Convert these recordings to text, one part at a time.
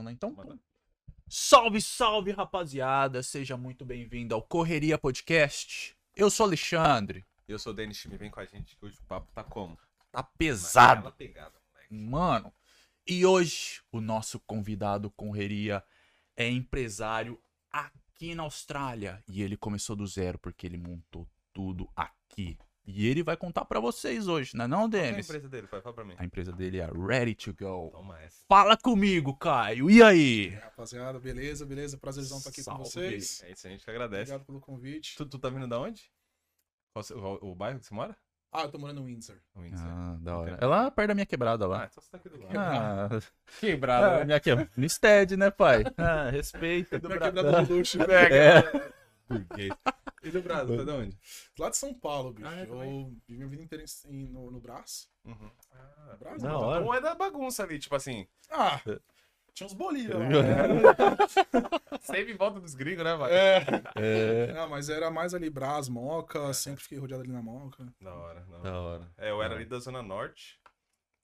Vamos lá então? Mandar. Salve, salve, rapaziada! Seja muito bem-vindo ao Correria Podcast. Eu sou Alexandre. Eu sou o Denis Chime, vem com a gente que hoje o papo tá como? Tá pesado. Pegada. Mano, e hoje o nosso convidado correria é empresário aqui na Austrália. E ele começou do zero porque ele montou tudo aqui. E ele vai contar pra vocês hoje, não é não, Qual é a Denis? empresa dele? Fala pra mim. A empresa dele é Ready to Go. Toma essa. Fala comigo, Caio. E aí? Rapaziada, beleza, beleza? Prazerzão estar aqui Salve. com vocês. É isso, a gente que agradece. Obrigado pelo convite. Tu, tu tá vindo da onde? Qual o, o- bairro que você mora? Ah, eu tô morando em Windsor. Windsor. Ah, da hora. É lá perto da minha quebrada Ah, lá. então você tá aqui do lado. Ah, Quebrado, ah, né? minha quebrada. No stead, né, pai? Ah, respeita. Minha quebrada do luxo. É. Burguês. E do Brado, tá de onde? Lá de São Paulo, bicho. Ah, é eu vivi minha vida inteira em- no, no Brás. Uhum. Ah, Brás, Da né? hora. Então é da bagunça ali, tipo assim. Ah, tinha uns bolinhos lá. Sempre em volta dos gringos, né, vai? É. É. Não, mas era mais ali Brás, Moca, sempre fiquei rodeado ali na Moca. Da hora, da hora. Da hora. É, eu era ali da Zona Norte.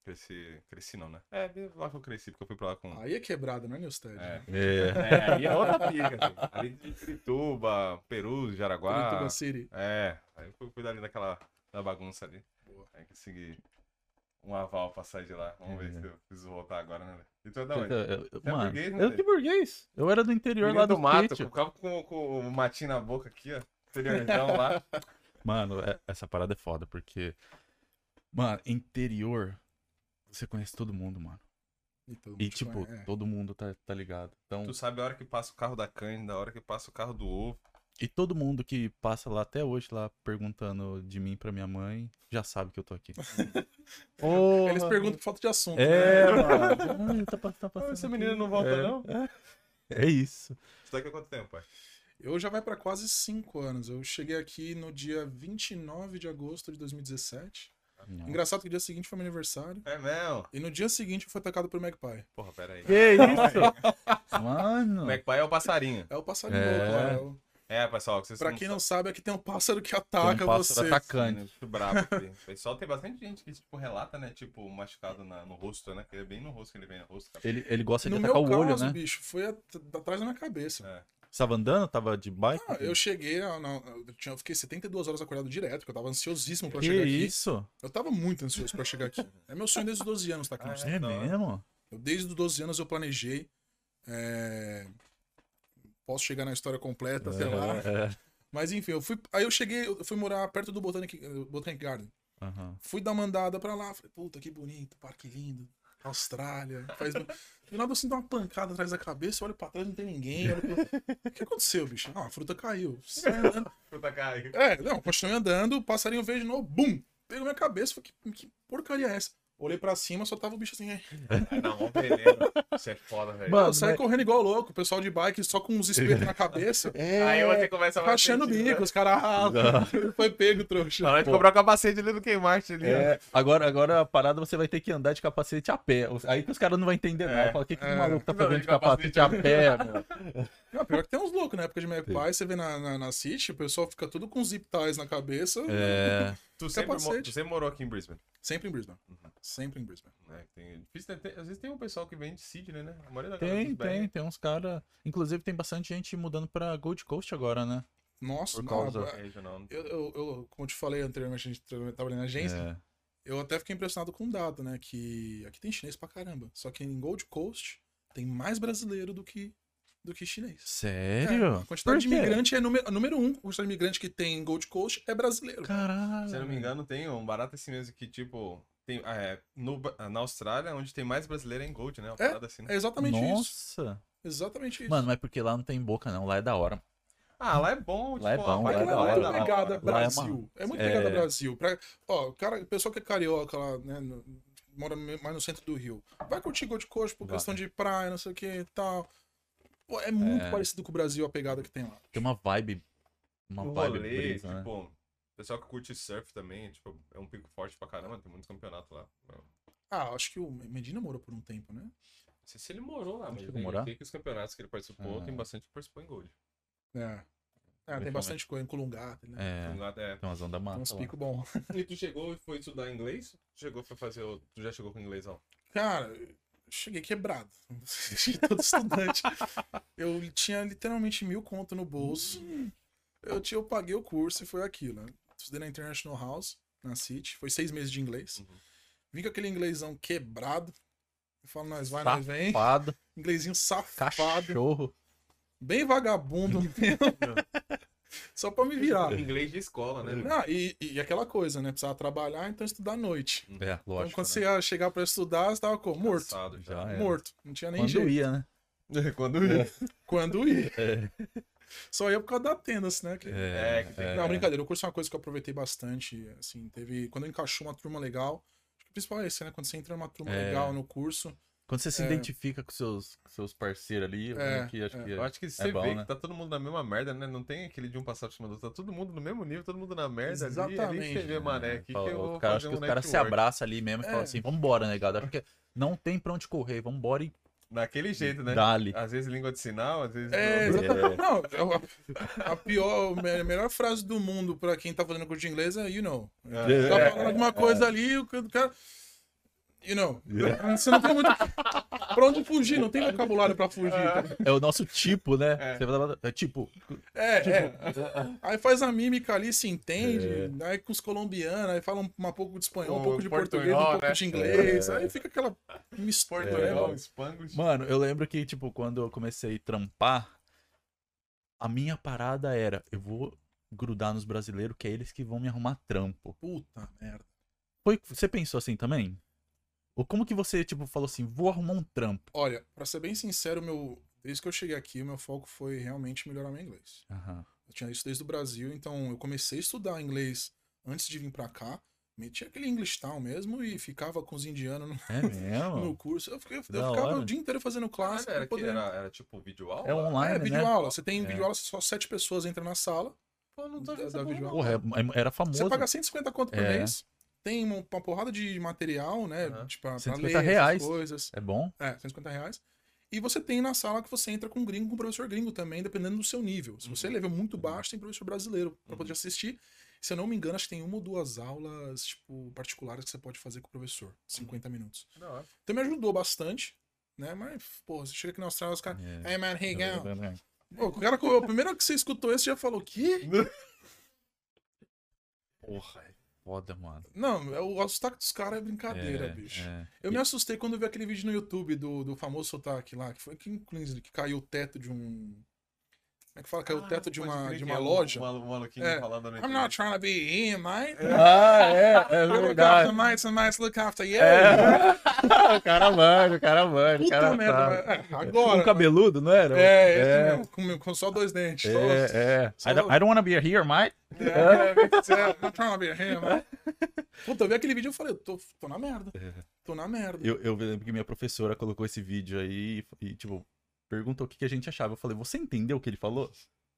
Cresci, cresci não, né? É, lá que eu cresci, porque eu fui pra lá com... Aí é quebrada, não é Newstead? É. É. É, aí é outra pica, assim. Ali de Pirituba, Peru, Jaraguá. Curitiba City. É, aí eu fui, fui dali naquela da bagunça ali. Boa. Aí consegui um aval pra sair de lá. Vamos ver É. se eu preciso voltar agora, né? E tu é da onde? Eu- eu- Você é Mano, burguês, né, eu que burguês. Eu era do interior Menino lá do, do mato, ficava com, com o matinho na boca aqui, ó. Interiorzão lá. Mano, é- essa parada é foda, porque. Mano, interior. Você conhece todo mundo, mano. E, todo mundo E, tipo, conhece, é. todo mundo tá, tá ligado. Então, Tu sabe a hora que passa o carro da canha, da hora que passa o carro do ovo. e todo mundo que passa lá até hoje, lá, perguntando de mim pra minha mãe, já sabe que eu tô aqui. Ô, Eles mano. perguntam por falta de assunto. É, né? mano. Ai, tá, tá passando esse aqui. menino não volta, É. não? É isso. Você tá aqui há quanto tempo, pai? Eu já vai pra quase cinco anos. Eu cheguei aqui no dia 29 de agosto de 2017. Engraçado que o dia seguinte foi meu aniversário. É mesmo? E no dia seguinte eu fui atacado por Magpie. Porra, pera aí. Que isso? Mano. O Magpie é o passarinho. É o passarinho É. louco é o- É, pessoal, que vocês Pra não quem não sabe, aqui tem um pássaro que ataca um pássaro você. atacante. Muito brabo. aqui. O pessoal tem bastante gente que, tipo, relata, né? Tipo, machucado na- no rosto, né? Que é bem no rosto que ele vem no rosto, cara. Ele, ele gosta de No atacar meu o olho, caso, né? bicho, foi at- atrás da minha cabeça. É. Você tava andando? Tava de bike? Ah, eu cheguei, eu, tinha- eu fiquei 72 horas acordado direto, porque eu tava ansiosíssimo pra Que chegar aqui. isso? Eu tava muito ansioso pra chegar aqui. É meu sonho desde os 12 anos, tá aqui. Ah, no é? É mesmo? Eu, desde os 12 anos eu planejei. é, Posso chegar na história completa até lá. É, é. Mas enfim, eu fui. Aí eu cheguei, eu fui morar perto do Botanic, Botanic Garden. Aham. Fui dar uma andada pra lá. Falei, puta, que bonito, parque lindo. Austrália. Faz... Do nada eu sinto uma pancada atrás da cabeça, olho pra trás, não tem ninguém. pro- O que aconteceu, bicho? Ah, a fruta caiu. Andando. Puta cara. É, não, continuei andando, o passarinho veio de novo, bum! Pegou minha cabeça, falei, que, que porcaria é essa? Olhei pra cima, só tava o bicho assim. é. Não, um veneno. Isso é foda, velho. Mano, saí mas- correndo igual louco, o pessoal de bike só com uns espetos na cabeça. Aí você começa a Rachando o bico, os caras. Ah, foi pego, trouxa. Na hora de comprar o capacete ali no Kmart ali, ó. É, agora, agora a parada você vai ter que andar de capacete a pé. Aí que os caras não vão entender É. nada. Fala, o que, que É. o maluco tá Não, fazendo de de capacete a pé, mano? Não, pior que tem uns loucos, na época de Magpie, você vê na, na, na City, o pessoal fica tudo com zip ties na cabeça. É. Tu sempre, mo- tu sempre morou aqui em Brisbane. Sempre em Brisbane. Uhum. Sempre em Brisbane. né? Tem, difícil, né? Tem- às vezes tem um pessoal que vem de Sydney, né? A maioria da galera Tem, tem, tem uns caras. Inclusive tem bastante gente mudando pra Gold Coast agora, né? Nossa, Por não, causa- é- Regional. eu, eu, eu- como eu te falei anteriormente, a gente tra- trabalhando na agência, É. eu até fiquei impressionado com um dado, né? Que aqui tem chinês pra caramba. Só que em Gold Coast tem mais brasileiro do que, do que chinês. Sério? É, a quantidade de imigrante é número, número um. A quantidade de imigrante que tem em Gold Coast é brasileiro. Caralho. Se eu não me engano, tem um barato assim mesmo que, tipo, tem, ah, é, no, na Austrália, onde tem mais brasileiro é em Gold, né? Uma É, assim, né? É exatamente isso. Nossa. Exatamente isso. Mano, mas porque lá não tem boca, não. Lá é da hora. Ah, lá é bom. Lá é tipo, bom, a Mas lá é não da é muito lá é pegada Lá é Brasil. É, muito é- pegada Brasil. Pra, ó, o cara, a pessoa que é carioca lá, né, no- mora mais no centro do Rio, vai curtir Gold Coast por Vai. questão de praia, não sei o que e tal. Pô, é muito É. parecido com o Brasil a pegada que tem lá. Tem uma vibe. Uma o vibe rolê, brisa, né? tipo, pessoal que curte surf também, tipo, é um pico forte pra caramba, tem muitos campeonatos lá. Não Ah, acho que o Medina morou por um tempo, né? sei se ele morou lá, Ele mas tem, morar? tem que os campeonatos que ele participou, Ah. tem bastante que participou em Gold. É. É, tem bastante coisa em Colungata, né? É. Lá- é. Tem umas ondas Tem uns picos bons. E tu chegou e foi estudar inglês? Tu chegou pra fazer o... Tu já chegou com inglês, ó? Cara, cheguei quebrado. Cheguei todo estudante. Eu tinha literalmente mil conto no bolso. Eu, tinha, eu paguei o curso e foi aquilo. Né? Estudei na International House, na City. Foi seis meses de inglês. Uhum. Vim com aquele inglêsão quebrado. Eu falo, nós vai, nós vem. Safado, Inglesinho safado. cachorro. Bem vagabundo mesmo. Só pra me virar. Inglês de escola, né? Não, e, e aquela coisa, né? Precisava trabalhar, então estudar à noite. É, Então, lógico. quando né? você ia chegar pra estudar, você tava como? Morto. Cansado já. Era. Morto. Não tinha nem Quando jeito. ia, né? Quando ia. Quando ia. É. Só ia por causa da tendance, né? Que- É, que tem- Não, brincadeira. O curso é uma coisa que eu aproveitei bastante. Assim, teve. Quando encaixou uma turma legal. Acho que o principal é esse, né? Quando você entra numa turma É. legal no curso. Quando você se É. identifica com seus, com seus parceiros ali, eu É, acho que acho é. que Eu acho que você bom, vê né? que tá todo mundo na mesma merda, né? Não tem aquele de um passar por cima do outro. Tá todo mundo no mesmo nível, todo mundo na merda. Ali, ali Exatamente. você vê, mané, aqui que Fala- eu fazer acho que um os caras se abraçam ali mesmo e falam É. assim, vambora, negado. Acho que não tem pra onde correr, vambora e Naquele jeito, né? dali. Às vezes língua de sinal, às vezes... É, não- exatamente. Não, a, a pior, a melhor frase do mundo pra quem tá fazendo curso de inglês é you know. É. Tá falando alguma coisa ali, o cara. You know. Você não tem muito. pra onde fugir, não tem vocabulário pra fugir. cara. É o nosso tipo, né? É. Você fala- É tipo, É, é. Aí faz a mímica ali, se entende. Aí com os colombianos, aí fala um, pouco de espanhol, um pouco de português, um portunhol, pouco né? de inglês. Aí fica aquela mistura. né, Portunhol, mano? Spanglish. Mano, eu lembro que, tipo, quando eu comecei a trampar, a minha parada era, eu vou grudar nos brasileiros, que é eles que vão me arrumar trampo. Puta merda. Foi, você pensou assim também? Ou como que você, tipo, falou assim, vou arrumar um trampo? Olha, pra ser bem sincero, meu, desde que eu cheguei aqui, o meu foco foi realmente melhorar meu inglês. Aham. Eu tinha isso desde o Brasil, então eu comecei a estudar inglês antes de vir pra cá. Metia aquele English Town mesmo e ficava com os indianos no, É mesmo? no curso. Eu, fiquei- eu ficava hora. o dia inteiro fazendo Ah, classe. era, pra que poder... era, era tipo vídeo aula? É online, É, né? vídeo aula. Você tem É. vídeo aula, só sete pessoas entram na sala. Pô, não tô Da- da porra. Porra, é- era famoso. Você paga 150 conto por É. mês. Tem uma, uma porrada de material, né? Aham. Tipo, pra 150 ler reais. coisas. É bom? É, 150 reais. E você tem na sala que você entra com gringo, com professor gringo também, dependendo do seu nível. Se você é nível muito baixo, tem professor brasileiro pra poder assistir. Se eu não me engano, acho que tem uma ou duas aulas, tipo, particulares que você pode fazer com o professor. 50 minutos. Da hora. Então me ajudou bastante, né? Mas, pô, você chega aqui na Austrália, os caras. É. Hey man, hey gal. Pô, o cara, a primeira que você escutou esse já falou, que? Porra, foda, mano. Não, é o, o sotaque dos caras é brincadeira, É, bicho. é. Eu me assustei quando vi aquele vídeo no YouTube do, do famoso sotaque lá, que foi aqui em que caiu o teto de um. Como é que fala? Caiu o teto de uma, de que uma é loja. O maluquinho É. falando no I'm not trying to be him, mate. Ah, é, é I look verdade. after mates and mates look after you. É. o cara manja, o cara manja. o Puta cara merda, é, agora. Um cabeludo, não era? É, esse é. mesmo, com, com só dois dentes. só- É, é. só- I don't, I don't wanna be here, mate. É, é, I'm not trying to be him, mate. Puta, eu vi aquele vídeo e eu falei, eu tô, tô na merda. Tô na merda. Eu, eu lembro que minha professora colocou esse vídeo aí e, tipo, perguntou o que, que a gente achava. Eu falei, você entendeu o que ele falou?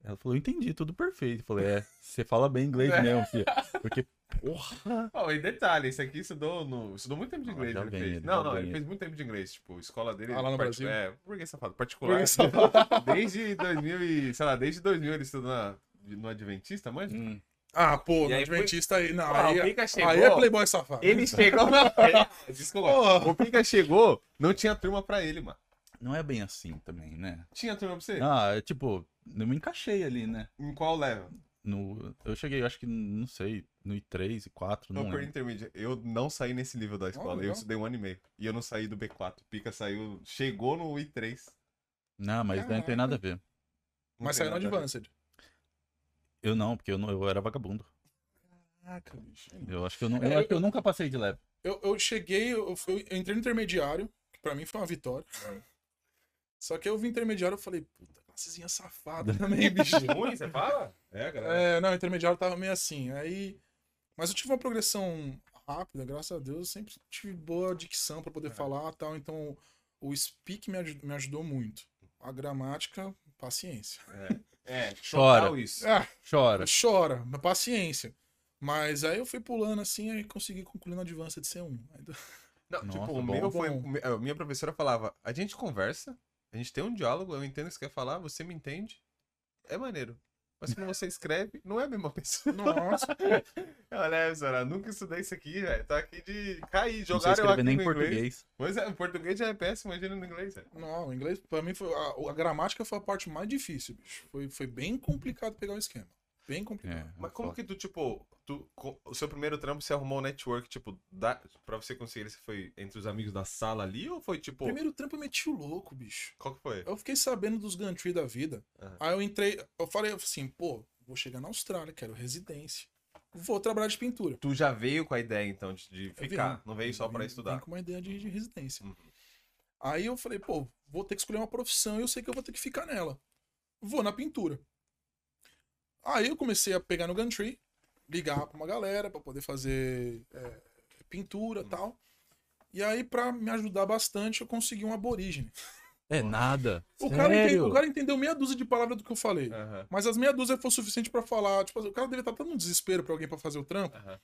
Ela falou, eu entendi, tudo perfeito. Eu falei, é, você fala bem inglês É. mesmo, filho. Porque, porra. Ó, e detalhe, esse aqui estudou, no, estudou muito tempo de Ah, inglês. já ele vem fez. ele, Não, não, ele fez muito tempo de inglês. Tipo, escola dele. Ah, lá no parti- Brasil? É, burguês safado, particular. Burguês safado. Desde 2000 e, sei lá, desde 2000 ele estudou na, no Adventista, manja? Hum. Ah, pô, E no aí foi- Adventista aí. Não, Ah, aí, o é- Pica chegou. aí é Playboy safado. Ele chegou. Desculpa. Porra. O Pica chegou, não tinha turma pra ele, mano. Não é bem assim também, né? Tinha turma pra você? Ah, é tipo, eu me encaixei ali, né? Em qual level? No, eu cheguei, eu acho que, não sei, no I3, I4, não Upper. Intermediate. Eu não saí nesse nível da escola. eu estudei um ano e meio. E eu não saí do B4. Pica saiu. Chegou no I3. Não, mas não tem nada a ver. Não Mas saiu no. Advanced. Eu não, porque eu, não, eu era vagabundo. Caraca, bicho. Eu acho que eu, não, eu, acho que eu nunca passei de leve. Eu, eu cheguei, eu, eu entrei no intermediário, que pra mim foi uma vitória. Só que eu vi intermediário e falei, puta, classezinha safada também, bicho. Ruim, você fala? É, galera. É, não, o intermediário tava meio assim. Aí. Mas eu tive uma progressão rápida, graças a Deus. Eu sempre tive boa dicção pra poder falar tal. Então, o speak me, aju- me ajudou muito. A gramática, paciência. É, Chora. total isso. Ah, Chora. chora, mas paciência. Mas aí eu fui pulando assim e consegui concluir no Advanced C1. Aí do- Não, Nossa, tipo, o bom. meu foi. Bom. A minha professora falava: a gente conversa, a gente tem um diálogo, eu entendo o que você quer falar, você me entende. É maneiro. Mas quando você escreve, não é a mesma pessoa. Nossa. Olha, Sora, nunca estudei isso aqui, velho. Tô aqui de cair, jogar eu aqui nem no em inglês. português. Pois é, o português já é péssimo, imagina no inglês, velho. Não, o inglês, pra mim, foi, a, a gramática foi a parte mais difícil, bicho. Foi, foi bem complicado pegar o esquema. Bem complicado. É, Mas como que tu, tipo, tu, o seu primeiro trampo, você arrumou um network, tipo, da, pra você conseguir, você foi entre os amigos da sala ali, ou foi, tipo, Primeiro trampo eu meti o louco, bicho. qual que foi? Eu fiquei sabendo dos Gantry da vida. Aham. Aí eu entrei, eu falei assim, pô, vou chegar na Austrália, quero residência. Vou trabalhar de pintura. Tu já veio com a ideia, então, de, de ficar, vim. não veio só Vim- pra vim estudar. com uma ideia de, de residência. Uhum. Aí eu falei, pô, vou ter que escolher uma profissão e eu sei que eu vou ter que ficar nela. Vou na pintura. Aí eu comecei a pegar no Gantry, ligar pra uma galera pra poder fazer é, pintura e tal. E aí, pra me ajudar bastante, eu consegui um aborígene. É nada. O cara, ente- Sério? o cara entendeu meia dúzia de palavras do que eu falei. Aham, Mas as meia dúzia foi suficiente pra falar. Tipo, o cara deve estar tão no desespero pra alguém pra fazer o trampo. aham,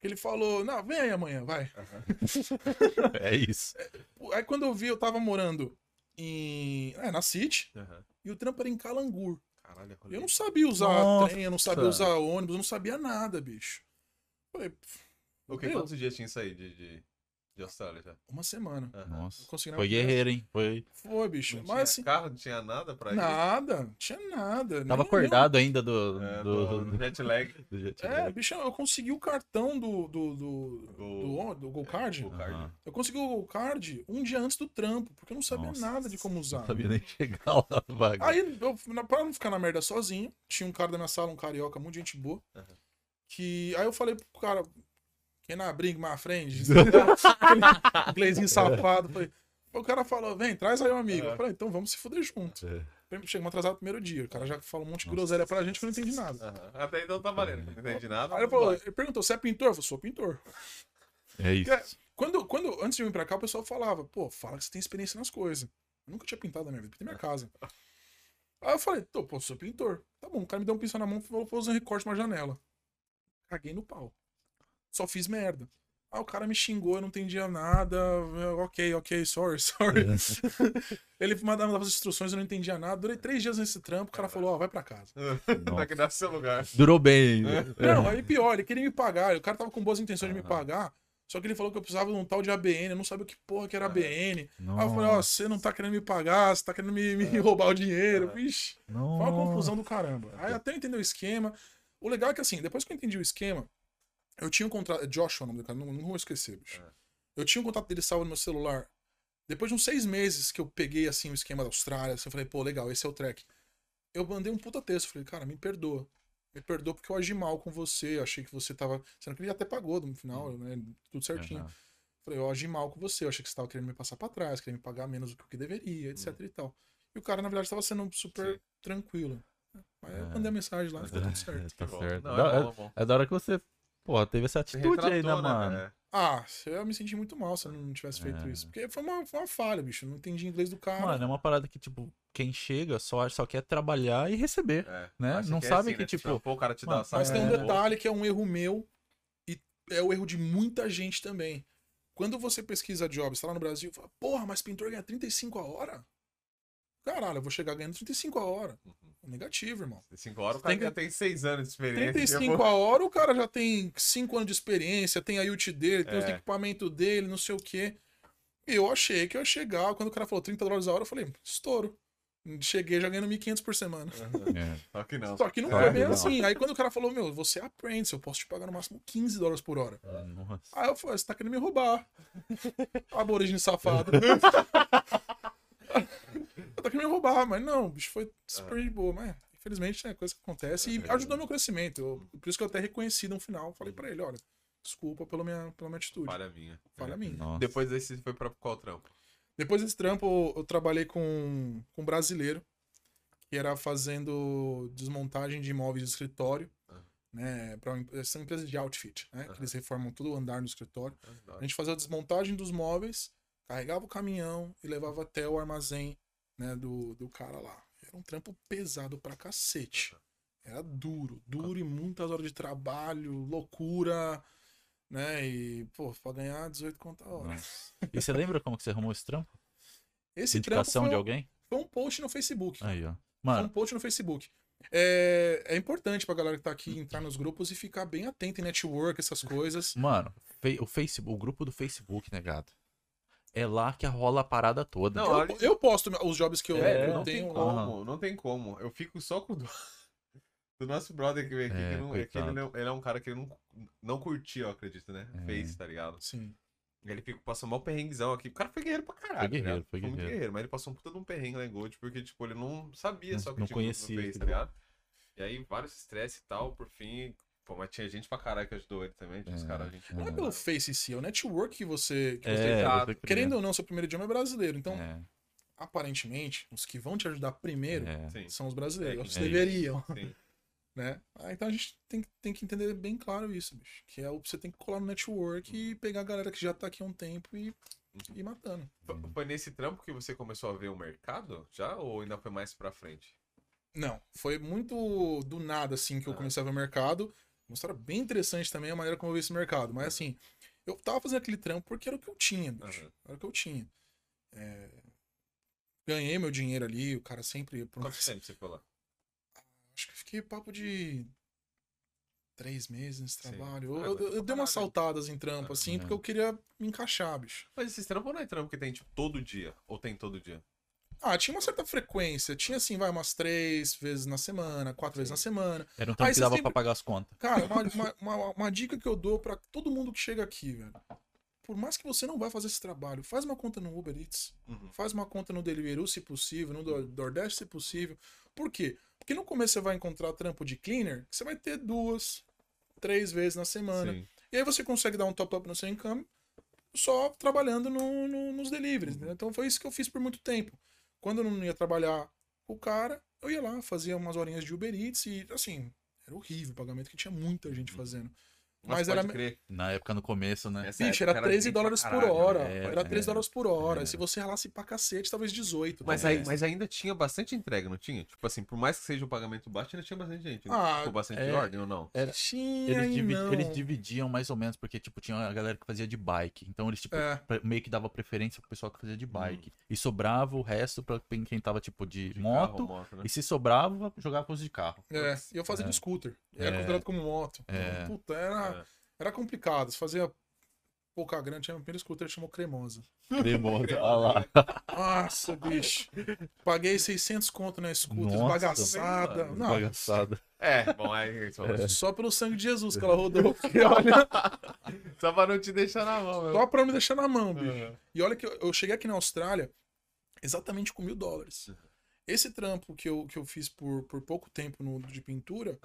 Que ele falou, não, vem aí amanhã, vai. aham. É isso. Aí quando eu vi, eu tava morando em. É, na City. E o trampo era em Calangur. Caralho, rolê. Eu não sabia usar Nossa. trem, eu não sabia usar ônibus, eu não sabia nada, bicho. Falei, pff, O que, meu, quantos dias tinha isso aí de, de, de Austrália já? uma semana. Aham. Nossa. Consegui na Foi guerreiro, hein? Foi. Foi, bicho. Não Mas tinha assim, carro, não tinha nada pra ir? nada, não tinha nada. Tava nem- acordado ainda do. É, do, do jet lag. do jet nem- É, lag. bicho, eu consegui o cartão do. do. do. Go- do, do Go Card. Go Card. Aham. Eu consegui o Go Card um dia antes do trampo, porque eu não sabia Nossa. nada de como usar. Não sabia nem chegar lá no bagulho. Aí, eu, pra não ficar na merda sozinho, tinha um cara da minha sala, um carioca, muito gente boa. Aham. Que. Aí eu falei pro cara, quem na bring my friend? Inglesinho safado. Falei, o cara falou, vem, traz aí um amigo. Eu Aham. falei, então vamos se fuder junto. É. Chegamos atrasado no primeiro dia. O cara já falou um monte de groselha pra gente que eu não entendi nada. Aham. Até então tá valendo, não entendi nada. Aí ele, falou, ele perguntou, você é pintor? Eu falei, sou pintor. É isso. Porque Quando, quando, antes de eu vir pra cá, o pessoal falava, pô, fala que você tem experiência nas coisas. Eu nunca tinha pintado na minha vida, pintei minha casa. Aí eu falei, tô, pô, sou pintor. Tá bom, o cara me deu um pincel na mão e falou, vou fazer um recorte numa janela. Caguei no pau. Só fiz merda. Aí o cara me xingou, eu não entendia nada. eu, ok, ok, sorry, sorry. Ele mandava as instruções, eu não entendia nada. Durei três dias nesse trampo, o cara falou, ó, vai pra casa. Tá que nasce seu lugar. Durou bem É. ainda. Não, aí pior, ele queria me pagar. O cara tava com boas intenções de me pagar. Só que ele falou que eu precisava de um tal de ABN. Eu não sabia o que porra que era. ABN. Aí eu Nossa. falei, ó, você não tá querendo me pagar, você tá querendo me, me roubar o dinheiro. Ah. Vixe, foi Nossa. uma confusão do caramba. Aí até eu entender o esquema. O legal é que assim, depois que eu entendi o esquema, eu tinha um contrato. Joshua, é o nome do cara, não, não vou esquecer, bicho. Ah. Eu tinha um contato dele salvo no meu celular. Depois de uns seis meses que eu peguei assim o esquema da Austrália, assim, eu falei, pô, legal, esse é o track. Eu mandei um puta texto, falei, cara, me perdoa. Me perdoa porque eu agi mal com você, eu achei que você tava. Sendo que ele até pagou no final, né? Tudo certinho. Aham. Falei, eu agi mal com você, eu achei que você tava querendo me passar pra trás, querendo me pagar menos do que o que deveria, etc e tal. E o cara, na verdade, tava sendo super Sim. tranquilo. Eu É. mandei a mensagem lá, ficou tudo certo. Tá Bom, certo. Não, é bom, é bom. É da hora que você, pô, teve essa atitude aí, né, retratou, mano? É. Ah, eu me senti muito mal se eu não tivesse feito É. isso. Porque foi uma, foi uma falha, bicho. Eu não entendi inglês do cara. Mano, é uma parada que, tipo, quem chega só, só quer trabalhar e receber. É. Né? Acho Não é sabe que, né? tipo, Trampou, o cara te dá mano, Mas tem um É. detalhe que é um erro meu e é o erro de muita gente também. Quando você pesquisa jobs, tá lá no Brasil, fala, porra, mas pintor ganha 35 a hora? Caralho, eu vou chegar ganhando 35 a hora. Negativo, irmão. 5 horas, o Tem cara que- já tem 6 anos de experiência. 35 tipo, a hora, o cara já tem 5 anos de experiência, tem a ult dele, tem os É. equipamentos dele, não sei o quê. Eu achei que eu ia chegar. Quando o cara falou 30 dólares a hora, eu falei, estouro. Cheguei já ganhando 1.500 por semana. É. Só que não. Só que não É, foi bem não. assim. Aí quando o cara falou, meu, você é apprentice, eu posso te pagar no máximo 15 dólares por hora. Nossa. Aí eu falei, você tá querendo me roubar. Aborígene safado. tá querendo me roubar, mas não, o bicho foi super de boa. Mas infelizmente é coisa que acontece e ajudou meu crescimento. Eu- por isso que eu até reconheci no final. Falei pra ele, olha, desculpa pela minha, pela minha atitude. Falha minha. Falha É. minha. Nossa. Depois desse, foi pra qual trampo? Depois desse trampo, eu trabalhei com, com um brasileiro, que era fazendo desmontagem de imóveis de escritório, Ah. né? Pra uma, essa é uma empresa de outfit, né? Que Aham. eles reformam todo o andar no escritório. Da A gente fazia a desmontagem dos móveis, carregava o caminhão e levava até o armazém, né, do, do cara lá. Era um trampo pesado pra cacete. Era duro, duro e muitas horas de trabalho, loucura, né? E, pô, pra ganhar 18 conto a hora. E você lembra como que você arrumou esse trampo? Esse trampo Indicação foi, de alguém? foi um post no Facebook. Aí, ó. Foi um Mano, post no Facebook. É, é importante pra galera que tá aqui entrar nos grupos e ficar bem atento em network, essas coisas. Mano, o Facebook, o grupo do Facebook, né, gato? É lá que rola a parada toda. Não, Eu, eu posto os jobs que eu, É, eu não tem tenho. como, não tem como. Eu fico só com o do, do nosso brother que veio aqui, É, que, não, é que ele, não, ele é um cara que ele não, não curtia, eu acredito, né? É. Face, tá ligado? Sim. E ele fica, passou mal perrenguezão aqui. O cara foi guerreiro pra caralho. Foi tá guerreiro, foi muito guerreiro. guerreiro, mas ele passou um puta de um perrengue lá em Gold, porque, tipo, ele não sabia Não- só que não tinha grupo conhecia, no Face, tá ligado? E aí, vários estresse e tal, por fim. Pô, mas tinha gente pra caralho que ajudou ele também. Tinha uns É, caras, gente. Não é É. pelo Face em si, é o network que você. Que você É, tá-. Querendo ou não, seu primeiro idioma é brasileiro. Então, É, aparentemente, os que vão te ajudar primeiro é. São os brasileiros. É, Eles é deveriam, sim. né? Ah, então a gente tem, tem que entender bem claro isso, bicho. Que é o você tem que colar no network e pegar a galera que já tá aqui há um tempo e ir matando. Foi- Foi nesse trampo que você começou a ver o mercado já? Ou ainda foi mais pra frente? Não, foi muito do nada, assim, que eu Ah. comecei a ver o mercado. Uma história bem interessante também a maneira como eu vi esse mercado. Mas assim, eu tava fazendo aquele trampo porque era o que eu tinha, bicho. Aham. Era o que eu tinha. É, Ganhei meu dinheiro ali, o cara sempre. Por Quanto tempo você ficou lá? Acho que fiquei papo de três meses nesse trabalho. Ah, Eu, eu- eu dei umas saltadas em trampo, Ah, assim, porque eu queria me encaixar, bicho. Mas esse trampo não é trampo que tem, tipo, todo dia? Ou tem todo dia? Ah, tinha uma certa frequência. Tinha, assim, vai, umas três vezes na semana, quatro vezes na semana. Era um Aí tempo que você dava sempre- pra pagar as contas. Cara, uma, uma, uma, uma dica que eu dou pra todo mundo que chega aqui, velho. Por mais que você não vai fazer esse trabalho, faz uma conta no Uber Eats, Uhum. faz uma conta no Deliveroo, se possível, no Do- DoorDash, se possível. Por quê? Porque no começo você vai encontrar trampo de cleaner, que você vai ter duas, três vezes na semana. Sim. E aí você consegue dar um top-up no seu income só trabalhando no- no- nos deliveries. né? Então foi isso que eu fiz por muito tempo. Quando eu não ia trabalhar com o cara, eu ia lá, fazia umas horinhas de Uber Eats e, assim, era horrível o pagamento, que tinha muita gente fazendo. Mas pode era- crer. Na época, no começo, né? Essa Bicho, época era 13 gente dólares pra por caralho, hora. é, era 13 é, dólares por hora. é. Se você ralasse pra cacete, talvez 18. Mas, talvez. aí, mas ainda tinha bastante entrega, não tinha? Tipo assim, por mais que seja um pagamento baixo, ainda tinha bastante gente. né? Ah, Tipo, bastante é. ordem ou não? Era- Tinha Eles, divi- não. eles dividiam mais ou menos, porque, tipo, tinha a galera que fazia de bike. Então, eles, tipo, É. meio que dava preferência pro pessoal que fazia de bike. E sobrava o resto pra quem tava, tipo, de, De moto. carro, moto né? E se sobrava, jogava com os de carro. É, e eu fazia É. de scooter. Era É. considerado como moto. É. Puta, era, É. era complicado. Você fazia pouca grana. Tinha o primeiro scooter que chamou Cremosa. Cremoso, olha lá. Nossa, bicho. Paguei 600 conto na scooter, Nossa, bagaçada. mano. Não, Bagaçada. É, bom, aí só, só pelo sangue de Jesus que ela rodou. Porque, olha, só pra não te deixar na mão, meu. só pra me deixar na mão, bicho. Uhum. E olha que eu, eu cheguei aqui na Austrália exatamente com mil dólares. Uhum. Esse trampo que eu, que eu fiz por, por pouco tempo no, de pintura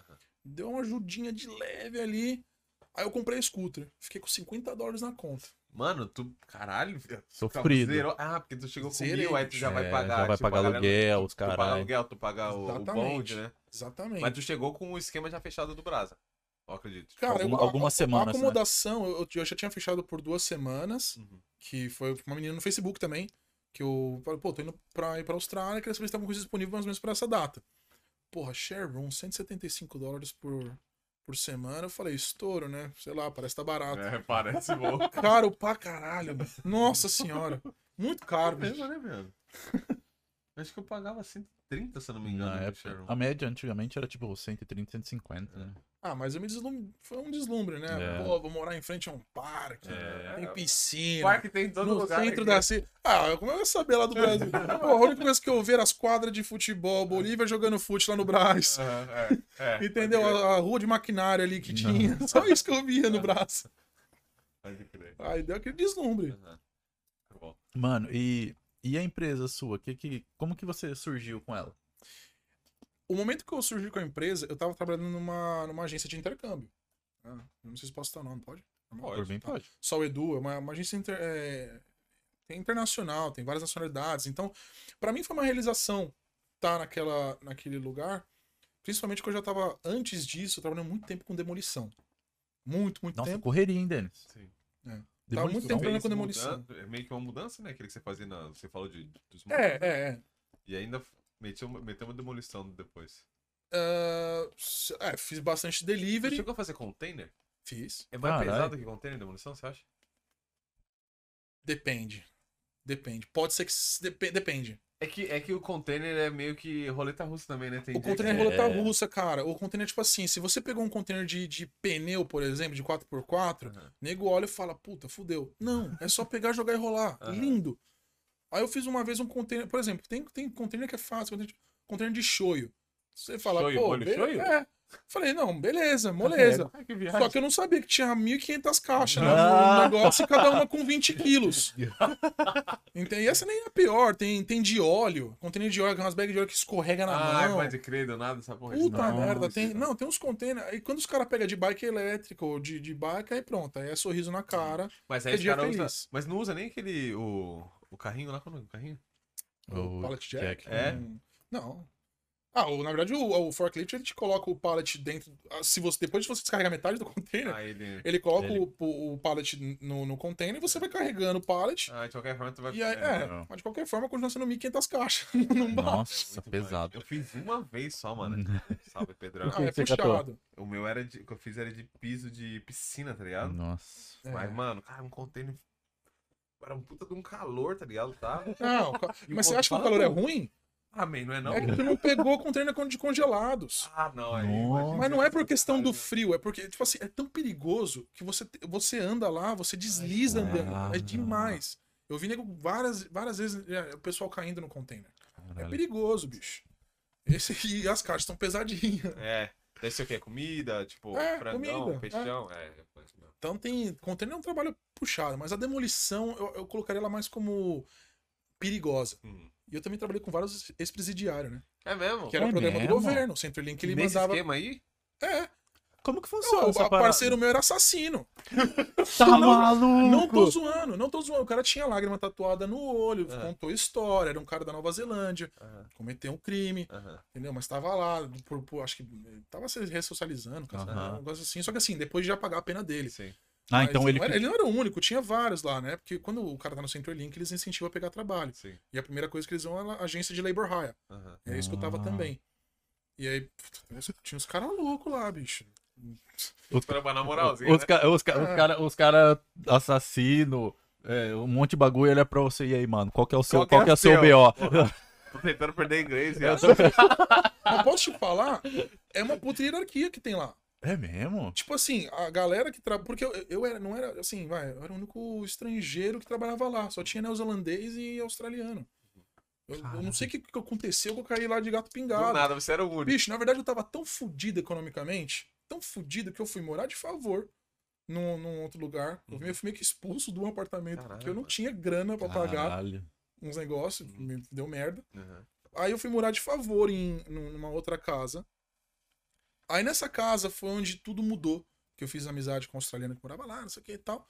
deu uma ajudinha de leve ali. Aí eu comprei a scooter. Fiquei com 50 dólares na conta. Mano, tu. Caralho. Sofrido. zerou- Ah, porque tu chegou com mil, aí tu já vai É, pagar. já vai tipo, pagar aluguel, os Tu paga caras. aluguel, tu paga o, o bonde, né? Exatamente. Mas tu chegou com o esquema já fechado do Brasa. Eu acredito. Cara, Alguma- eu, algumas a, semanas, A né? acomodação, eu, eu já tinha fechado por duas semanas, Uhum. que foi uma menina no Facebook também, que eu falei, pô, tô indo pra ir pra Austrália, queria saber se tem alguma coisa disponível mais ou menos pra essa data. Porra, share room, 175 dólares por, por semana. Eu falei, estouro, né? Sei lá, parece que tá barato. É, parece bom. Caro pra caralho. Nossa senhora. Muito caro, bicho. mesmo, né, mano? Acho que eu pagava 130, se eu não me engano. Na no época, a média antigamente era tipo 130, 150, né? Ah, mas eu me deslumbre, foi um deslumbre, né? É. Pô, vou morar em frente a um parque, É. tem piscina. Parque tem em todo no lugar. centro aqui. da cidade. Ah, como eu ia saber lá do Brasil? Pô, a única coisa que eu vi era as quadras de futebol, Bolívia jogando fute lá no Brás. É, é, Entendeu? A, a rua de maquinário ali que Não. tinha. Só isso que eu via no pode crer. Aí deu aquele deslumbre. Bom. Mano, e, e a empresa sua? Que, que, como que você surgiu com ela? O momento que eu surgi com a empresa, eu tava trabalhando numa, numa agência de intercâmbio. Ah, eu não sei se posso citar o nome, pode? Pode. Por bem pode. Só o Edu, é uma, uma agência inter- é, tem internacional, tem várias nacionalidades. Então, pra mim foi uma realização estar naquela, naquele lugar. Principalmente porque eu já tava, antes disso, trabalhando muito tempo com demolição. Muito, muito Nossa, tempo. correria, hein, Denis? Sim. É. Demolição. Tava muito tempo trabalhando com demolição. é meio que uma mudança, né? Aquele que você fazia na. Você falou de, dos É, é, é. E ainda meteu, uma- meteu uma demolição depois. Ah, s- é, fiz bastante Você delivery. chegou a fazer container? Fiz. É mais Caralho. pesado que container em demolição, você acha? Depende. Depende. Pode ser que. depe- Depende. É que, é que o container é meio que roleta russa também, né? Tem O container é roleta É. russa, cara. O container, tipo assim, se você pegou um container de, de pneu, por exemplo, de 4x4, Aham. nego olha e fala, puta, fudeu. Não, é só pegar, jogar e rolar. Aham. Lindo. Aí eu fiz uma vez um container, por exemplo, tem, tem container que é fácil, container de, container de shoyu. Você fala, Shoyu, pô, molho be- shoyu? É. Falei, não, beleza, moleza. Ai, que. Só que eu não sabia que tinha 1.500 caixas né, Ah. no negócio e cada uma com 20 quilos. Então, e essa nem é a pior. Tem, tem de óleo. Container de óleo, umas bags de óleo que escorrega na Ah, mão. pode crer, nada essa porra. Puta Nossa. merda, tem. Não, tem uns containers. Aí quando os caras pegam de bike elétrica ou de, de bike, aí pronto. Aí é sorriso na cara. Mas aí os caras usa... feliz. Mas não usa nem aquele. O, o carrinho lá, qual é o nome do carrinho? O O pallet jack. É? Hum, Não. Ah, o- na verdade, o, o forklift ele te coloca o pallet dentro. ah, Se você, depois de você descarregar metade do container, Ah, ele. ele coloca Ele- O, o, o pallet no, no container e você vai carregando o pallet. Ah, de qualquer forma tu vai. E aí, é, não. mas de qualquer forma continua sendo 1.500 caixas. Não bate. Nossa, muito pesado. mais. Eu fiz uma vez só, mano. Salve, Pedrão. Ah, é puxado. O meu era de. O que eu fiz era de piso de piscina, tá ligado? Nossa. É. Mas, mano, cara, um container. Era um puta de um calor, tá ligado? Tá? Não, E mas você acha que o calor é ruim? Ah, man, não é não? É que tu não pegou container con- de congelados. Ah, não, aí. Nossa. Mas não é por questão do frio, é porque, tipo assim, é tão perigoso que você, você anda lá, você desliza Ai, andando. É demais. Eu vi nego várias, várias vezes é, o pessoal caindo no container. É Caralho. perigoso, bicho. Esse e as caixas estão pesadinhas. É. Deve ser o quê? Comida? Tipo, É, frangão, comida, peixão? É. é. Então tem. Container é um trabalho puxado, mas a demolição eu, eu colocaria ela mais como perigosa. Hum. E eu também trabalhei com vários ex-presidiários, né? É mesmo? Que era É o programa mesmo? do governo. O Centrelink ele Nesse mandava. esquema aí? É, Como que funciona o essa a parada? parceiro meu era assassino. Tá Não, maluco? Não tô zoando, não tô zoando. O cara tinha lágrima tatuada no olho, Ah. contou história, era um cara da Nova Zelândia, Aham, cometeu um crime, aham. entendeu? Mas tava lá, por, por- acho que tava se ressocializando, um negócio assim. Só que assim, depois de já pagar a pena dele. Sim. Ah, Mas então ele... não era, ele não era o único, tinha vários lá, né? Porque quando o cara tá no Centrelink, eles incentivam a pegar trabalho. Sim. E a primeira coisa que eles vão é a agência de labor hire. Aham. É isso que eu tava Ah. também. E aí, puta, tinha uns caras loucos lá, bicho. Pra na moralzinha. Os, né? ca- os, ca- os É. cara, os cara assassino, é, um monte de bagulho, ele é pra você. E aí, mano, qual que é o seu, Qual qual é que é o seu? BO? Tô tentando perder inglês. Mas posso te falar, é uma puta hierarquia que tem lá. É mesmo? Tipo assim, a galera que trabalha. Porque eu, eu era, não era assim, vai, eu era o único estrangeiro que trabalhava lá. Só tinha neozelandês e australiano. Eu, eu não sei o que, que aconteceu que eu caí lá de gato Do pingado. nada, você era o único. Bicho, na verdade eu tava tão fudido economicamente, tão fudido que eu fui morar de favor num, num outro lugar. Eu Uhum. fui meio que expulso de um apartamento porque eu não tinha grana pra pagar Caralho. uns negócios, Uhum. me deu merda. Aham. Aí eu fui morar de favor em num- numa outra casa. Aí nessa casa foi onde tudo mudou. Que eu fiz amizade com a australiana que morava lá, não sei o que e tal.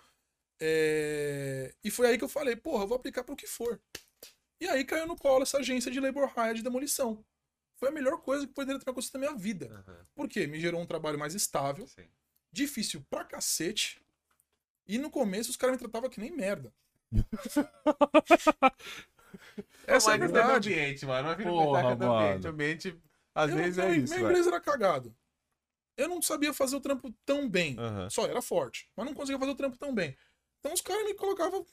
É, E foi aí que eu falei, porra, eu vou aplicar pro que for. E aí caiu no colo essa agência de labor hire de demolição. Foi a melhor coisa que poderia ter acontecido na minha vida. Aham. Por quê? Me gerou um trabalho mais estável, Sim. difícil pra cacete. E no começo os caras me tratavam que nem merda. Essa é a verdade. do ambiente, mano. Não é Porra, ambiente. mano. O ambiente, às Eu- vezes, meu, é meu isso, velho. inglês era cagado. Eu não sabia fazer o trampo tão bem. Aham. Só era forte. Mas não conseguia fazer o trampo tão bem. Então os caras me colocavam.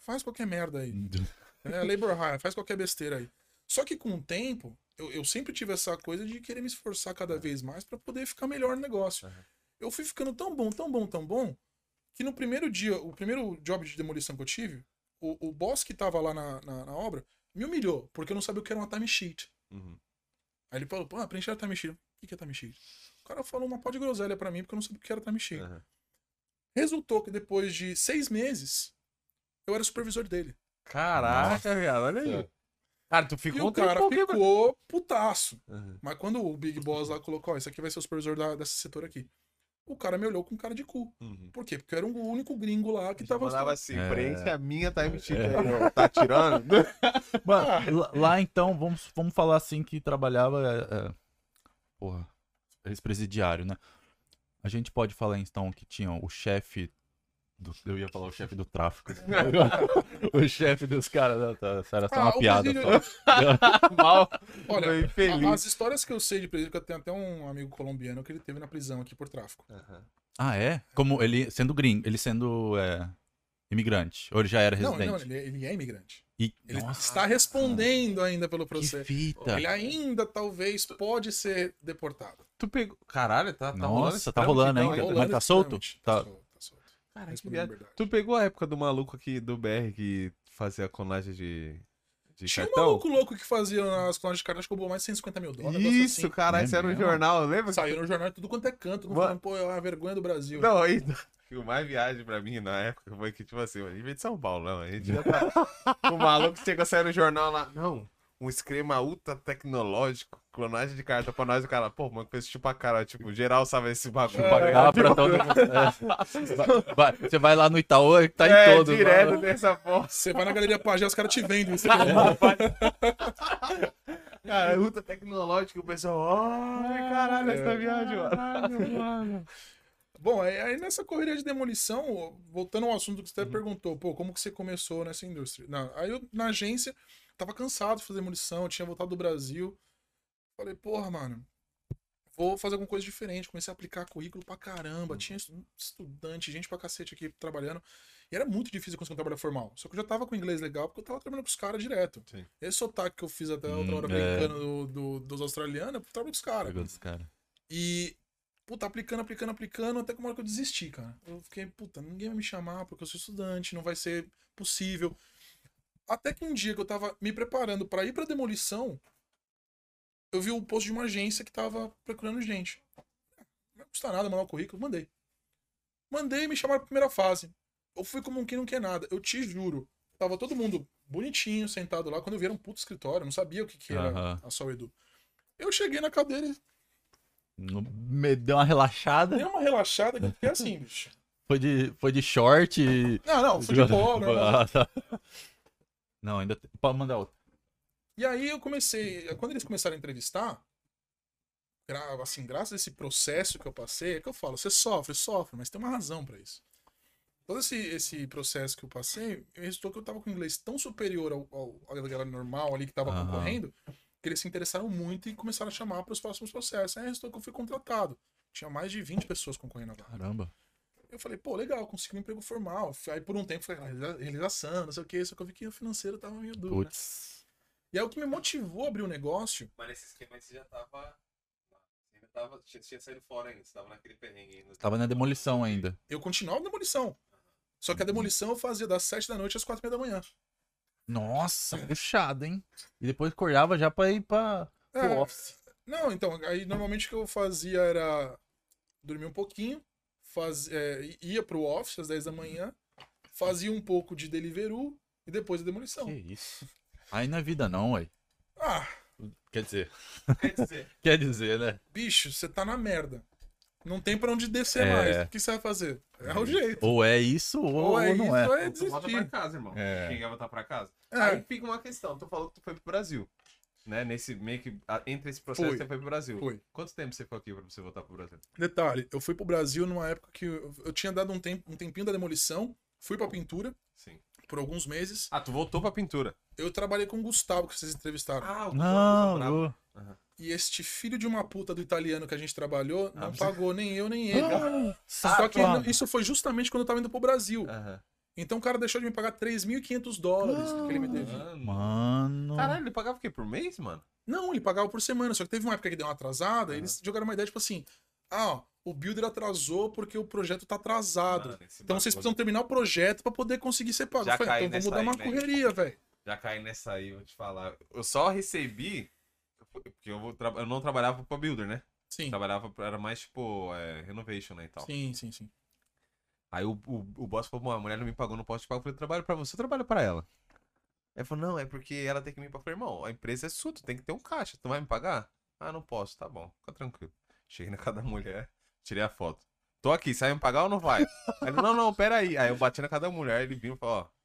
Faz qualquer merda aí. É, labor hire, faz qualquer besteira aí. Só que com o tempo, eu, eu sempre tive essa coisa de querer me esforçar cada vez mais pra poder ficar melhor no negócio. Aham. Eu fui ficando tão bom, tão bom, tão bom, que no primeiro dia, o primeiro job de demolição que eu tive, o, o boss que tava lá na, na, na obra me humilhou, porque eu não sabia o que era uma time sheet. Uhum. Aí ele falou, pô, ah, preencher a time sheet. O que que é time sheet? O cara falou uma pó de groselha pra mim, porque eu não sabia o que era time sheet. Aham. Resultou que depois de seis meses, eu era supervisor dele. Caraca, viado, olha aí. Certo. Cara, tu E ficou o cara um ficou putaço. Aham. Mas quando o Big Boss lá colocou, ó, esse aqui vai ser o supervisor da, desse setor aqui. O cara me olhou com cara de cu. Uhum. Por quê? Porque eu era o único gringo lá que tava. Mandava assim, É. preenche a minha time sheet aí, ó. Tá tirando? Mano, lá- lá então, vamos, vamos falar assim que trabalhava. É, é, porra, ex-presidiário, né? A gente pode falar então que tinha o chefe. do- eu ia falar o chefe do tráfico. o chefe dos caras. Não, tá, isso era só Ah, uma piada. presídio- Só. Mal. Olha, a- as histórias que eu sei de presídio, que eu tenho até um amigo colombiano que ele teve na prisão aqui por tráfico. Aham. Ah, é? Como ele sendo gringo, ele sendo é, imigrante. Ou ele já era Não, residente? não, ele, ele é imigrante. E, Ele nossa, está respondendo ainda pelo que processo. fita. Ele ainda talvez pode ser deportado. Tu pegou. Caralho, tá, tá rolando Nossa, tá trampo rolando ainda. hein? Mas tá solto? extremamente. Tá. solto, tá solto. Que viagem. verdade. Tu pegou a época do maluco aqui do BR que fazia clonagem de, de Tinha um cartão? maluco louco que fazia nas clonas de cartas que cobrou mais de 150 mil dólares. um Isso, assim. cara, É isso era no mesmo? jornal, lembra? Saiu no jornal tudo quanto é canto. Mano. Falando, pô, é a vergonha do Brasil. Não, aí. O mais viagem pra mim na época foi que, tipo assim, a gente veio de São Paulo, não. A gente já tá. o maluco chegou a sair no jornal lá. Não, um esquema ultra tecnológico, clonagem de carta pra nós. O cara, pô, mano, fez tipo a cara, tipo, geral sabe esse bagulho. É. tá pra todo mundo. É. Vai- você vai lá no Itaú, tá em é, todo. direto vai- dessa porra. Você vai na Galeria Pajé, os caras te vendem. Isso Cara, ultra tecnológico, o pessoal, ai, caralho, essa É. viagem, mano. Bom, aí, nessa correria de demolição, voltando ao assunto que você até perguntou, pô, como que você começou nessa indústria? Não, aí eu, na agência, tava cansado de fazer demolição, tinha voltado do Brasil. Falei, porra, mano, vou fazer alguma coisa diferente. Comecei a aplicar currículo pra caramba, tinha estu- estudante, gente pra cacete aqui trabalhando. E era muito difícil conseguir um trabalho formal. Só que eu já tava com inglês legal, porque eu tava trabalhando com os caras direto. Sim. Esse sotaque que eu fiz até outra Hum, hora é. brincando do, do- dos australianos, eu trabalho com os caras. E, puta, aplicando, aplicando, aplicando, até que uma hora que eu desisti, cara. Eu fiquei, puta, ninguém vai me chamar porque eu sou estudante, não vai ser possível. Até que um dia que eu tava me preparando pra ir pra demolição, eu vi o post de uma agência que tava procurando gente. Não custa nada mandar o currículo, mandei. Mandei e me chamaram pra primeira fase. Eu fui como um quem não quer nada. Eu te juro. Tava todo mundo bonitinho, sentado lá. Quando eu vi era um puto escritório, eu não sabia o que, que era a Sol Edu. Eu cheguei na cadeira e me deu uma relaxada. Deu uma relaxada que é assim, bicho. Foi de, foi de short. e- Não, não, fui de. Ah, tá. Não, ainda. tem- Pode mandar outro. E aí eu comecei, quando eles começaram a entrevistar, gra- assim, graças a esse processo que eu passei, é que eu falo, você sofre, sofre, mas tem uma razão pra isso. Todo esse, esse processo que eu passei, resultou que eu tava com inglês tão superior ao, ao, à galera normal ali que tava Aham. concorrendo, que eles se interessaram muito e começaram a chamar para os próximos processos. Aí resultou que eu fui contratado. Tinha mais de 20 pessoas concorrendo agora. Caramba. Eu falei, pô, legal, consegui um emprego formal. Aí por um tempo foi realiza- realização, não sei o que, só que eu vi que o financeiro tava meio duro. né? Putz. E aí o que me motivou a abrir o negócio, Mas nesse esquema aí você já tava. Você ainda tava. Tinha, tinha saído fora ainda, você tava naquele perrengue ainda. Tava na demolição ainda. eu continuava na demolição. Só que a demolição eu fazia das 7 da noite às 4 e meia da manhã. Nossa, puxado, hein? E depois acordava já pra ir pra pro É, office. Não, então, aí normalmente o que eu fazia era dormir um pouquinho, faz, é, ia pro office às 10 da manhã, fazia um pouco de Deliveroo e depois a demolição. Que isso? Aí não é vida não, ué. Ah, Quer dizer. Quer dizer, Quer dizer, né? bicho, você tá na merda. Não tem pra onde descer É. mais. O que você vai fazer? É o jeito. Ou é isso ou, Ou é ou não isso, é. ou é tu volta pra desistir. casa, irmão. É. Quem quer voltar pra casa? É. Aí fica uma questão. Tu falou que tu foi pro Brasil. Né? Nesse meio que. Entre esse processo Foi. você foi pro Brasil. Foi. Quanto tempo você ficou aqui pra você voltar pro Brasil? Detalhe, eu fui pro Brasil numa época que eu, eu tinha dado um, tempo, um tempinho da demolição, fui pra pintura Sim. por alguns meses. Ah, tu voltou pra pintura. Eu trabalhei com o Gustavo, que vocês entrevistaram. Ah, o Não, ô. E este filho de uma puta do italiano que a gente trabalhou não Ah, você- pagou nem eu nem ele. Só que não- isso foi justamente quando eu tava indo pro Brasil. Aham. Então o cara deixou de me pagar 3.500 dólares que ele me devia. Mano. Caralho, ele pagava o quê? Por mês, mano? Não, ele pagava por semana. Só que teve uma época que deu uma atrasada, eles jogaram uma ideia tipo assim: ah, ó, o builder atrasou porque o projeto tá atrasado. Mano, Então vocês precisam terminar o projeto pra poder conseguir ser pago. Já Eu falei, então vamos dar nessa uma aí, né? correria, velho. Já caí nessa aí, vou te falar. Eu só recebi. Porque eu, tra- eu não trabalhava pra builder, né? Sim. Trabalhava, pra- era mais tipo é, renovation, né? E tal. Sim, sim, sim. Aí o, o, o boss falou: "Bom, a mulher não me pagou, não posso te pagar. Eu falei: trabalho pra você, eu trabalho pra ela. Aí ele falou: não, é porque ela tem que me pagar. Eu falei: irmão, a empresa é sua, tu tem que ter um caixa, tu vai me pagar? Ah, não posso, tá bom, fica tranquilo. Cheguei na casa da mulher, tirei a foto. Tô aqui, sai me pagar ou não vai? Aí ele: não, não, pera aí. Aí eu bati na casa da mulher, ele viu e falou: ó.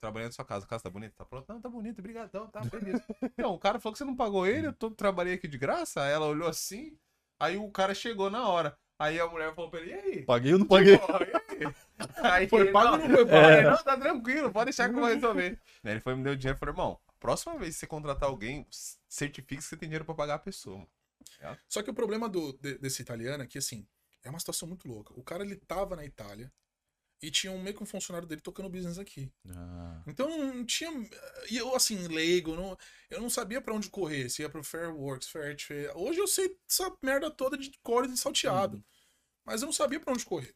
Trabalhando na sua casa, a casa tá bonita? Tá pronto? Não, tá bonito, obrigadão, tá, beleza. Então, o cara falou que você não pagou ele, eu tô, trabalhei aqui de graça. Aí ela olhou assim, aí o cara chegou na hora. Aí a mulher falou pra ele, e aí? Paguei ou não paguei? E aí? Aí Foi ele, pago ou não, foi pago? aí ele, não, tá tranquilo, pode deixar que eu vou resolver. Aí ele foi me deu dinheiro e falou, irmão, próxima vez que você contratar alguém, certifique que você tem dinheiro pra pagar a pessoa. mano. Só que o problema do, de- desse italiano é que, assim, é uma situação muito louca. O cara, ele tava na Itália, E tinha um, meio que um funcionário dele tocando business aqui. Ah, Então não tinha. E eu, assim, leigo, não, eu não sabia pra onde correr. Se ia pro Fairworks, Fairtrade. Hoje eu sei essa merda toda de core e de salteado. Uhum. Mas eu não sabia pra onde correr.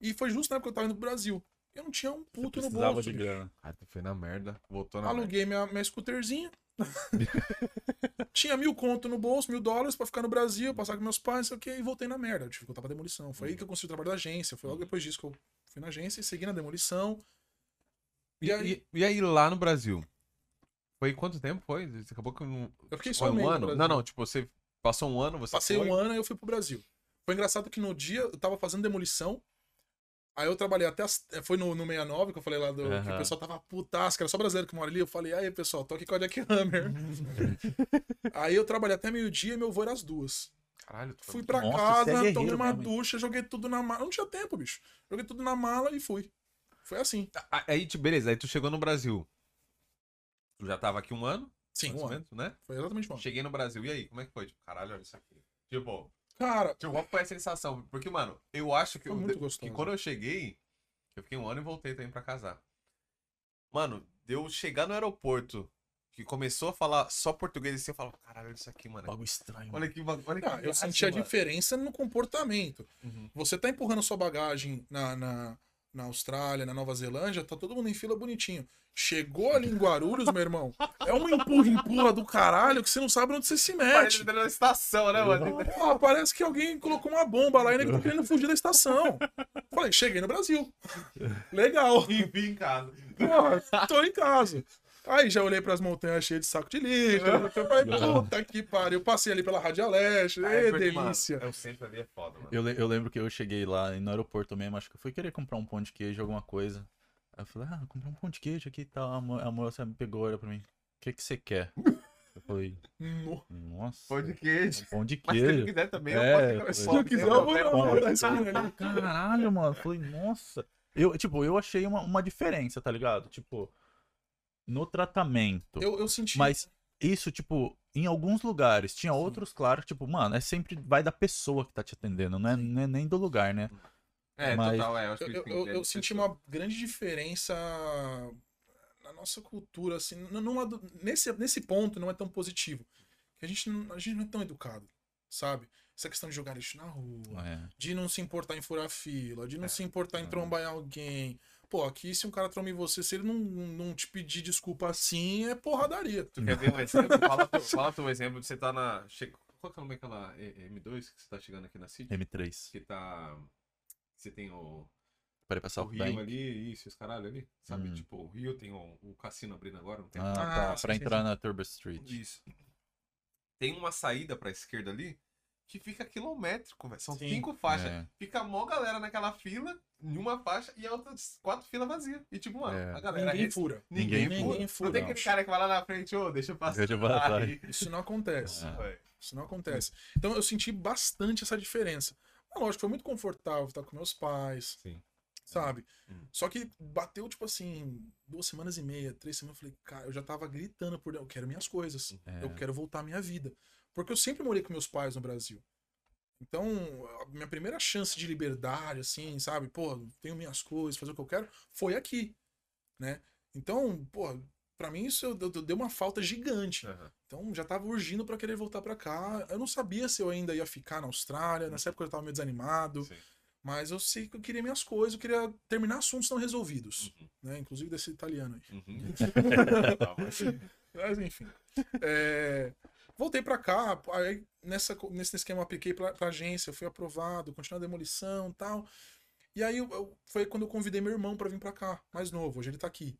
E foi justo na época que eu tava indo pro Brasil. Eu não tinha um você puto no bolso. de grana. Ah, tu foi na merda. Voltou na merda. Aluguei minha, minha scooterzinha. Tinha mil conto no bolso, mil dólares pra ficar no Brasil, passar com meus pais, não sei o que, e voltei na merda. Eu tive que voltar pra demolição. Foi aí que eu consegui o trabalho da agência. Foi logo depois disso que eu fui na agência e segui na demolição. E, E aí- e- e aí, lá no Brasil? Foi quanto tempo foi? Você acabou que não. Eu fiquei Foi só um um ano? Não, não, tipo, você passou um ano, você Passei foi? um ano e eu fui pro Brasil. Foi engraçado que no dia eu tava fazendo demolição. Aí eu trabalhei até. As... eh, Foi no, no 69 que eu falei lá do. Que Aham. o pessoal tava putaço, que era só brasileiro que mora ali. Eu falei, aí pessoal, tô aqui com a Jackhammer. aí eu trabalhei até meio-dia e meu voo era às duas. Caralho, tu foi Fui pra Nossa, é casa, guerreiro tomei uma hein? ducha, joguei tudo na mala. Não tinha tempo, bicho. Joguei tudo na mala e fui. Foi assim. Ah, Aí, tipo, beleza, aí tu chegou no Brasil. Tu já tava aqui um ano? Sim, um ano. menos, né? Foi exatamente ano. Cheguei no Brasil, e aí, como é que foi? Tipo, caralho, olha isso aqui. Tipo, Cara, tipo, qual foi a sensação? Porque, mano, eu acho que, Foi eu- muito que gostoso. quando eu cheguei, eu fiquei um ano e voltei também pra casar. Mano, deu chegar no aeroporto, que começou a falar só português assim, eu falava, caralho, isso aqui, mano. Bagulho estranho. Olha que bagulho. Olha que ah, eu senti a mano. diferença no comportamento. Uhum. Você tá empurrando sua bagagem na, na, na Austrália, na Nova Zelândia, tá todo mundo em fila bonitinho. Chegou ali em Guarulhos, meu irmão, é uma empurra-empurra do caralho que você não sabe onde você se Parece mete. que tá na estação, né, mano? Pô, parece que alguém colocou uma bomba lá e ele tá querendo fugir da estação. Falei, cheguei no Brasil. Legal. Enfim, em casa. Porra, tô em casa. Aí já olhei pras montanhas cheias de saco de lixo. Eu falei, puta que pariu. Passei ali pela Rádio Leste. Porque, delícia. Mano, é o centro ali é foda, mano. Eu, eu lembro que eu cheguei lá no aeroporto mesmo, acho que eu fui querer comprar um pão de queijo, alguma coisa. Aí eu falei, ah, comprei um pão de queijo aqui e tal. A mo- a moça me pegou, olha pra mim. O que que você quer? Eu falei, No- nossa. Pão de queijo. Pão de Mas se ele queijo. quiser também, É, eu posso se Se eu quiser, eu vou eu dar esquina ali. Caralho, mano. Eu Falei, nossa. Eu, tipo, eu achei uma, uma diferença, tá ligado? Tipo, no tratamento. Eu, eu senti. Mas isso, tipo, em alguns lugares. Tinha outros, claro, tipo, mano, é sempre vai da pessoa que tá te atendendo, não é, não é nem do lugar, né? É, Mas- total, é. Eu, acho Eu, que eu, tem- eu- é eu senti uma grande diferença na nossa cultura, assim, numa nesse, nesse ponto não é tão positivo. Que a gente, não- a gente não é tão educado, sabe? Essa questão de jogar lixo na rua, É. de não se importar em furar fila, de não É. se importar em trombar em alguém. Pô, aqui se um cara tromba em você, se ele não, não te pedir desculpa assim, é porradaria. Tu quer ver um exemplo? Fala tu, fala tu um exemplo de você tá na. Che... Qual que é o nome daquela E- M2 que você tá chegando aqui na City? M3. Que tá. Você tem o, Peraí, passar o o Rio Bank. ali, isso, os caralho ali. Sabe? Hum. Tipo, o Rio tem o, o cassino abrindo agora, não tem? Ah, Ah, tá. Pra entrar na Turbo Street. Isso. Tem uma saída pra esquerda ali que fica quilométrico, velho. São Sim. cinco faixas. É. Fica a mó galera naquela fila, em uma faixa, e a outras quatro filas vazias. E tipo, mano, É. a galera. Ninguém esse- fura. Ninguém, Ninguém fura. fura. Não tem aquele cara que vai lá na frente, ô, deixa eu passar. Deixa eu passar. Aí, Isso não acontece. Ah. velho. Isso não acontece. Então eu senti bastante essa diferença. Mas, lógico, foi muito confortável estar com meus pais, Sim. sabe? Hum. Só que bateu, tipo assim, duas semanas e meia, três semanas, eu falei, cara, eu já tava gritando por dentro, eu quero minhas coisas. É. Eu quero voltar à minha vida. Porque eu sempre morei com meus pais no Brasil. Então, a minha primeira chance de liberdade, assim, sabe? Pô, tenho minhas coisas, fazer o que eu quero, foi aqui, né? Então, pô, pra mim isso eu- eu- deu uma falta gigante. Aham. Então já tava urgindo pra querer voltar pra cá. Eu não sabia se eu ainda ia ficar na Austrália. Nessa época eu tava meio desanimado. Sim. Mas eu sei que eu queria minhas coisas, eu queria terminar assuntos não resolvidos. Uhum. Né? Inclusive desse italiano aí. Uhum. Tá, Mas enfim. É, Voltei pra cá, aí nessa, nesse esquema eu apliquei pra, pra agência, fui aprovado, continuei a demolição e tal. E aí eu- eu- foi quando eu convidei meu irmão pra vir pra cá, mais novo, hoje ele tá aqui.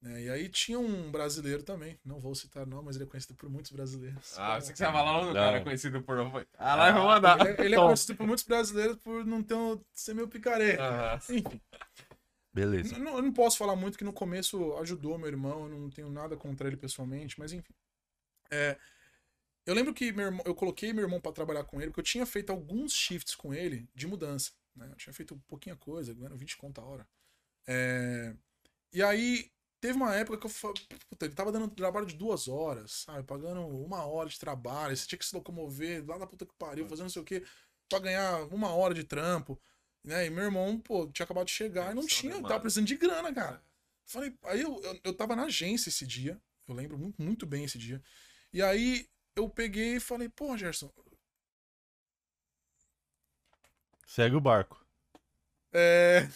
né? e aí tinha um brasileiro também, não vou citar não, mas ele é conhecido por muitos brasileiros. Ah, você que você falar o cara conhecido por. Ah, lá eu vou mandar. Ele, é- ele é conhecido por muitos brasileiros por não ter um, ser meio picareta. Aham. Enfim, Beleza. n- não- eu não posso falar muito que no começo ajudou meu irmão, eu não tenho nada contra ele pessoalmente, mas enfim. É, eu lembro que meu irmão- eu coloquei meu irmão pra trabalhar com ele, porque eu tinha feito alguns shifts com ele de mudança. né? Eu tinha feito pouquinha coisa, ganhando 20 conto a hora. É, e aí, teve uma época que eu falei, puta, ele tava dando trabalho de duas horas, sabe? Pagando uma hora de trabalho, você tinha que se locomover lá da puta que pariu, fazendo não sei o quê, pra ganhar uma hora de trampo. Né? E meu irmão, pô, tinha acabado de chegar e não tinha, demais. tava precisando de grana, cara. Falei, aí eu, eu, eu tava na agência esse dia, eu lembro muito, muito bem esse dia. E aí eu peguei e falei, pô, Gerson, Segue o barco. é,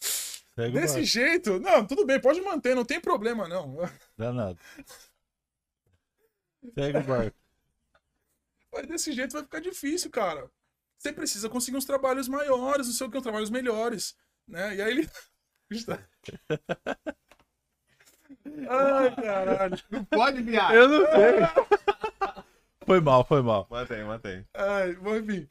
Segue o desse barco. jeito, não, tudo bem, pode manter, não tem problema não. Danado. Segue o barco. Mas desse jeito vai ficar difícil, cara. Você precisa conseguir uns trabalhos maiores, não sei o que, uns trabalhos melhores, né? E aí ele... Ai, caralho. Pode viajar. Eu não sei. Foi mal, foi mal. Mantém, mantém. Ai, bom, enfim.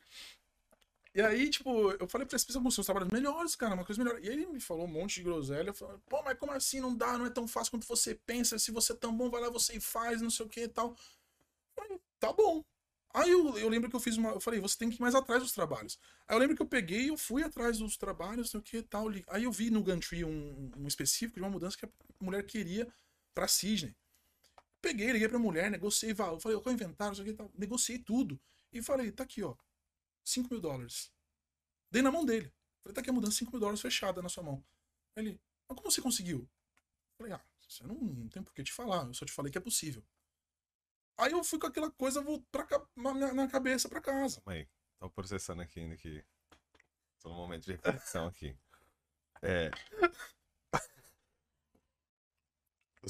E aí, tipo, eu falei pra precisa conseguir uns trabalhos melhores, cara, uma coisa melhor. E ele me falou um monte de groselha, falou, pô, mas como assim não dá, não é tão fácil quanto você pensa, se você é tão bom, vai lá você e faz, não sei o que e tal. Eu falei, tá bom. Aí eu, eu lembro que eu fiz uma, eu falei, você tem que ir mais atrás dos trabalhos. Aí eu lembro que eu peguei e eu fui atrás dos trabalhos, não sei o que e tal. Aí eu vi no Gantry um, um específico de uma mudança que a mulher queria pra Sydney. Peguei, liguei pra mulher, negociei, falei, qual é o inventário, não sei o que e tal. Negociei tudo. E falei, tá aqui, ó. 5 mil dólares. Dei na mão dele. Falei, tá aqui a mudança, 5 mil dólares fechada na sua mão. Ele, mas como você conseguiu? Falei, ah, você não, não tem por que te falar, eu só te falei que é possível. Aí eu fui com aquela coisa vou pra, na- na cabeça pra casa. Calma aí. Tô processando aqui ainda que. Tô num momento de reflexão aqui. É.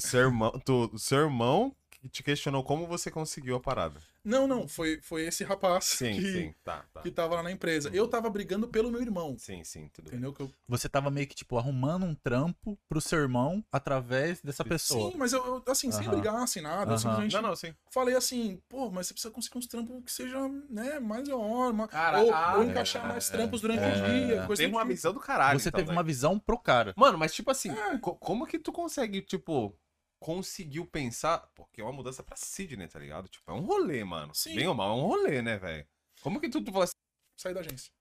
Seu irmão, tu- seu irmão que te questionou como você conseguiu a parada. Não, não, foi, foi esse rapaz Sim, que, sim. Tá, tá. que tava lá na empresa. Eu tava brigando pelo meu irmão, Sim, sim, tudo bem. entendeu? Que eu, Você tava meio que, tipo, arrumando um trampo pro seu irmão através dessa pessoa. sim, mas eu, eu, assim, sem Aham. brigar, sem nada, eu Aham. simplesmente Não, não, sim. falei assim, pô, mas você precisa conseguir uns trampos que seja, né, mais da hora, ma- Cara, ou, ah, ou é, encaixar mais é, trampos durante é. o dia, coisa Tem uma tipo. visão do caralho. Você então, teve né? uma visão pro cara. Mano, mas tipo assim, É. co- como que tu consegue, tipo, conseguiu pensar. Porque é uma mudança pra Sydney, tá ligado? Tipo, é um rolê, mano. Sim. Bem ou mal, é um rolê, né, velho? Como que tu, tu fala assim, Saí da agência.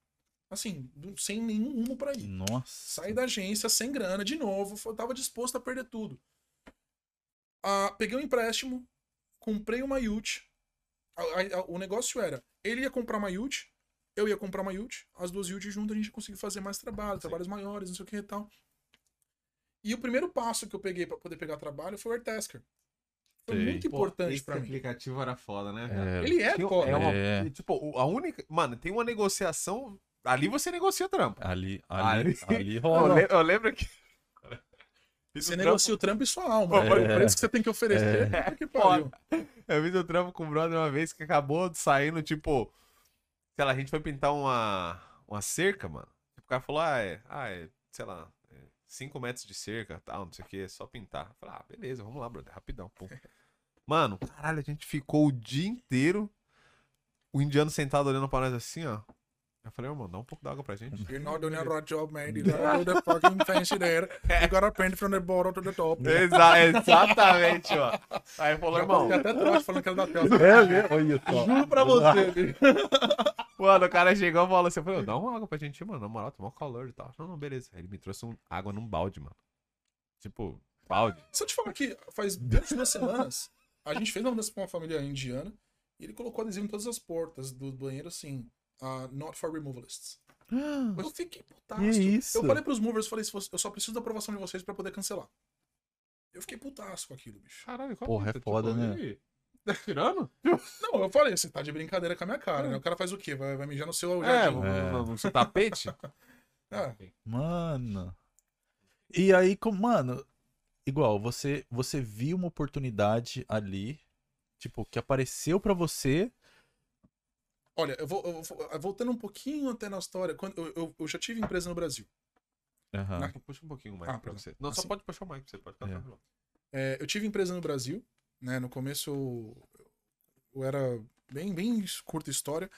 Assim, sem nenhum rumo pra ir. Nossa. Saí da agência sem grana de novo, eu tava disposto a perder tudo. Ah, peguei um empréstimo, comprei uma Yacht. O negócio era, ele ia comprar uma Yacht, eu ia comprar uma Yacht, as duas Yachts juntas a gente ia conseguir fazer mais trabalho, trabalhos maiores, não sei o que e tal. E o primeiro passo que eu peguei pra poder pegar trabalho foi o Airtasker. Foi Sei. muito importante pra mim. aplicativo era foda, né? É, Ele é foda. é uma- É. Tipo, o- a única. Mano, tem uma negociação. Ali você negocia trampo. ali, ali, Ali- ali Eu, rola. le- eu lembro que. Fiz Você um negocia o trampo e sua alma. É. O preço que você tem que oferecer. puta que pariu. trampo- Eu fiz um trampo com o brother uma vez que acabou saindo, tipo. Sei lá, a gente foi pintar uma, uma cerca, mano. O cara falou, ah, é, ah, é sei lá, 5 metros de cerca, tal, não sei o que, é só pintar. Eu falei, ah, beleza, vamos lá, brother, rapidão. Pum. Mano, caralho, a gente ficou o dia inteiro, o indiano sentado olhando pra nós assim, ó. Eu falei, irmão, dá um pouco d'água pra gente. You're not doing a right job, man. You don't do the fucking fancy there. You gotta paint from the bottom to the top. Exa- exatamente, ó. Aí falou, irmão, até trote falando que era da tela. É? Olha só. Juro pra você. Mano, o cara chegou e falou assim: eu falei, dá uma água pra gente, mano. Na moral, tomar um calor e tal. Não, não, beleza. Aí ele me trouxe um- água num balde, mano. Tipo, balde. Se eu te falar que faz menos de duas semanas, a gente fez uma mudança pra uma família indiana e ele colocou adesivo em todas as portas do banheiro assim, ah, not for removalists. Eu fiquei putaço. Que isso? Eu falei pros movers, falei, eu só preciso da aprovação de vocês pra poder cancelar. Eu fiquei putaço com aquilo, bicho. Caralho, qual Porra, que é foda, né? e aí? Tá tirando? Não, eu falei, você tá de brincadeira com a minha cara, né? O cara faz o quê? Vai, vai mijar no seu É, jardim. no, É. no- seu tapete? Ah, Mano. E aí, como, mano, igual, você você viu uma oportunidade ali, tipo, que apareceu pra você. Olha, eu vou, eu vou- voltando um pouquinho até na história. Quando eu, eu, eu já tive empresa no Brasil. Aham. Na- Puxa um pouquinho mais Ah, pra você. Não, só Assim. pode puxar o mic pra você, pode ficar É. tranquilo. É, eu tive empresa no Brasil, né? No começo eu, eu era bem, bem curta história.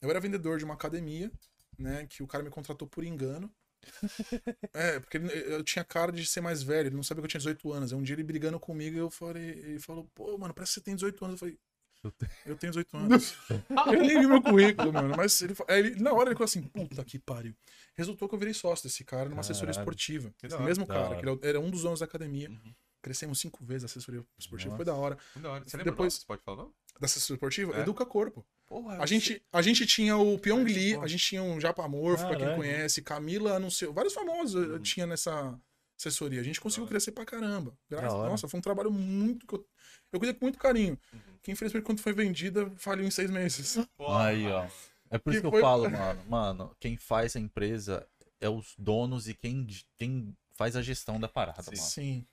Eu era vendedor de uma academia, né? Que o cara me contratou por engano. É, porque ele- eu tinha cara de ser mais velho, ele não sabia que eu tinha 18 anos. Aí um dia ele brigando comigo, eu falei, ele falou, pô, mano, parece que você tem 18 anos. Eu falei, Eu te- eu tenho 18 anos. eu nem vi meu currículo, mano. Mas ele, ele- na hora ele falou assim, puta que pariu. Resultou que eu virei sócio desse cara numa assessoria Caralho. esportiva. Que Esse mesmo cara, que ele era um dos donos da academia. Uhum. Crescemos cinco vezes a assessoria esportiva. Nossa. Foi da hora. Da hora. Você lembra Depois-. Você pode falar, não? Da assessoria esportiva? É? Educa Corpo. Porra, A gente, a gente tinha o Pyong Lee, a gente tinha um Japa Morfo, pra quem Caralho. conhece, Camila anunciou, vários famosos Uhum. tinha nessa assessoria. A gente conseguiu crescer pra caramba. Graças, nossa, foi um trabalho muito que eu, eu cuidei com muito carinho. Uhum. Que infelizmente quando foi vendida, faliu em seis meses. Porra, Aí, ó. É por isso Que que eu foi- falo, mano. Mano, quem faz a empresa é os donos e quem, quem faz a gestão da parada, Sim. mano. Sim.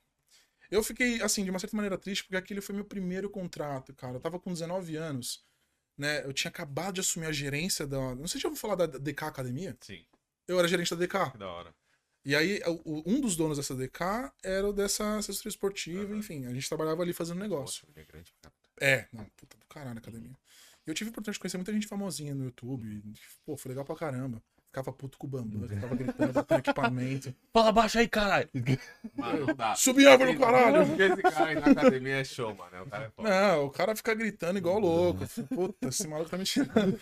Eu fiquei, assim, de uma certa maneira triste, porque aquele foi meu primeiro contrato, cara. Eu tava com 19 anos, né? Eu tinha acabado de assumir a gerência da. Não sei se já ouviu falar da DK Academia. Sim, Eu era gerente da DK. que da hora. E aí, o- um dos donos dessa DK era o dessa assessoria esportiva, Aham. enfim, a gente trabalhava ali fazendo negócio. Poxa, é grande. É, não, puta do caralho academia. E eu tive a oportunidade de conhecer muita gente famosinha no YouTube. e, pô, foi legal pra caramba. Ficava puto com o bambam, ficava gritando, batendo equipamento. Fala baixo aí, caralho. Mano, não dá. Subi árvore no caralho! Porque esse cara aí na academia é show, mano. O cara é foda. Não, o cara fica gritando igual louco. Eu falei, Puta, esse maluco tá me tirando.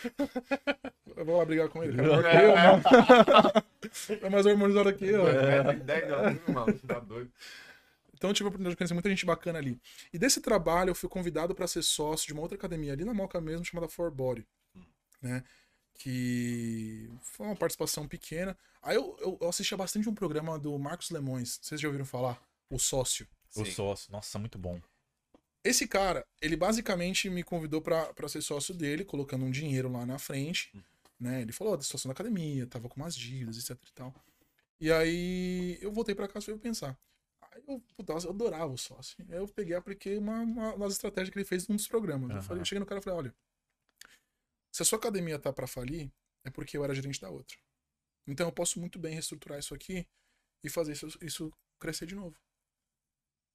Eu vou lá brigar com ele. Cara, É, eu, mano. É mais harmonizado que eu. É, 10 de altura, mano. Tá doido. Então eu tive a oportunidade de conhecer muita gente bacana ali. E desse trabalho eu fui convidado para ser sócio de uma outra academia ali na Moca mesmo, chamada For Body. Né? Que foi uma participação pequena. Aí eu, eu, eu assistia bastante um programa do Marcos Lemões. Vocês já ouviram falar? O Sócio. O Sim. sócio. Nossa, muito bom. Esse cara, ele basicamente me convidou pra pra ser sócio dele, colocando um dinheiro lá na frente, né? Ele falou da situação da academia, tava com umas dívidas, etc e tal. E aí eu voltei pra casa e fui pensar. Aí eu, puta, eu adorava o sócio. Aí eu peguei e apliquei uma, uma, umas estratégias que ele fez num dos programas. Eu, Aham. falei, eu cheguei no cara e falei, olha, se a sua academia tá pra falir, é porque eu era gerente da outra. Então eu posso muito bem reestruturar isso aqui e fazer isso, isso crescer de novo.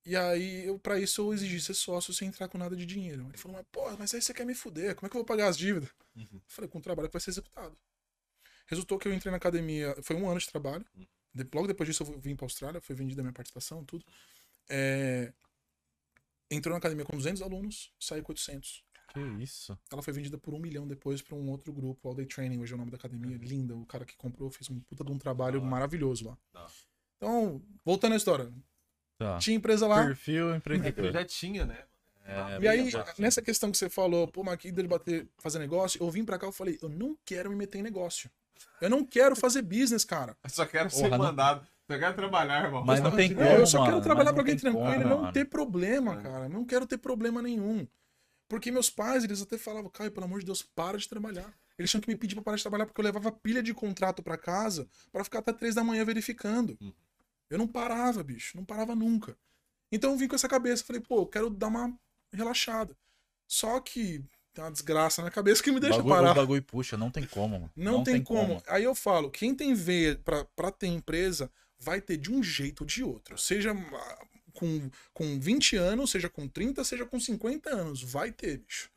E aí, eu, pra isso, eu exigi ser sócio sem entrar com nada de dinheiro. Ele falou, mas porra, mas aí você quer me fuder, como é que eu vou pagar as dívidas? Uhum. Eu falei, com o trabalho que vai ser executado. Resultou que eu entrei na academia, foi um ano de trabalho. De- logo depois disso eu vim pra Austrália, foi vendida a minha participação, tudo. É, entrou na academia com 200 alunos, saiu com 800. Que isso? Ela foi vendida por um milhão depois pra um outro grupo, All Day Training, hoje é o nome da academia. Linda, o cara que comprou fez um puta de um trabalho hora. maravilhoso lá. Hora. Então, voltando à história. Tá. Tinha empresa lá, Perfil Eu empreendedor. já tinha, né? É, E aí, nessa questão que você falou, pô, mas aqui de bater, fazer negócio, eu vim pra cá e falei, eu não quero me meter em negócio. Eu não quero fazer business, cara. Eu só quero ser Porra, não- mandado. Só quero trabalhar, irmão. Mas não tem Não, como, eu só mano, quero trabalhar pra não alguém tranquilo e não ter problema, É. cara. Não quero ter problema nenhum. Porque meus pais, eles até falavam, Caio, pelo amor de Deus, para de trabalhar. Eles tinham que me pedir pra parar de trabalhar porque eu levava pilha de contrato pra casa pra ficar até três da manhã verificando. Uhum. Eu não parava, bicho. Não parava nunca. Então eu vim com essa cabeça. Falei, pô, eu quero dar uma relaxada. Só que tem uma desgraça na cabeça que me deixa bagulho, parar. O bagulho puxa, não tem como, mano. Não, tem, como. Aí eu falo, quem tem veia pra, pra ter empresa, vai ter de um jeito ou de outro. Seja com, com 20 anos, seja com 30, seja com 50 anos. Vai ter, bicho.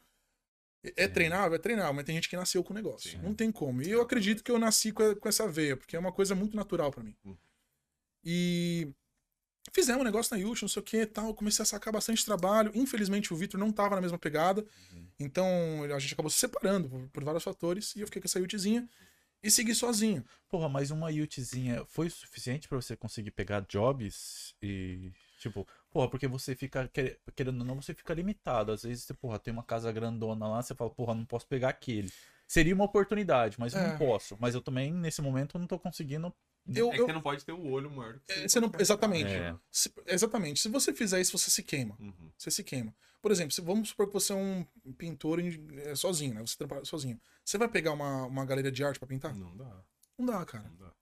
É- É treinável? É treinável, mas tem gente que nasceu com o negócio. Sim. Não tem como. E eu acredito que eu nasci com, com essa veia, porque é uma coisa muito natural pra mim. Hum. E fizemos um negócio na Yult, não sei o que e tal. Comecei a sacar bastante trabalho. Infelizmente o Vitor não tava na mesma pegada. Então a gente acabou se separando por, por vários fatores. E eu fiquei com essa Yultzinha e segui sozinho. Porra, mas uma Yutzinha foi o suficiente pra você conseguir pegar jobs e. Tipo, porra, porque você fica, quer- querendo ou não, você fica limitado. Às vezes, você, porra, tem uma casa grandona lá, você fala, porra, não posso pegar aquele. Seria uma oportunidade, mas eu É. não posso. Mas eu também, nesse momento, não tô conseguindo. Eu, É que eu- você não pode ter o olho maior do que É, você não- exatamente. É. Se- exatamente. Se você fizer isso, você se queima. Uhum. Você se queima. Por exemplo, se, vamos supor que você é um pintor em- é, sozinho, né? Você trabalha sozinho. Você vai pegar uma, uma galeria de arte pra pintar? Não dá, Não dá, cara. não dá.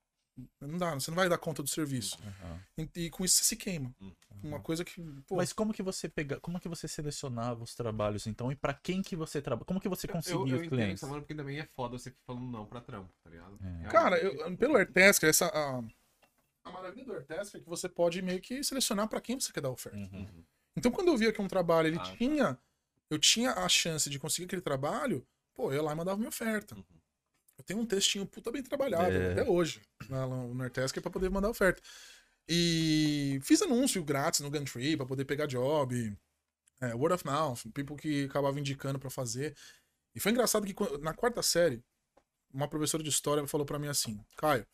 Não dá. Você não vai dar conta do serviço. Aham. E, e com isso você se queima. Uhum. Uma coisa que. Pô, Mas como que você pega, como que você selecionava os trabalhos então e pra quem que você trabalha? Como que você conseguia eu, eu os entendo clientes? essa mano, porque também é foda você falando não pra trampo, tá ligado? É. Cara, eu- pelo Airtasker, essa. A, a maravilha do Airtasker é que você pode meio que selecionar pra quem você quer dar oferta. Uhum. Então, quando eu via que um trabalho ele Ah, tá. tinha. Eu tinha a chance de conseguir aquele trabalho, pô, eu ia lá e mandava minha oferta. Uhum. Eu tenho um textinho puta bem trabalhado, É. até hoje, lá no Nerdtasker pra poder mandar oferta. E fiz anúncio grátis no Gumtree pra poder pegar job. é, word of mouth, people que acabavam indicando pra fazer. E foi engraçado que na quarta série, uma professora de história falou pra mim assim: Caio,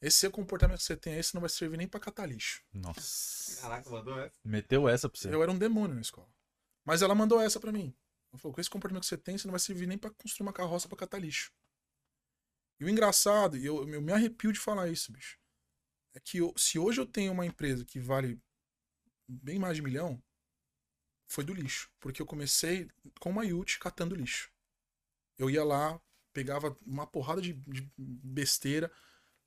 esse seu comportamento que você tem aí, você não vai servir nem pra catar lixo. Nossa. Caraca, mandou essa. Meteu essa pra você. Eu era um demônio na escola. Mas ela mandou essa pra mim. Ela falou, com esse comportamento que você tem, você não vai servir nem pra construir uma carroça pra catar lixo. E o engraçado, e eu, eu me arrepio de falar isso, bicho, é que eu- se hoje eu tenho uma empresa que vale bem mais de milhão, foi do lixo. Porque eu comecei com uma Yute catando lixo. Eu ia lá, pegava uma porrada de, de besteira,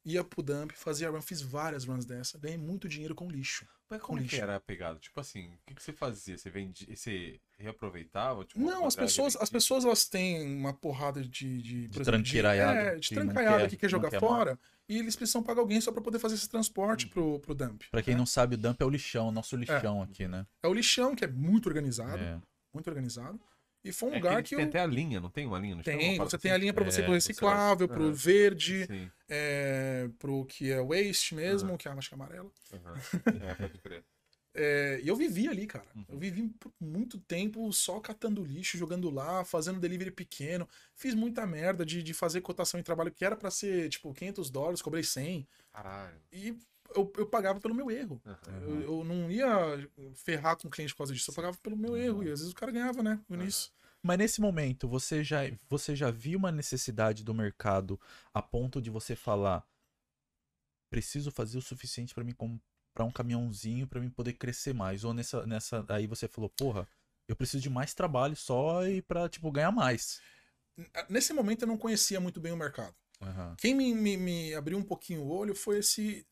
ia pro dump, fazia run, fiz várias runs dessa, ganhei muito dinheiro com lixo. Mas como lixo. que era a pegada? Tipo assim, o que, que você fazia? Você vendia, você reaproveitava? Tipo, Não, as pessoas, as pessoas elas têm uma porrada de. De, exemplo, tranqueiraiada, É, de que que quer jogar quer fora. E eles precisam pagar alguém só pra poder fazer esse transporte pro, pro dump. Pra quem né? não sabe, o dump é o lixão, nosso lixão aqui, né? É o lixão, que é muito organizado. É. Muito organizado. E foi um É lugar que tem eu. até a linha, não tem uma linha no chão? Tem, você tem a assim? linha pra você É, pro reciclável, pro Aham. verde, Sim. é, pro que é waste mesmo, que é a acho que é amarela. aham. É, pode crer. É, e eu vivi ali, cara. Uhum. Eu vivi por muito tempo só catando lixo, jogando lá, fazendo delivery pequeno. Fiz muita merda de, de fazer cotação em trabalho que era pra ser, tipo, 500 dólares, cobrei 100. Caralho. E eu, eu pagava pelo meu erro. Aham. Eu, eu não ia ferrar com o cliente por causa disso, eu pagava pelo meu erro. E às vezes o cara ganhava, né, com Aham. isso. Mas nesse momento, você já, você já viu uma necessidade do mercado a ponto de você falar: preciso fazer o suficiente pra mim comprar um caminhãozinho pra mim poder crescer mais? Ou nessa, nessa. Aí você falou: porra, eu preciso de mais trabalho só e pra, tipo, ganhar mais. Nesse momento eu não conhecia muito bem o mercado. Aham. Quem me, me, me abriu um pouquinho o olho foi esse,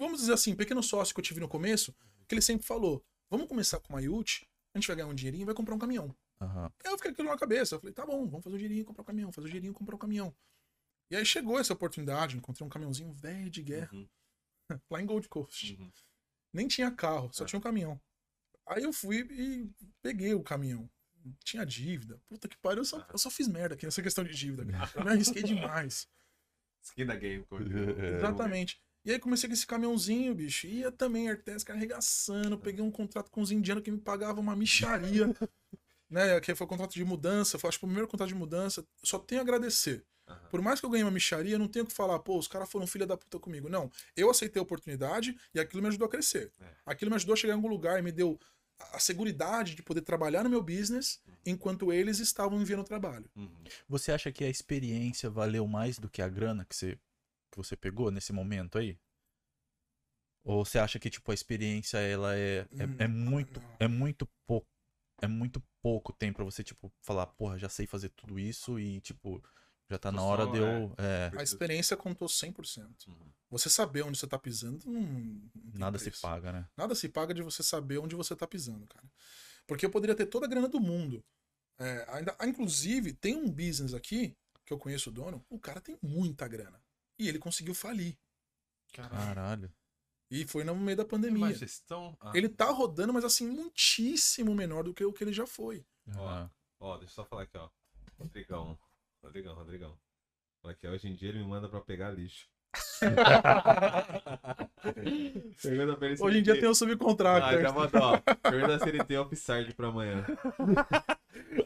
vamos dizer assim, pequeno sócio que eu tive no começo, que ele sempre falou: vamos começar com uma Yacht, a gente vai ganhar um dinheirinho e vai comprar um caminhão. Aham. Aí eu fiquei aquilo na cabeça. Eu falei, tá bom, vamos fazer o dinheirinho e comprar um caminhão, fazer o dinheirinho e comprar um caminhão. E aí chegou essa oportunidade, encontrei um caminhãozinho velho de guerra, Uhum, lá em Gold Coast. uhum. Nem tinha carro, só É. tinha um caminhão. Aí eu fui e peguei o caminhão. Tinha dívida. Puta que pariu, eu só, eu só fiz merda aqui nessa questão de dívida, cara. Eu me arrisquei demais. Skin da game. Exatamente. E aí comecei com esse caminhãozinho, bicho. Ia também, Artes, cara, arregaçando. Peguei um contrato com os indianos que me pagavam uma micharia. né? Que foi o contrato de mudança. Foi, acho que foi o primeiro contrato de mudança. Só tenho a agradecer. Por mais que eu ganhei uma micharia, não tenho o que falar, pô, os caras foram filha da puta comigo. Não. Eu aceitei a oportunidade e aquilo me ajudou a crescer. É. Aquilo me ajudou a chegar em algum lugar e me deu a a seguridade de poder trabalhar no meu business enquanto eles estavam enviando o trabalho. Uhum. Você acha que a experiência valeu mais do que a grana que você, que você pegou nesse momento aí? Ou você acha que, tipo, a experiência, ela é, é, é Hum, muito, não. é muito pouco, é muito pouco tempo pra você, tipo, falar, porra, já sei fazer tudo isso e, tipo, já tá Tô na hora só, de eu, é, A experiência contou 100%. Uhum. Você saber onde você tá pisando, não, não tem nada se preço. paga, né? Nada se paga de você saber onde você tá pisando, cara. Porque eu poderia ter toda a grana do mundo. É, ainda, inclusive, tem um business aqui, que eu conheço o dono, o cara tem muita grana. E ele conseguiu falir. Caralho. E foi no meio da pandemia. gestão? Ah, Ele tá rodando, mas assim, muitíssimo menor do que o que ele já foi. Ó. Ó, deixa eu só falar aqui, ó. Rodrigão. Rodrigão, Rodrigão. Olha aqui, hoje em dia ele me manda pra pegar lixo. Pergunta pra ele se Hoje em dia tem o subcontrato. Ah, já mandou, ó. Pergunta se ele tem offside pra amanhã.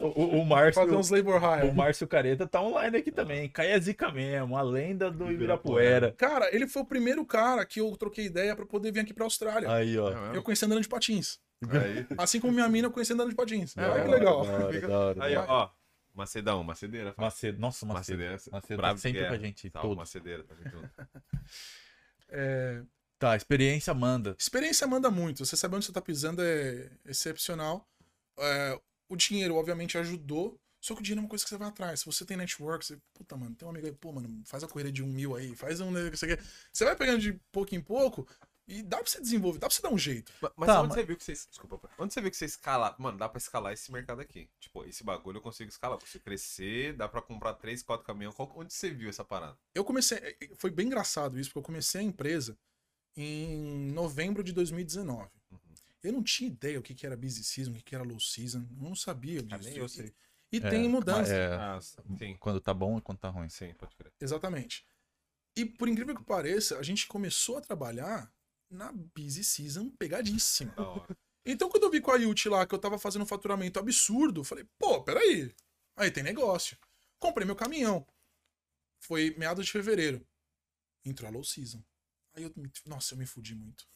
O, o Márcio, Fazer uns labor hire. o Márcio Careta tá online aqui também. Caia Zica mesmo, a lenda do Ibirapuera. Cara, ele foi o primeiro cara que eu troquei ideia pra poder vir aqui pra Austrália. Aí, ó. Eu conheci andando de patins. Aí, Assim como minha mina eu conheci andando de patins. É, Olha que legal. Da hora, da hora, aí da ó, hora. ó. Macedão, Macedeira. fala. Macedo, nossa, Macedo. Macedeira. Macedo tá sempre é. com a gente, Salve, todo. Macedeira, tamo junto. É, Tá, experiência manda. experiência manda muito. Você saber onde você tá pisando é excepcional. É, o dinheiro, obviamente, ajudou. Só que o dinheiro é uma coisa que você vai atrás. Se você tem network, você. Puta, mano, tem um amigo aí, pô, mano, faz a corrida de um mil aí, faz um. Você, quer. você vai pegando de pouco em pouco e dá pra você desenvolver, dá pra você dar um jeito. Ma- Mas Tá, onde mas- você viu que você. Desculpa, pai. onde você viu que você escala. Mano, dá pra escalar esse mercado aqui. Tipo, esse bagulho eu consigo escalar. Você crescer, dá pra comprar 3, 4 caminhões. Qual- Onde você viu essa parada? Eu comecei. é, Foi bem engraçado isso, porque eu comecei a empresa em novembro de 2019. Uhum. Eu não tinha ideia o que, que era busy season, o que, que era low season. Eu não sabia disso. Ah, nem eu sei. E É, tem mudança. É, Ah, sim. quando tá bom e quando tá ruim. Sim, pode crer. Exatamente. E por incrível que pareça, a gente começou a trabalhar na busy season pegadíssima. Então, quando eu vi com a Yut lá que eu tava fazendo um faturamento absurdo, eu falei, pô, peraí. Aí tem negócio. Comprei meu caminhão. Foi meados de fevereiro. Entrou a low season. Aí eu, me- nossa, eu me fudi muito.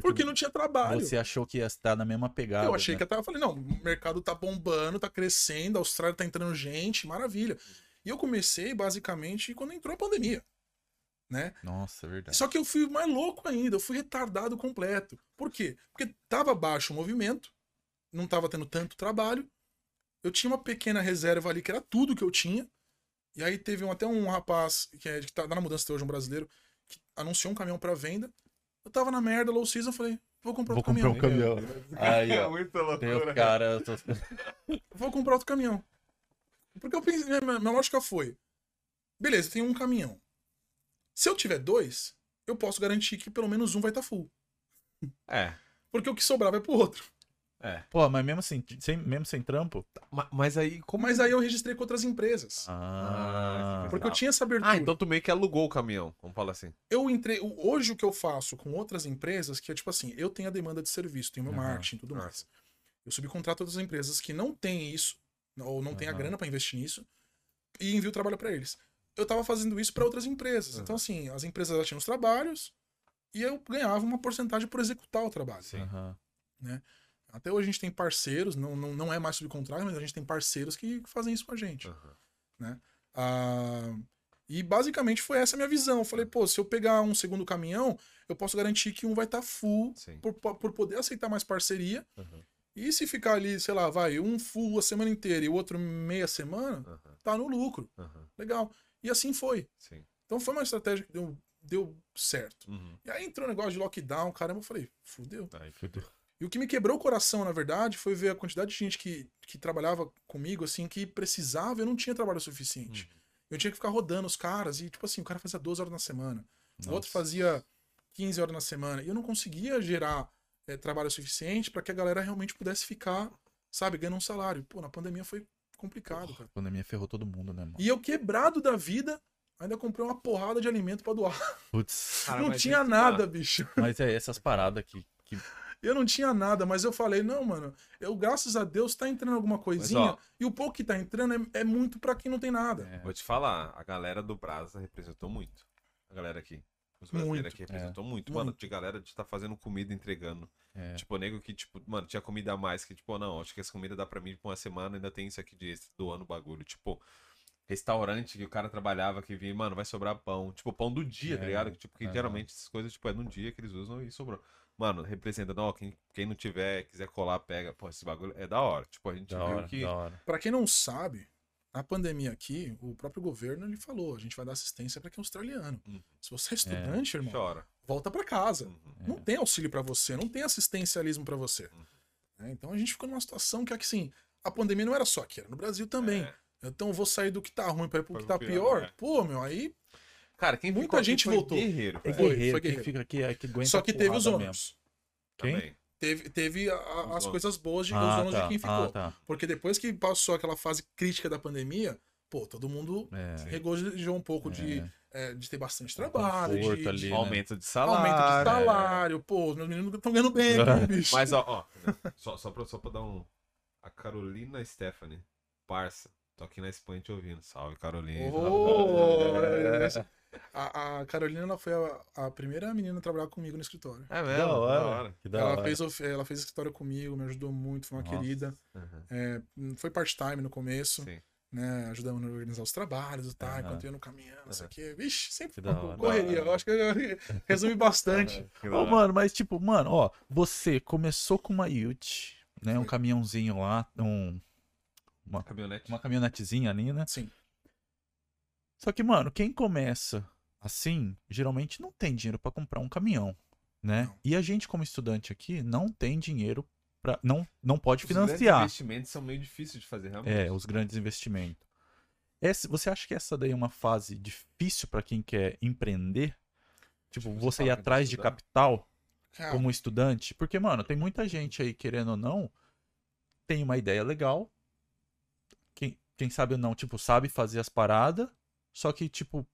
Porque não tinha trabalho. Você achou que ia estar na mesma pegada. Eu achei né? que até eu falei, não, o mercado tá bombando, tá crescendo, a Austrália tá entrando gente, maravilha. E eu comecei basicamente quando entrou a pandemia, né? Nossa, é verdade. Só que eu fui mais louco ainda, eu fui retardado completo. Por quê? Porque tava baixo o movimento, não tava tendo tanto trabalho. Eu tinha uma pequena reserva ali que era tudo que eu tinha. E aí teve um- até um rapaz que, é, que tá na mudança até hoje, um brasileiro, que anunciou um caminhão pra venda. Eu tava na merda, low season, falei, vou comprar Vou outro comprar caminhão. um caminhão. Aí, ó. Muita Tem loucura. o cara. eu tô- vou comprar outro caminhão. Porque eu pensei, minha, minha lógica foi: beleza, eu tenho um caminhão. Se eu tiver dois, eu posso garantir que pelo menos um vai estar full. É, Porque o que sobrar vai pro outro. é. Pô, mas mesmo assim, sem, mesmo sem trampo? Ma- Mas aí, como. Mas aí eu registrei com outras empresas. Ah. Porque eu tinha essa abertura. Ah, então tu meio que alugou o caminhão, vamos falar assim. Eu entrei. o- Hoje o que eu faço com outras empresas, que é tipo assim, eu tenho a demanda de serviço, tenho meu Aham. marketing e tudo mais. Eu subcontrato outras empresas que não têm isso, ou não têm a Aham. grana para investir nisso, e envio o trabalho para eles. Eu tava fazendo isso para outras empresas. Aham. Então, assim, as empresas elas tinham os trabalhos e eu ganhava uma porcentagem por executar o trabalho. Sim. Aham. Até hoje a gente tem parceiros, não, não, não é mais subcontrato, mas a gente tem parceiros que fazem isso com a gente. Aham. Ah, e basicamente foi essa a minha visão. Eu falei, pô, se eu pegar um segundo caminhão, eu posso garantir que um vai estar full Sim. por, por poder aceitar mais parceria. E se ficar ali, sei lá, vai, um full a semana inteira e o outro meia semana, tá no lucro. Legal. E assim foi. Sim. Então foi uma estratégia que deu, deu certo. Uhum. E aí entrou o negócio de lockdown, caramba, eu falei, fudeu. Aí fudeu. E o que me quebrou o coração, na verdade, foi ver a quantidade de gente que, que trabalhava comigo, assim, que precisava e eu não tinha trabalho suficiente. Eu tinha que ficar rodando os caras e, tipo assim, o cara fazia 12 horas na semana. O outro Nossa. fazia 15 horas na semana. E eu não conseguia gerar eh, trabalho suficiente para que a galera realmente pudesse ficar, sabe, ganhando um salário. Pô, na pandemia foi complicado, cara. A pandemia ferrou todo mundo, né, mano? E eu quebrado da vida, ainda comprei uma porrada de alimento para doar. Putz. Cara, não mas tinha que nada, tá. bicho. Mas é essas paradas que. que... Eu não tinha nada, mas eu falei, não, mano, eu, graças a Deus, tá entrando alguma coisinha. ó- e o pouco que tá entrando é, é muito para quem não tem nada. É. Vou te falar, a galera do Brasa representou muito. A galera aqui. Os brasileiros Muito. aqui representou muito. Mano, Muito. de galera de estar fazendo comida, entregando. É. Tipo, nego que, tipo, mano, tinha comida a mais que, tipo, não, acho que essa comida dá pra mim por uma semana, ainda tem isso aqui de extra, doando o bagulho. Tipo, restaurante que o cara trabalhava, que vinha, mano, vai sobrar pão. Tipo, pão do dia, tá É, ligado? Tipo, que geralmente essas coisas, tipo, é no dia que eles usam e sobrou. Mano, representando, ó, quem, quem não tiver, quiser colar, pega. Pô, esse bagulho é da hora. Tipo, a gente Da viu hora, que. da hora. Para quem não sabe, na pandemia aqui, o próprio governo ele falou, a gente vai dar assistência para quem é australiano. Uhum. Se você é estudante, irmão, Chora. volta para casa. Uhum. É. Não tem auxílio para você, não tem assistencialismo para você. Uhum. né? Então a gente ficou numa situação que assim, a pandemia não era só aqui, era no Brasil também. É. Então eu vou sair do que tá ruim para ir pro Foi que tá pior, pior. é. Pô, meu, aí Cara, quem Muita ficou aqui gente foi voltou. Guerreiro, É. Foi, guerreiro, foi quem guerreiro. fica aqui é que aguenta só que teve os ônus. Quem? Também. Teve, teve a- as coisas boas de, Ah, os tá. de quem ficou. Ah, tá. Porque depois que passou aquela fase crítica da pandemia, pô, todo mundo É. regozijou um pouco de, É. é, de ter bastante trabalho, de, conforto de ali, né? Aumento de salário. aumento de é. salário. Pô, os meus meninos estão ganhando bem bicho. Mas, ó, ó só, só, pra, só pra dar um. A Carolina Stephanie, parça, tô aqui na Espanha te ouvindo. Salve, Carolina. Oh, é. A, a Carolina ela foi a, a primeira menina a trabalhar comigo no escritório. É mesmo? Da Da hora. hora. Que da ela, hora. fez, ela fez escritório comigo, me ajudou muito, foi uma Nossa. querida. Uhum. É, foi part-time no começo, Sim. né? Ajudando a organizar os trabalhos e tal, Aham. enquanto eu ia no caminhão, não sei o quê. Vixe, sempre da uma hora. correria. Eu acho que eu resume bastante. Da Ô, hora. mano, mas tipo, mano, ó, você começou com uma Ute, né? Um caminhãozinho lá, um, Caminhonete. uma caminhonetezinha ali, né? Sim. Só que, mano, quem começa assim, geralmente não tem dinheiro pra comprar um caminhão, né? Não. E a gente, como estudante aqui, não tem dinheiro pra. Não, não pode Os grandes financiar. investimentos são meio difíceis de fazer, realmente. É, os grandes investimentos. Esse, você acha que essa daí é uma fase difícil pra quem quer empreender? Tipo, você ir atrás de estudar? capital Cara, como estudante? Porque, mano, tem muita gente aí, querendo ou não, tem uma ideia legal. Quem, quem sabe ou não, tipo, sabe fazer as paradas, só que, tipo,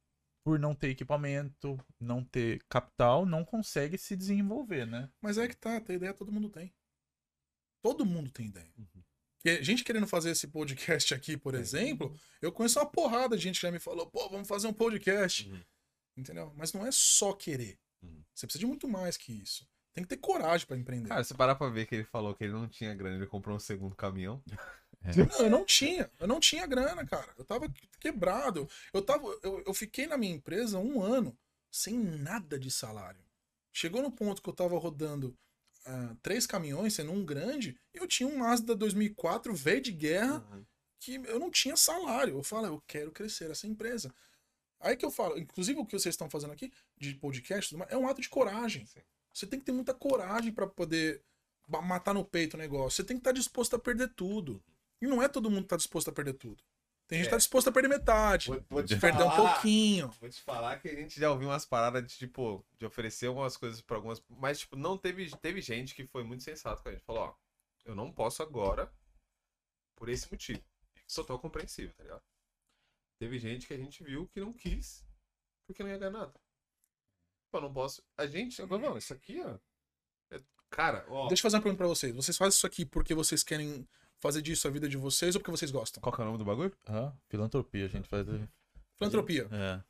por não ter equipamento, não ter capital, não consegue se desenvolver, né? Mas é que tá, ter ideia todo mundo tem. Todo mundo tem ideia. Uhum. E gente querendo fazer esse podcast aqui, por É. exemplo, eu conheço uma porrada de gente que já me falou, pô, vamos fazer um podcast. Uhum. Entendeu? Mas não é só querer. Uhum. Você precisa de muito mais que isso. Tem que ter coragem pra empreender. Cara, se parar pra ver que ele falou que ele não tinha grana, ele comprou um segundo caminhão. Não, eu não tinha. Eu não tinha grana, cara. Eu tava quebrado. Eu, tava, eu, eu fiquei na minha empresa um ano sem nada de salário. Chegou no ponto que eu tava rodando ah, três caminhões, sendo um grande, e eu tinha um Mazda 2004 velho de guerra que eu não tinha salário. Eu falo, eu quero crescer essa empresa. Aí que eu falo, inclusive o que vocês estão fazendo aqui, de podcast, é um ato de coragem. Sim. Você tem que ter muita coragem pra poder matar no peito o negócio. Você tem que estar disposto a perder tudo. E não é todo mundo que tá disposto a perder tudo. Tem gente que É. tá disposto a perder metade. Vou, vou te perder um falar- pouquinho. Vou te falar que a gente já ouviu umas paradas de, tipo, de oferecer algumas coisas pra algumas. Mas, tipo, não teve, teve gente que foi muito sensato com a gente. Falou, ó, eu não posso agora por esse motivo. Sou tão compreensível, tá ligado? Teve gente que a gente viu que não quis porque não ia ganhar nada. Pô, não posso. A gente. Não, isso aqui, ó. é- Cara, ó. Deixa eu fazer uma pergunta pra vocês. Vocês fazem isso aqui porque vocês querem fazer disso a vida de vocês ou porque vocês gostam? Qual que é o nome do bagulho? Ah, filantropia, a gente faz. Filantropia. É,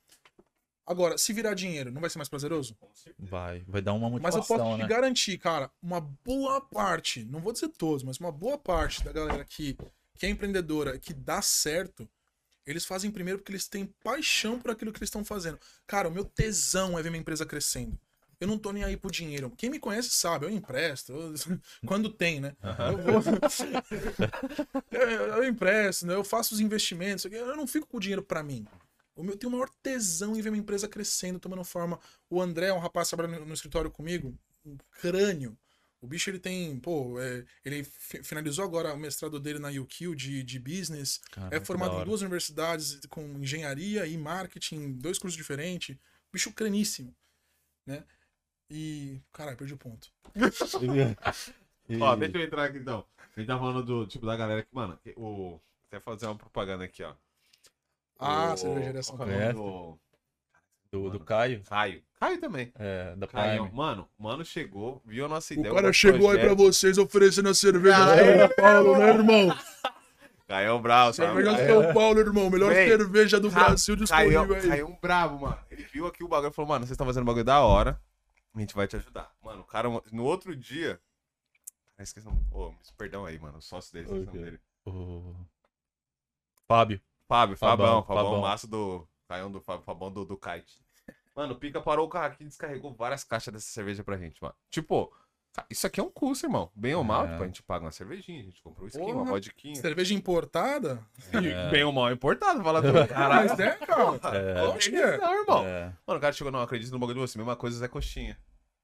Agora, se virar dinheiro, não vai ser mais prazeroso? vai. Vai dar uma Mas eu motivação, posso te né? garantir, cara, uma boa parte, não vou dizer todos, mas uma boa parte da galera que, que é empreendedora, que dá certo, eles fazem primeiro porque eles têm paixão por aquilo que eles estão fazendo. Cara, o meu tesão é ver minha empresa crescendo. Eu não tô nem aí pro dinheiro. Quem me conhece sabe, eu empresto. eu- Quando tem, né? Eu, vou... eu, eu empresto, né? eu faço os investimentos. Eu não fico com o dinheiro pra mim. O meu, eu tenho o maior tesão em ver minha empresa crescendo, tomando forma. O André é um rapaz que trabalha no, escritório comigo, um crânio. O bicho, ele tem, pô, é, ele fi- finalizou agora o mestrado dele na UQ de, de business. Caraca, é formado em duas universidades com engenharia e marketing, dois cursos diferentes. Bicho craníssimo, né? E, caralho, perdi o ponto. E- Ó, deixa eu entrar aqui então. A gente tá falando do tipo da galera que, mano, o. Até fazer uma propaganda aqui, ó. Ah, O- cervejaria São é o Paulo. do- do, do Caio, Caio. Caio também. é, da Caio, Prime. mano, mano chegou, viu a nossa O ideia. cara nosso chegou aí pra projeto. vocês oferecendo a cerveja é? São Paulo, né, irmão? Caio Brau, sabe? Cerveja de Caio- São Paulo, irmão. Melhor Véi, cerveja do Ca- Brasil disponível Caio, aí. Caio um bravo, mano. Ele viu aqui o bagulho e falou, mano, vocês estão fazendo um bagulho da hora. A gente vai te ajudar. Mano, o cara, no outro dia. Ah, esqueci o nome. Ô, perdão aí, mano. O sócio dele, o dele. O... Fábio. Fábio, Fabão, Fabão, Fabão, Fabão. maço do. Caião do Fábio, Fabão do, do kite. Mano, o Pica parou o carro aqui e descarregou várias caixas dessa cerveja pra gente, mano. Tipo, isso aqui é um custo, irmão. Bem ou mal, É. tipo, a gente paga uma cervejinha, a gente comprou um skin, Porra. uma vodquinha. Cerveja importada? E Bem ou mal importado, fala tudo. Mas é, cara. É. Lógico que é. Não, irmão. É. Mano, o cara chegou, não, acredito no bagulho de você. Mesma coisa, Zé Coxinha.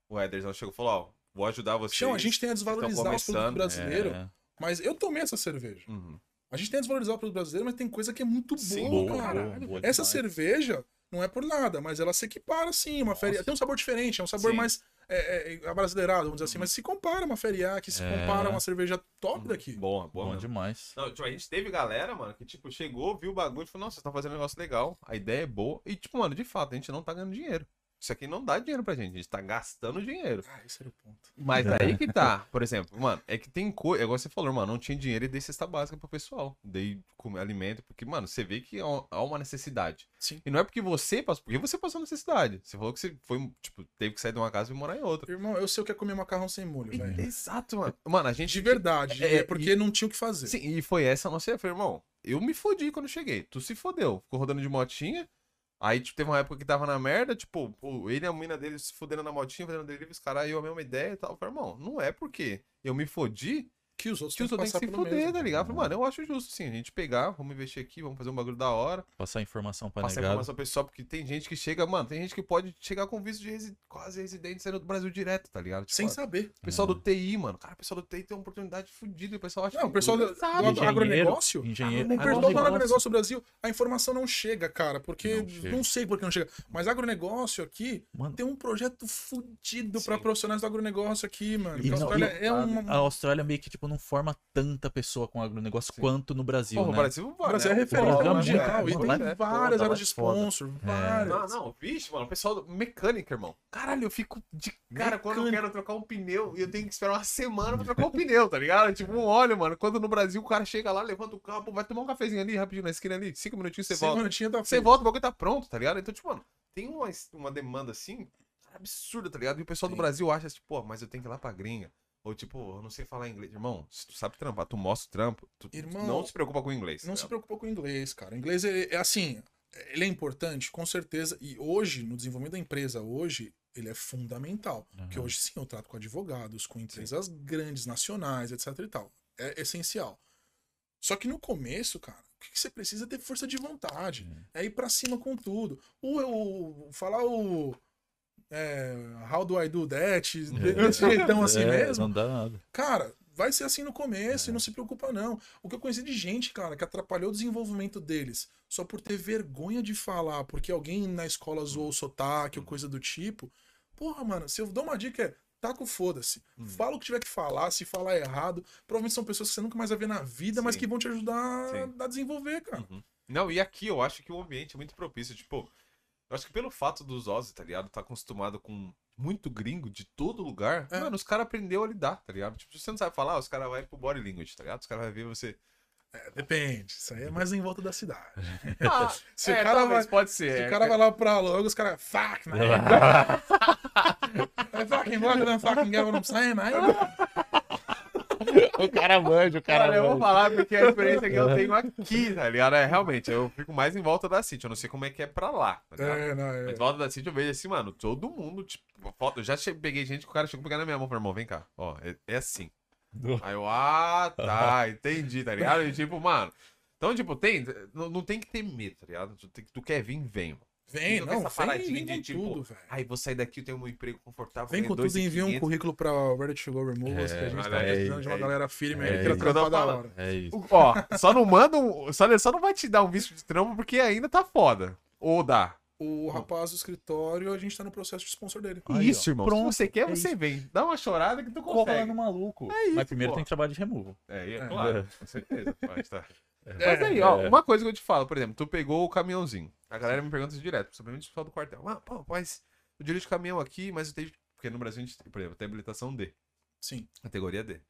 O Ederson chegou e falou, ó, vou ajudar vocês. Chão, a gente tem a desvalorizar os produtos começando. brasileiros, É. mas eu tomei essa cerveja. Uhum. A gente tem a desvalorizar o produto brasileiro, mas tem coisa que é muito Sim, boa, boa, cara. boa, boa Essa cerveja não é por nada, mas ela se equipara, sim. Uma feria... Tem um sabor diferente, é um sabor Sim. mais é, é, abrasileirado, vamos dizer assim. Mas se compara uma feria que se É. compara uma cerveja top daqui. Boa, boa. Bom mesmo. demais. Não, tipo, a gente teve galera, mano, que, tipo, chegou, viu o bagulho e falou, nossa, vocês estão fazendo um negócio legal, a ideia é boa. E, tipo, mano, de fato, a gente não tá ganhando dinheiro. Isso aqui não dá dinheiro pra gente, a gente tá gastando dinheiro. Ah, esse era o ponto. Mas aí que tá, por exemplo, mano, é que tem coisa, igual você falou, mano, não tinha dinheiro e dei cesta básica pro pessoal. Dei comer alimento, porque, mano, você vê que há há uma necessidade. Sim. E não é porque você passou, porque você passou necessidade. Você falou que você foi, tipo, teve que sair de uma casa e morar em outra. Irmão, eu sei o que é comer macarrão sem molho, velho. Exato, mano. Mano, a gente. De verdade, É, é, porque não tinha o que fazer. Sim, e foi essa a nossa. Eu falei, irmão, eu me fodi quando cheguei. Tu se fodeu. Ficou rodando de motinha. Aí, tipo, teve uma época que tava na merda, tipo, ele e a mina dele se fudendo na motinha, fazendo delivery, os caras, eu a mesma ideia e tal. Eu falei, irmão, não é porque eu me fodi Que os outros que os têm que outros têm passar que se fuder, mesmo. tá ligado? Mano, eu acho justo, sim, a gente pegar, vamos investir aqui, vamos fazer um bagulho da hora, Passar informação pra passar negado. informação pessoal, porque tem gente que chega, mano, tem gente que pode chegar com visto de resi- quase residente saindo do Brasil direto, tá ligado? Tipo, Sem saber. o pessoal do TI, mano, cara, o pessoal do TI tem uma oportunidade fodida, e o pessoal acha Não, que o pessoal do, não do sabe, agro- mano. agronegócio. Engenheiro. Não Agronegócio. perdoa falar agronegócio no Brasil, a informação não chega, cara, porque Não não, sei por que não chega. Mas agronegócio aqui Mano, tem um projeto fudido pra profissionais do agronegócio aqui, mano. E Porque a não- Austrália e- é uma. a Austrália meio que tipo não forma tanta pessoa com agronegócio Sim. quanto no Brasil, Porra, o né? Brasil, O Brasil é referência é mundial. muito- e tem é várias foda, áreas de sponsor. Não, Várias. não, vixe, mano, o pessoal do mecânica, irmão. Caralho, eu fico de cara quando eu quero trocar um pneu e eu tenho que esperar uma semana pra trocar um pneu, tá ligado? Tipo um óleo, mano. Quando no Brasil o cara chega lá, levanta o carro, pô, vai tomar um cafezinho ali, rapidinho na esquina ali, cinco minutinhos você Sim, volta. mano, tinha da Você volta, o bagulho tá pronto, tá ligado? Então, tipo, mano, tem uma, uma demanda assim. absurda, tá ligado? E o pessoal do Sim. Brasil acha, tipo, pô, mas eu tenho que ir lá pra gringa. Ou tipo, eu não sei falar inglês. Irmão, se tu sabe trampar, tu mostra o trampo, tu Irmão, não se preocupa com o inglês. Não tá se preocupa com o inglês, cara. O inglês é, é assim, ele é importante, com certeza. E hoje, no desenvolvimento da empresa, hoje, ele é fundamental. Porque Aham. hoje sim eu trato com advogados, com empresas grandes, nacionais, etc e tal. É essencial. Só que no começo, cara, o que você precisa é ter força de vontade. É ir pra cima com tudo. O, o- falar o. É, how do I do that? Desse jeitão assim É, mesmo. Não dá nada. Cara, vai ser assim no começo É. e não se preocupa, não. O que eu conheci de gente, cara, que atrapalhou o desenvolvimento deles só por ter vergonha de falar, porque alguém na escola zoou o sotaque ou coisa do tipo. Porra, mano, se eu dou uma dica é. Taca o foda-se. Hum. Fala o que tiver que falar, se falar errado. Provavelmente são pessoas que você nunca mais vai ver na vida, mas Sim. que vão te ajudar Sim. a desenvolver, cara. Uhum. Não, e aqui eu acho que o ambiente é muito propício. Tipo, eu acho que pelo fato dos Ozzy, tá ligado? Tá acostumado com muito gringo de todo lugar. É. Mano, os caras aprendeu a lidar, tá ligado? Tipo, se você não sabe falar, os caras vão pro body language, tá ligado? Os caras vão ver você. É, depende. Isso aí é mais em volta da cidade. Ah, Se o é, cara talvez, vai- pode Se ser. o cara vai lá pra logo, os caras. Fuck, man. É fucking block, não fucking get what I'm saying, man. o cara manja, o Cara, eu vou falar porque a experiência que eu tenho aqui, tá ligado? É, realmente, eu fico mais em volta da City. Eu não sei como é que é pra lá, tá? É, não, é. Mas em volta da City eu vejo assim, mano, todo mundo, tipo, foto, eu já peguei gente que o cara chegou a pegar na minha mão, falou, irmão, vem cá, ó, é, é assim. Aí eu, ah, tá, entendi, tá ligado? E tipo, mano, então, tipo, tem, não, não tem que ter medo, tá ligado? Tu, tem- tu quer vir, vem. Vem, com não, essa vem, paradinha vem de, com tipo, tudo, velho. Aí vou sair daqui, eu tenho um emprego confortável. Vem com tudo e 2.500. envia um currículo pra Ready to Go Removals, É, que a gente tá precisando de uma é galera firme é aí que que eu tô trampar da hora. É isso. Ó, só não manda um, só, só não vai te dar um visto de trampo porque ainda tá foda. Ou dá. O rapaz do escritório, a gente tá no processo de sponsor dele. Aí, isso, ó. irmão. Pronto, Se você quer, é você vem. Dá uma chorada que tu Cola consegue. no maluco. isso, Mas primeiro pô. tem trabalho de removal. É, é, É. claro, com certeza. Mas, tá. É, Mas aí, ó, é. uma coisa que eu te falo, por exemplo, tu pegou o caminhãozinho. A galera me pergunta isso direto, principalmente o pessoal do quartel. Ah, pô, mas eu dirijo caminhão aqui, mas eu tenho. Porque no Brasil a gente, por exemplo, tem habilitação D, Sim. categoria D.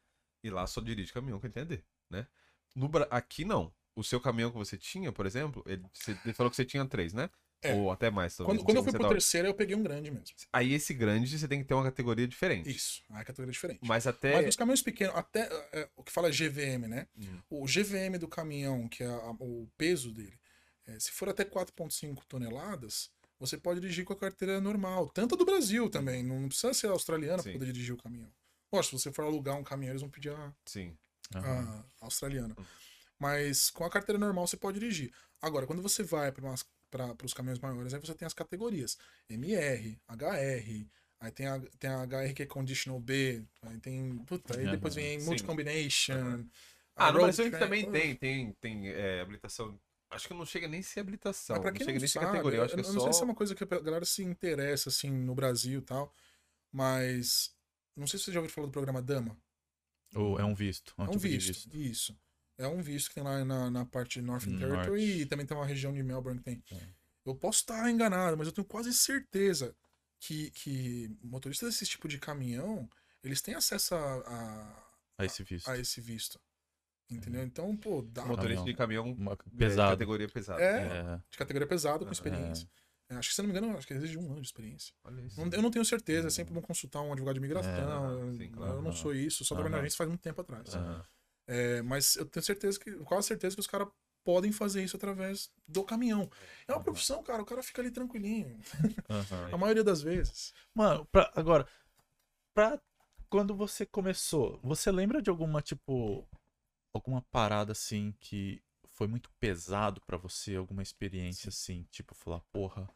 E lá só dirige caminhão quem tem a D, né? No, aqui não. O seu caminhão que você tinha, por exemplo, ele, você ele falou que você tinha três, né? É. Ou até mais. talvez, Quando, quando eu fui pro tá terceiro, eu peguei um grande mesmo. hoje. Aí esse grande você tem que ter uma categoria diferente. Isso. Aí a categoria é diferente. Mas até. Mas os caminhões pequenos, até é, o que fala é GVM, né? Hum. O GVM do caminhão, que é a- o peso dele, é, se for até 4,5 toneladas, você pode dirigir com a carteira normal. Tanto do Brasil também. Não precisa ser australiana para poder dirigir o caminhão. Lógico, se você for alugar um caminhão, eles vão pedir a, Sim. Aham. a australiana. Mas com a carteira normal você pode dirigir. Agora, quando você vai para os caminhões maiores, aí você tem as categorias: MR, HR, aí tem a, tem a HR que é Conditional B, aí tem. Puta, aí Aham. depois vem Sim. Multi-Combination. Ah, no Brasil a gente também tem, tem, tem é, habilitação. Acho que não chega nem a ser habilitação. Mas pra não quem chega não nem a ser sabe, categoria. Eu acho que é eu não sei se é só. uma coisa que a galera se interessa, assim, no Brasil e tal, mas não sei se você já ouviu falar do programa Dama. Ou é um visto. É um tipo de visto, isso. É um visto que tem lá na, na parte de Northern Norte. Territory e também tem uma região de Melbourne que tem. É. Eu posso estar enganado, mas eu tenho quase certeza que, que motoristas desse tipo de caminhão, eles têm acesso a, a, A esse visto. a esse visto. Entendeu? Então, pô, dá Motorista de caminhão Uma- é, pesado. categoria pesada. É. É. de categoria pesada com É. experiência. É, acho que, se eu não me engano, acho que exige um ano de experiência. Olha isso. Não- eu não tenho certeza, é sempre bom consultar um advogado de imigração. É, sim, claro. eu não sou isso, só trabalho na agência faz muito tempo atrás. É, mas eu tenho certeza que, quase certeza que os caras podem fazer isso através do caminhão. É uma profissão, cara, o cara fica ali tranquilinho. Aham. A maioria das vezes. Mano, pra, agora, pra quando você começou, você lembra de alguma, tipo, alguma parada assim que foi muito pesado pra você, alguma experiência assim, tipo, falar, porra,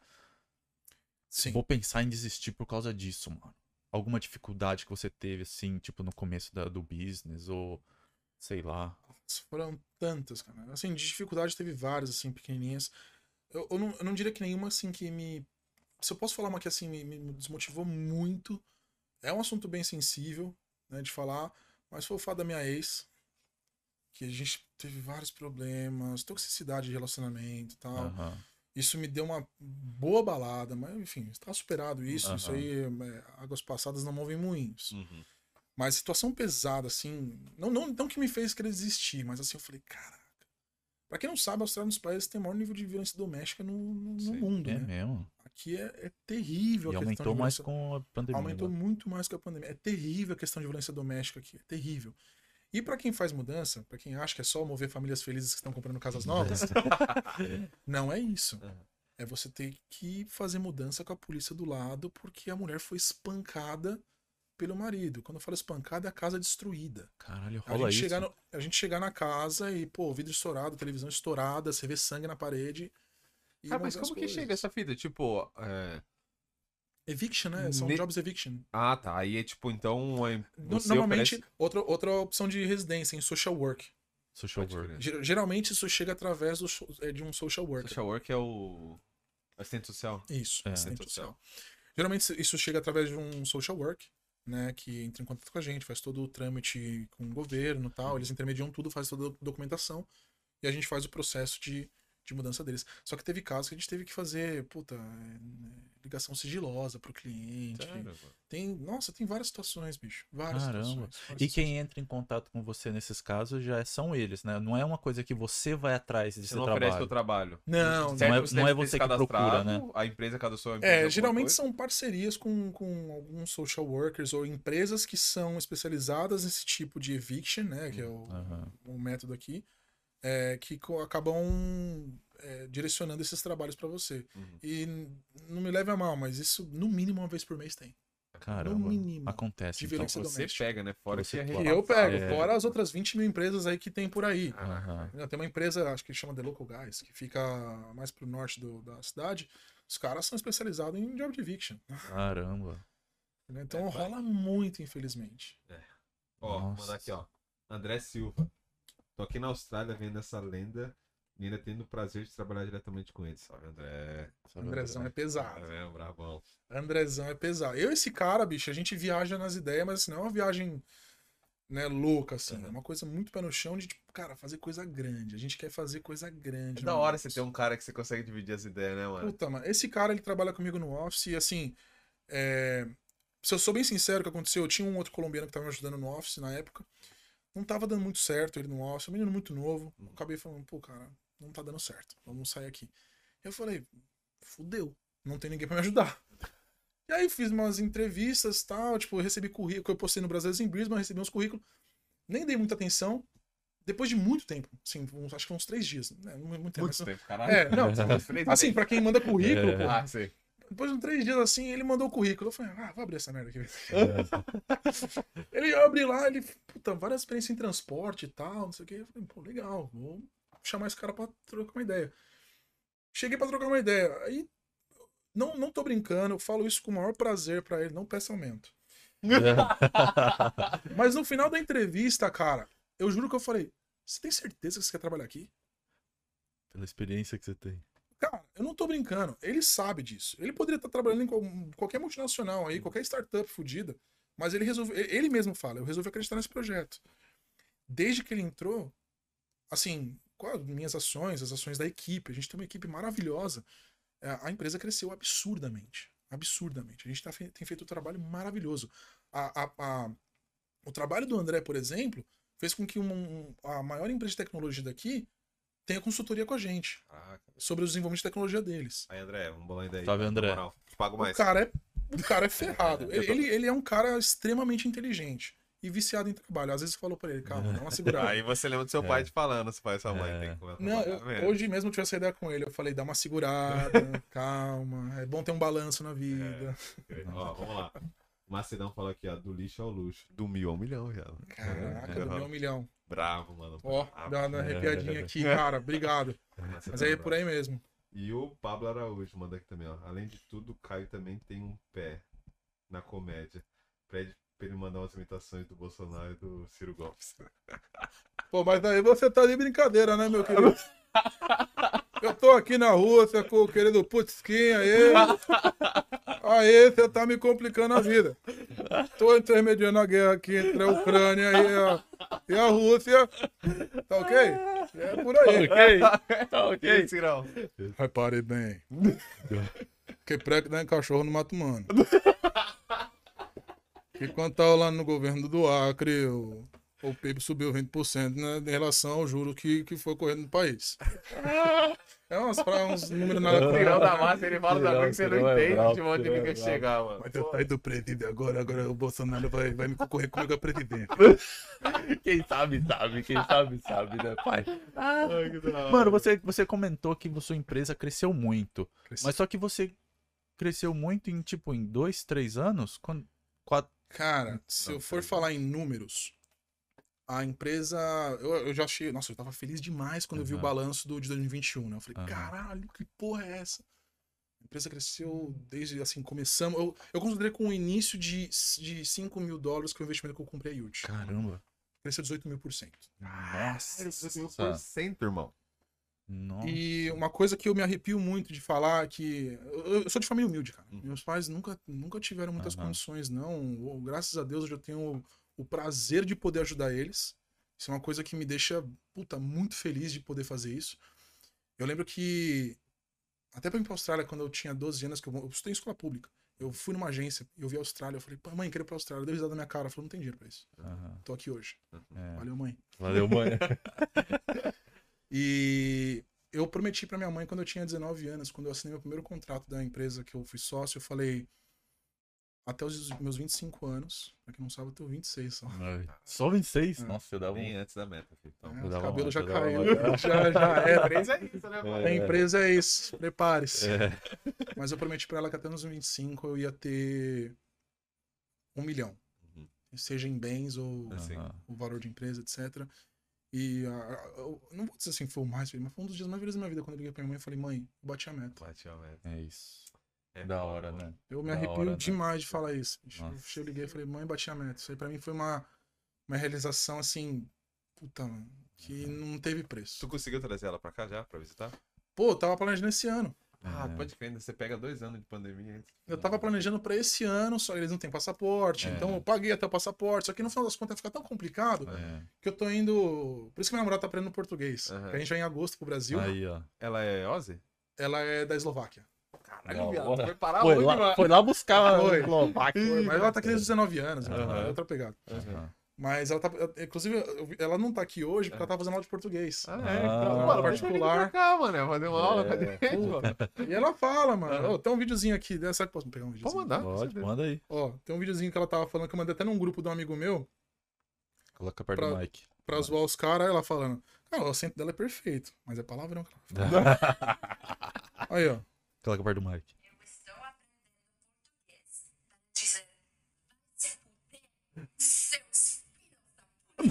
Sim. vou pensar em desistir por causa disso, mano. Alguma dificuldade que você teve, assim, tipo, no começo da- do business, ou sei lá. Foram tantas, cara. Assim, de dificuldade teve várias, assim, pequenininhas. Eu, eu, não, eu não diria que nenhuma, assim, que me... Se eu posso falar uma que, assim, me, me desmotivou muito. É um assunto bem sensível, né, de falar. Mas foi o fato da minha ex. Que a gente teve vários problemas, toxicidade de relacionamento e tal. Aham. Isso me deu uma boa balada, mas enfim, está superado isso. Isso Aham. aí, é, águas passadas não movem moinhos. Uhum. Mas situação pesada, assim, não, não, não que me fez querer desistir, mas assim, eu falei, caraca. Pra quem não sabe, a Austrália é um dos países que tem o maior nível de violência doméstica no, no- Sim. mundo, É né? mesmo? aqui é, é terrível E a questão aumentou mais com a pandemia. Aumentou né? muito mais que a pandemia. É terrível a questão de violência doméstica aqui. É terrível. E pra quem faz mudança, pra quem acha que é só mover famílias felizes que estão comprando casas novas, não é isso. É você ter que fazer mudança com a polícia do lado porque a mulher foi espancada pelo marido. Quando eu falo espancada, é a casa destruída. Caralho, A rola gente, isso. chegar no- a gente chegar na casa e, pô, vidro estourado, televisão estourada, você vê sangue na parede. E Ah, mas como que coisas. chega essa fita? Tipo, é... Eviction, né? São Ne- jobs eviction. Ah, tá. Aí é tipo, então. é- Normalmente, oferece- outra, outra opção de residência em social work. Social Pode work. Geralmente isso chega através do é, de um social worker. Social work é o. Assistente social. Isso, É. assistente Social. social. Geralmente isso chega através de um social work, né? Que entra em contato com a gente, faz todo o trâmite com o governo tal. Eles intermediam tudo, faz toda a documentação. E a gente faz o processo de, de mudança deles. Só que teve casos que a gente teve que fazer, puta, é, ligação sigilosa pro cliente. Sério. Tem, nossa, tem várias situações, bicho. Várias Caramba. situações. várias E quem entra em contato com você nesses casos já são eles, né? Não é uma coisa que você vai atrás de Você seu não oferece trabalho. teu trabalho. Não, não é- você não é você se que procura, cadastrado, A empresa cadastrou a empresa É, geralmente coisa. são parcerias com, com alguns social workers ou empresas que são especializadas nesse tipo de eviction, né? Que é o, Aham. o método aqui, é, que acabam é, direcionando esses trabalhos para você. Uhum. E não me leve a mal, mas isso no mínimo uma vez por mês tem. Caramba. No mínimo. Acontece. De então. Você doméstica. pega, né? Fora Você que é. E eu pego, É. fora as outras 20 mil empresas aí que tem por aí. Aham. Tem uma empresa, acho que chama The Local Guys, que fica mais pro norte do- da cidade. Os caras são especializados em job de eviction. Caramba. Então É, rola muito, infelizmente. Ó, Nossa. mandar aqui, ó. André Silva. Tô aqui na Austrália vendo essa lenda e ainda tendo o prazer de trabalhar diretamente com ele. Salve, André. Andrezão é pesado. É, bravão. Andrezão é pesado. Eu e esse cara, bicho, a gente viaja nas ideias, mas assim, não é uma viagem né, louca, assim. É uma coisa muito pé no chão de, tipo, cara, fazer coisa grande. A gente quer fazer coisa grande. É da hora você ter um cara que você consegue dividir as ideias, né, mano? Puta, mano. Esse cara, ele trabalha comigo no office e, assim, é, se eu sou bem sincero o que aconteceu, eu tinha um outro colombiano que tava me ajudando no office na época. Não tava dando muito certo ele no office, um menino muito novo. Eu acabei falando, pô, cara, não tá dando certo. Vamos sair aqui. Eu falei, fudeu. Não tem ninguém pra me ajudar. E aí fiz umas entrevistas e tal, tipo, eu recebi currículo, eu postei no Brasileiros em Brisbane, recebi uns currículos. Nem dei muita atenção. Depois de muito tempo, assim, uns- acho que uns três dias. Né? É muito tempo. Muito tempo, caralho. É, não, Assim, pra quem manda currículo, É. pô, Ah. Depois de três dias assim, ele mandou o currículo. Eu falei, ah, vou abrir essa merda aqui. ele eu abri lá, ele, puta, várias experiências em transporte e tal, não sei o quê. Eu falei, pô, legal, vou chamar esse cara pra trocar uma ideia. Cheguei pra trocar uma ideia. Aí, não, não tô brincando, eu falo isso com o maior prazer pra ele, não peça aumento. Mas no final da entrevista, cara, eu juro que eu falei, você tem certeza que você quer trabalhar aqui? Pela experiência que você tem. Cara, eu não tô brincando. Ele sabe disso. Ele poderia estar trabalhando em qual- qualquer multinacional aí, qualquer startup fodida. Mas ele resolveu. ele- mesmo fala, eu resolvi acreditar nesse projeto. Desde que ele entrou, assim, com as minhas ações, as ações da equipe, a gente tem uma equipe maravilhosa. é, A empresa cresceu absurdamente. Absurdamente. A gente tá tem feito um trabalho maravilhoso. A, a- a- o trabalho do André, por exemplo, fez com que um- a maior empresa de tecnologia daqui tenha consultoria com a gente Caraca. sobre o desenvolvimento de tecnologia deles. Aí, André, vamos bolar ainda aí. Salve, na André. pago mais. O cara é, o cara é ferrado. Eu tô- ele, ele é um cara extremamente inteligente e viciado em trabalho. Às vezes falou pra ele, calma, dá uma segurada. Aí você lembra do seu pai te falando, seu pai e sua mãe. É. Tem que a Não, eu- hoje mesmo eu tive essa ideia com ele. Eu falei, dá uma segurada, calma. É bom ter um balanço na vida. Ó, vamos lá. O Macedão falou aqui, ó, do lixo ao luxo. Do mil ao milhão, viado. Caraca, É. do meu um milhão. Bravo, mano. Ó, dá uma arrepiadinha aqui, cara. Obrigado. Mas aí é por aí mesmo. E o Pablo Araújo manda aqui também, ó. Além de tudo, o Caio também tem um pé na comédia. Pede pra ele mandar umas imitações do Bolsonaro e do Ciro Gomes. Pô, mas daí você tá de brincadeira, né, meu querido? Eu tô aqui na Rússia com o querido Putskin aí. Aí você tá me complicando a vida. Tô intermediando a guerra aqui entre a Ucrânia e a, e a Rússia. Tá ok? É por aí. Tá E aí, Cirão? Repare bem. Que prego nem cachorro no mato humano. Que quando tava lá no governo do Acre, o, O PIB subiu 20% né, em relação ao juro que, que foi correndo no país. É umas, pra- uns números nada Tirão da massa, ele fala também que você não é entende de onde ele é quer chegar, mano. Mas eu saí do presidente agora, agora o Bolsonaro vai, vai me concorrer comigo a presidente. Quem sabe, sabe. Quem sabe, sabe, né, pai? Hora. Mano, você, você comentou que sua empresa cresceu muito. Cresceu. Mas só que você cresceu muito em, tipo, em dois, três anos? Quando, quatro... Cara, se Não, eu for falar em números, a empresa. Eu, eu já achei. Nossa, eu tava feliz demais quando eu vi o balanço do, de 2021, né? Eu falei, Aham. caralho, que porra é essa? A empresa cresceu desde assim, começamos. Eu, eu considerei com o início de, de 5 mil dólares, que é o investimento que eu comprei a Yield. Caramba. Cresceu 18 mil por cento. Nossa. 100%, irmão. Nossa. E uma coisa que eu me arrepio muito de falar é que. Eu, eu sou de família humilde, cara. Hum. Meus pais nunca, nunca tiveram muitas condições, não. Ou, Graças a Deus eu tenho o prazer de poder ajudar eles. Isso é uma coisa que me deixa, puta, muito feliz de poder fazer isso. Eu lembro que. Até pra ir pra Austrália, quando eu tinha 12 anos, que eu, eu estudei em escola pública. Eu fui numa agência, eu vi a Austrália, eu falei, pô, mãe, quero ir pra Austrália. Deu risada na minha cara, falou, não tem dinheiro pra isso. Aham. Tô aqui hoje. É. Valeu, mãe. Valeu, mãe. E eu prometi pra minha mãe quando eu tinha 19 anos, quando eu assinei meu primeiro contrato da empresa que eu fui sócio, eu falei até os meus 25 anos, pra quem não sabe, eu tenho 26 só. Ai, Só 26? É. Nossa, eu dava Bem um... antes da meta, filho. Então, É, cabelos já uma- dava caiu, já, já era. Três é isso, né, mano? A empresa é isso, prepare-se. É. Mas eu prometi pra ela que até nos 25 eu ia ter um milhão. Uhum. Seja em bens ou Assim. O valor de empresa, etc. E ah, eu não vou dizer assim foi o mais feliz, mas foi um dos dias mais felizes da minha vida quando eu liguei pra minha mãe e falei, mãe, bati a meta. Bate a meta. É isso. É da hora, né? Eu me Da arrepio hora, né? demais de falar isso. Nossa. Eu liguei e falei, mãe, bati a meta. Isso aí pra mim foi uma, uma realização assim, puta, mano, que não teve preço. Tu conseguiu trazer ela pra cá já, pra visitar? Pô, eu tava planejando esse ano. Ah, É. pode crer, você pega dois anos de pandemia. Eu tava planejando pra esse ano, só eles não têm passaporte. É. Então eu paguei até o passaporte. Só que no final das contas fica tão complicado É. que eu tô indo. Por isso que minha namorada tá aprendendo português. Aham. Que a gente vai em agosto pro Brasil. Aí, ó. Ela é Ozzy? Ela é da Eslováquia. Caralho, Da viado, foi parar Foi onde, lá, mano? foi lá buscar Foi. Eslováquia. Mas ela tá aqui desde os 19 anos, mano, Aham. é outra pegada. Aham. Mas ela tá. Inclusive, ela não tá aqui hoje porque ela tá fazendo aula de português. Ah, é? Ah, então, mano, particular. cá, mano, fazer uma aula É, mano. E ela fala, mano. Ó, tem um videozinho aqui. né? Será que posso pegar um Pode videozinho? mandar. Pode, manda aí. Ó, tem um videozinho que ela tava falando que eu mandei até num grupo de um amigo meu Coloca perto Pra- do mic. pra zoar os caras. Ela falando, cara, o acento dela é perfeito, mas é palavrão. que ela ó. Coloca perto do mic. Eu estou aprendendo português seus filhos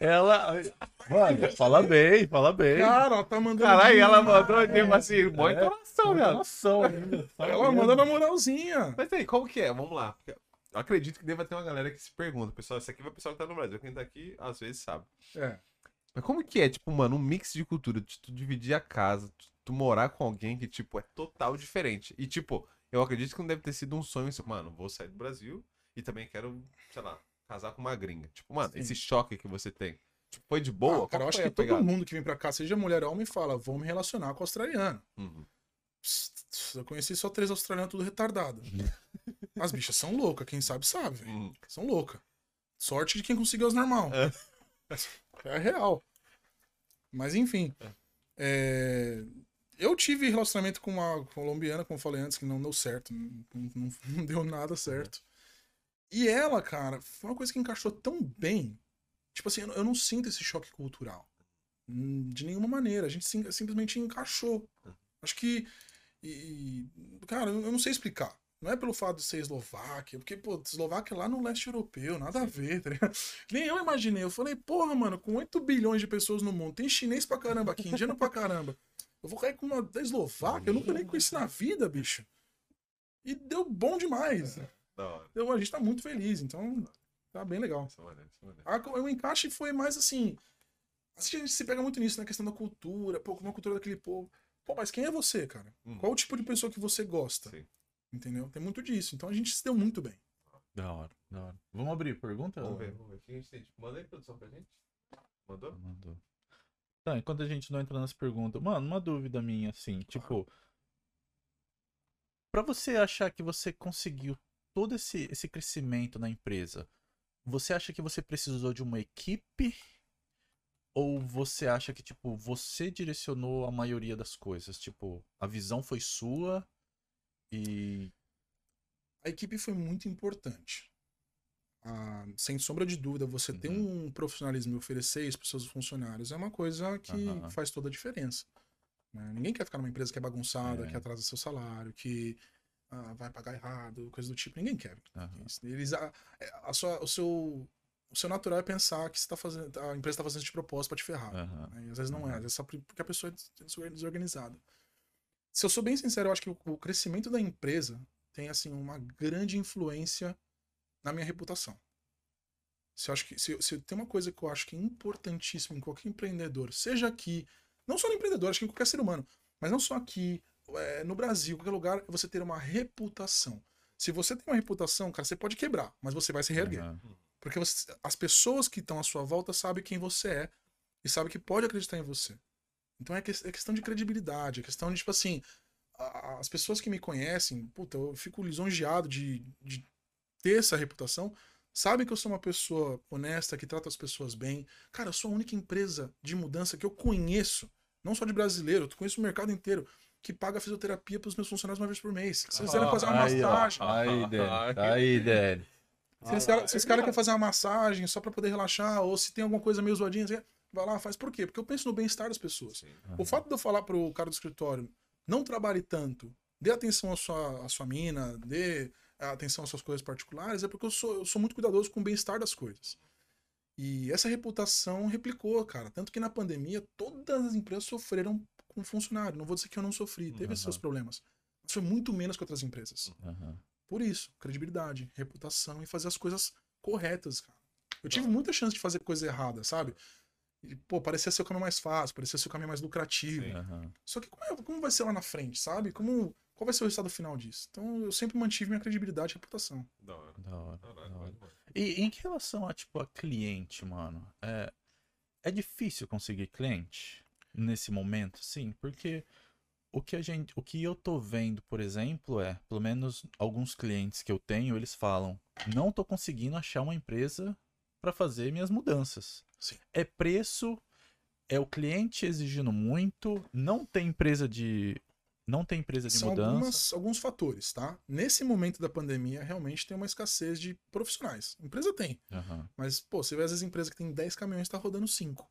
Ela. Mano, fala bem, fala bem. Cara, ela tá mandando. Caralho, ela mandou, tipo assim, boa É. entonação, viado. Noção ainda. Ela manda na moralzinha. Mas aí, como que é? Vamos lá. Eu acredito que deva ter uma galera que se pergunta, pessoal, isso aqui vai o pessoal que tá no Brasil. Quem tá aqui, às vezes, sabe. É. Mas como que é, tipo, mano, um mix de cultura, de tu dividir a casa, tu, tu morar com alguém que, tipo, é total diferente. E, tipo, eu acredito que não deve ter sido um sonho, assim, mano, vou sair do Brasil e também quero, sei lá, casar com uma gringa. Tipo, mano, Sim. esse choque que você tem. Tipo, foi de boa? Ah, cara, eu acho que todo mundo que vem pra cá, seja mulher ou homem, fala, vou me relacionar com australiano. Uhum. Psst, Eu conheci só três australianos tudo retardado. As bichas são loucas, quem sabe sabe. Uhum. São loucas. Sorte de quem conseguiu as normal. É, real. Mas enfim. é, Eu tive relacionamento com uma colombiana, como eu falei antes, que não deu certo. Não, não- não deu nada certo. E ela, cara, foi uma coisa que encaixou tão bem. Tipo assim, eu não- eu não sinto esse choque cultural. Hum, De nenhuma maneira. A gente sim- simplesmente encaixou. Acho que. E, cara, eu eu não sei explicar. Não é pelo fato de ser Eslováquia, porque, pô, Eslováquia é lá no leste europeu, nada a ver, tá ligado? Nem eu imaginei. Eu falei, porra, mano, com 8 bilhões de pessoas no mundo, tem chinês pra caramba aqui, indiano pra caramba. Eu vou cair com uma da Eslováquia, eu nunca nem conheci na vida, bicho. E deu bom demais. Da hora. Então, a gente tá muito feliz, então tá bem legal. Isso é maneiro, isso é maneiro. A co- o encaixe foi mais assim. A gente se pega muito nisso, na questão da cultura, pô, como a cultura daquele povo. Pô, mas quem é você, cara? Hum. Qual o tipo de pessoa que você gosta? Sim. Entendeu? Tem muito disso. Então a gente se deu muito bem. Da hora, da hora. Vamos abrir pergunta? Vamos ver, vamos ver. O que a gente tem? Manda aí, produção, pra gente. Mandou? Mandou. Tá, enquanto a gente não entra nas perguntas, mano, uma dúvida minha, assim, tipo. Pra você achar que você conseguiu todo esse, esse crescimento na empresa, você acha que você precisou de uma equipe? Ou você acha que, tipo, você direcionou a maioria das coisas? Tipo, a visão foi sua e. A equipe foi muito importante. Ah, sem sombra de dúvida, você ter Uhum. um profissionalismo e oferecer isso para seus funcionários é uma coisa que Aham. faz toda a diferença. né? Ninguém quer ficar numa empresa que é bagunçada, É. que atrasa seu salário, que ah, vai pagar errado, coisa do tipo. Ninguém quer. Isso. Eles, a, a sua, o, seu, o seu natural é pensar que você tá fazendo, a empresa está fazendo isso de propósito para te ferrar. Né? E às vezes não é, Uhum. às vezes só porque a pessoa é des- desorganizada. Se eu sou bem sincero, eu acho que o, o crescimento da empresa tem assim uma grande influência na minha reputação. Se eu acho que se, se tem uma coisa que eu acho que é importantíssima em qualquer empreendedor, seja aqui, não só no empreendedor, acho que em qualquer ser humano, mas não só aqui, é, no Brasil, qualquer lugar, é você ter uma reputação. Se você tem uma reputação, cara, você pode quebrar, mas você vai se reerguer. Aham. Porque você- as pessoas que estão à sua volta sabem quem você é e sabem que pode acreditar em você. Então é, que- é questão de credibilidade, é questão de, tipo assim, as pessoas que me conhecem, puta, eu fico lisonjeado de, de ter essa reputação, sabem que eu sou uma pessoa honesta, que trata as pessoas bem. Cara, eu sou a única empresa de mudança que eu conheço, não só de brasileiro, eu conheço o mercado inteiro, que paga fisioterapia para os meus funcionários uma vez por mês. Se eles quiserem fazer uma Aí, ó. massagem, Aí, Dani. Aí, Dani. se esse cara, se esse cara quer fazer uma massagem só pra poder relaxar, ou se tem alguma coisa meio zoadinha, assim, vai lá, faz. Por quê? Porque eu penso no bem-estar das pessoas. O fato de eu falar pro cara do escritório, não trabalhe tanto, dê atenção à sua, à sua mina, dê atenção às suas coisas particulares, é porque eu sou, eu sou muito cuidadoso com o bem-estar das coisas. E essa reputação replicou, cara. Tanto que na pandemia, todas as empresas sofreram com funcionário. Não vou dizer que eu não sofri, teve Uhum. seus problemas. Mas foi muito menos que outras empresas. Aham. Por isso, credibilidade, reputação e fazer as coisas corretas, cara. Eu tive muita chance de fazer coisa errada, sabe? E, pô, parecia ser o caminho mais fácil, parecia ser o caminho mais lucrativo. Sim. Aham. Só que como, é- como vai ser lá na frente, sabe? Como, qual vai ser o resultado final disso? Então eu sempre mantive minha credibilidade e reputação. Da hora. Da hora. Da hora. da hora. E em relação a, tipo, a cliente, mano, é, é difícil conseguir cliente nesse momento, sim, porque o que a gente, o que eu tô vendo, por exemplo, é, pelo menos alguns clientes que eu tenho, eles falam, não tô conseguindo achar uma empresa para fazer minhas mudanças. Sim. É preço, é o cliente exigindo muito, não tem empresa de não tem empresa de São mudança. algumas, alguns fatores, tá? Nesse momento da pandemia, realmente tem uma escassez de profissionais. Empresa tem, Aham. mas, pô, você vê às vezes empresa que tem 10 caminhões tá rodando 5.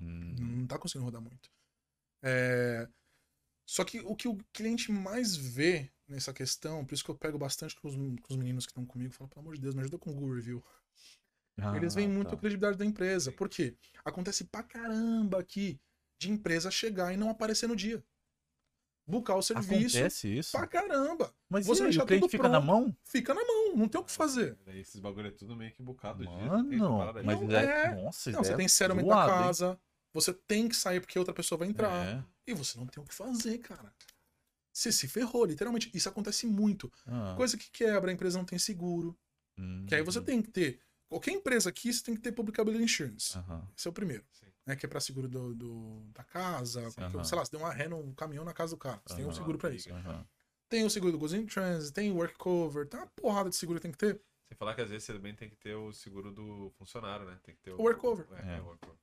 Hum, Não tá conseguindo rodar muito. É, Só que o que o cliente mais vê nessa questão, por isso que eu pego bastante com os, com os meninos que estão comigo, falo, pelo amor de Deus, me ajuda com o Google Review. Eles veem ah, muito a tá. credibilidade da empresa. Por quê? Acontece pra caramba aqui de empresa chegar e não aparecer no dia. Bucar o serviço Acontece isso? pra caramba. Mas Você e aí, o cliente tudo fica na pronto. mão? Fica na mão, não tem o que fazer. Esses bagulho é tudo meio que bocado de Mano, mas Não é... é. Nossa, Não, você é tem settlement da zoado, hein? casa, você tem que sair porque outra pessoa vai entrar. É. E você não tem o que fazer, cara. Você se ferrou, literalmente. Isso acontece muito. Ah, Coisa que quebra, a empresa não tem seguro. hum, Que aí você tem que ter. Qualquer empresa aqui, você tem que ter publicability insurance. Aham. Esse é o primeiro. Sim. Né, que é pra seguro do, do- da casa. Sim, porque, sei lá, se deu uma ré no caminhão na casa do cara. Você tem um seguro pra isso. Tem o seguro do Goes in Transit, tem o Work Cover, tem uma porrada de seguro que tem que ter. Sem falar que às vezes você também tem que ter o seguro do funcionário, né? Tem que ter O workover. É, É. é, o workover.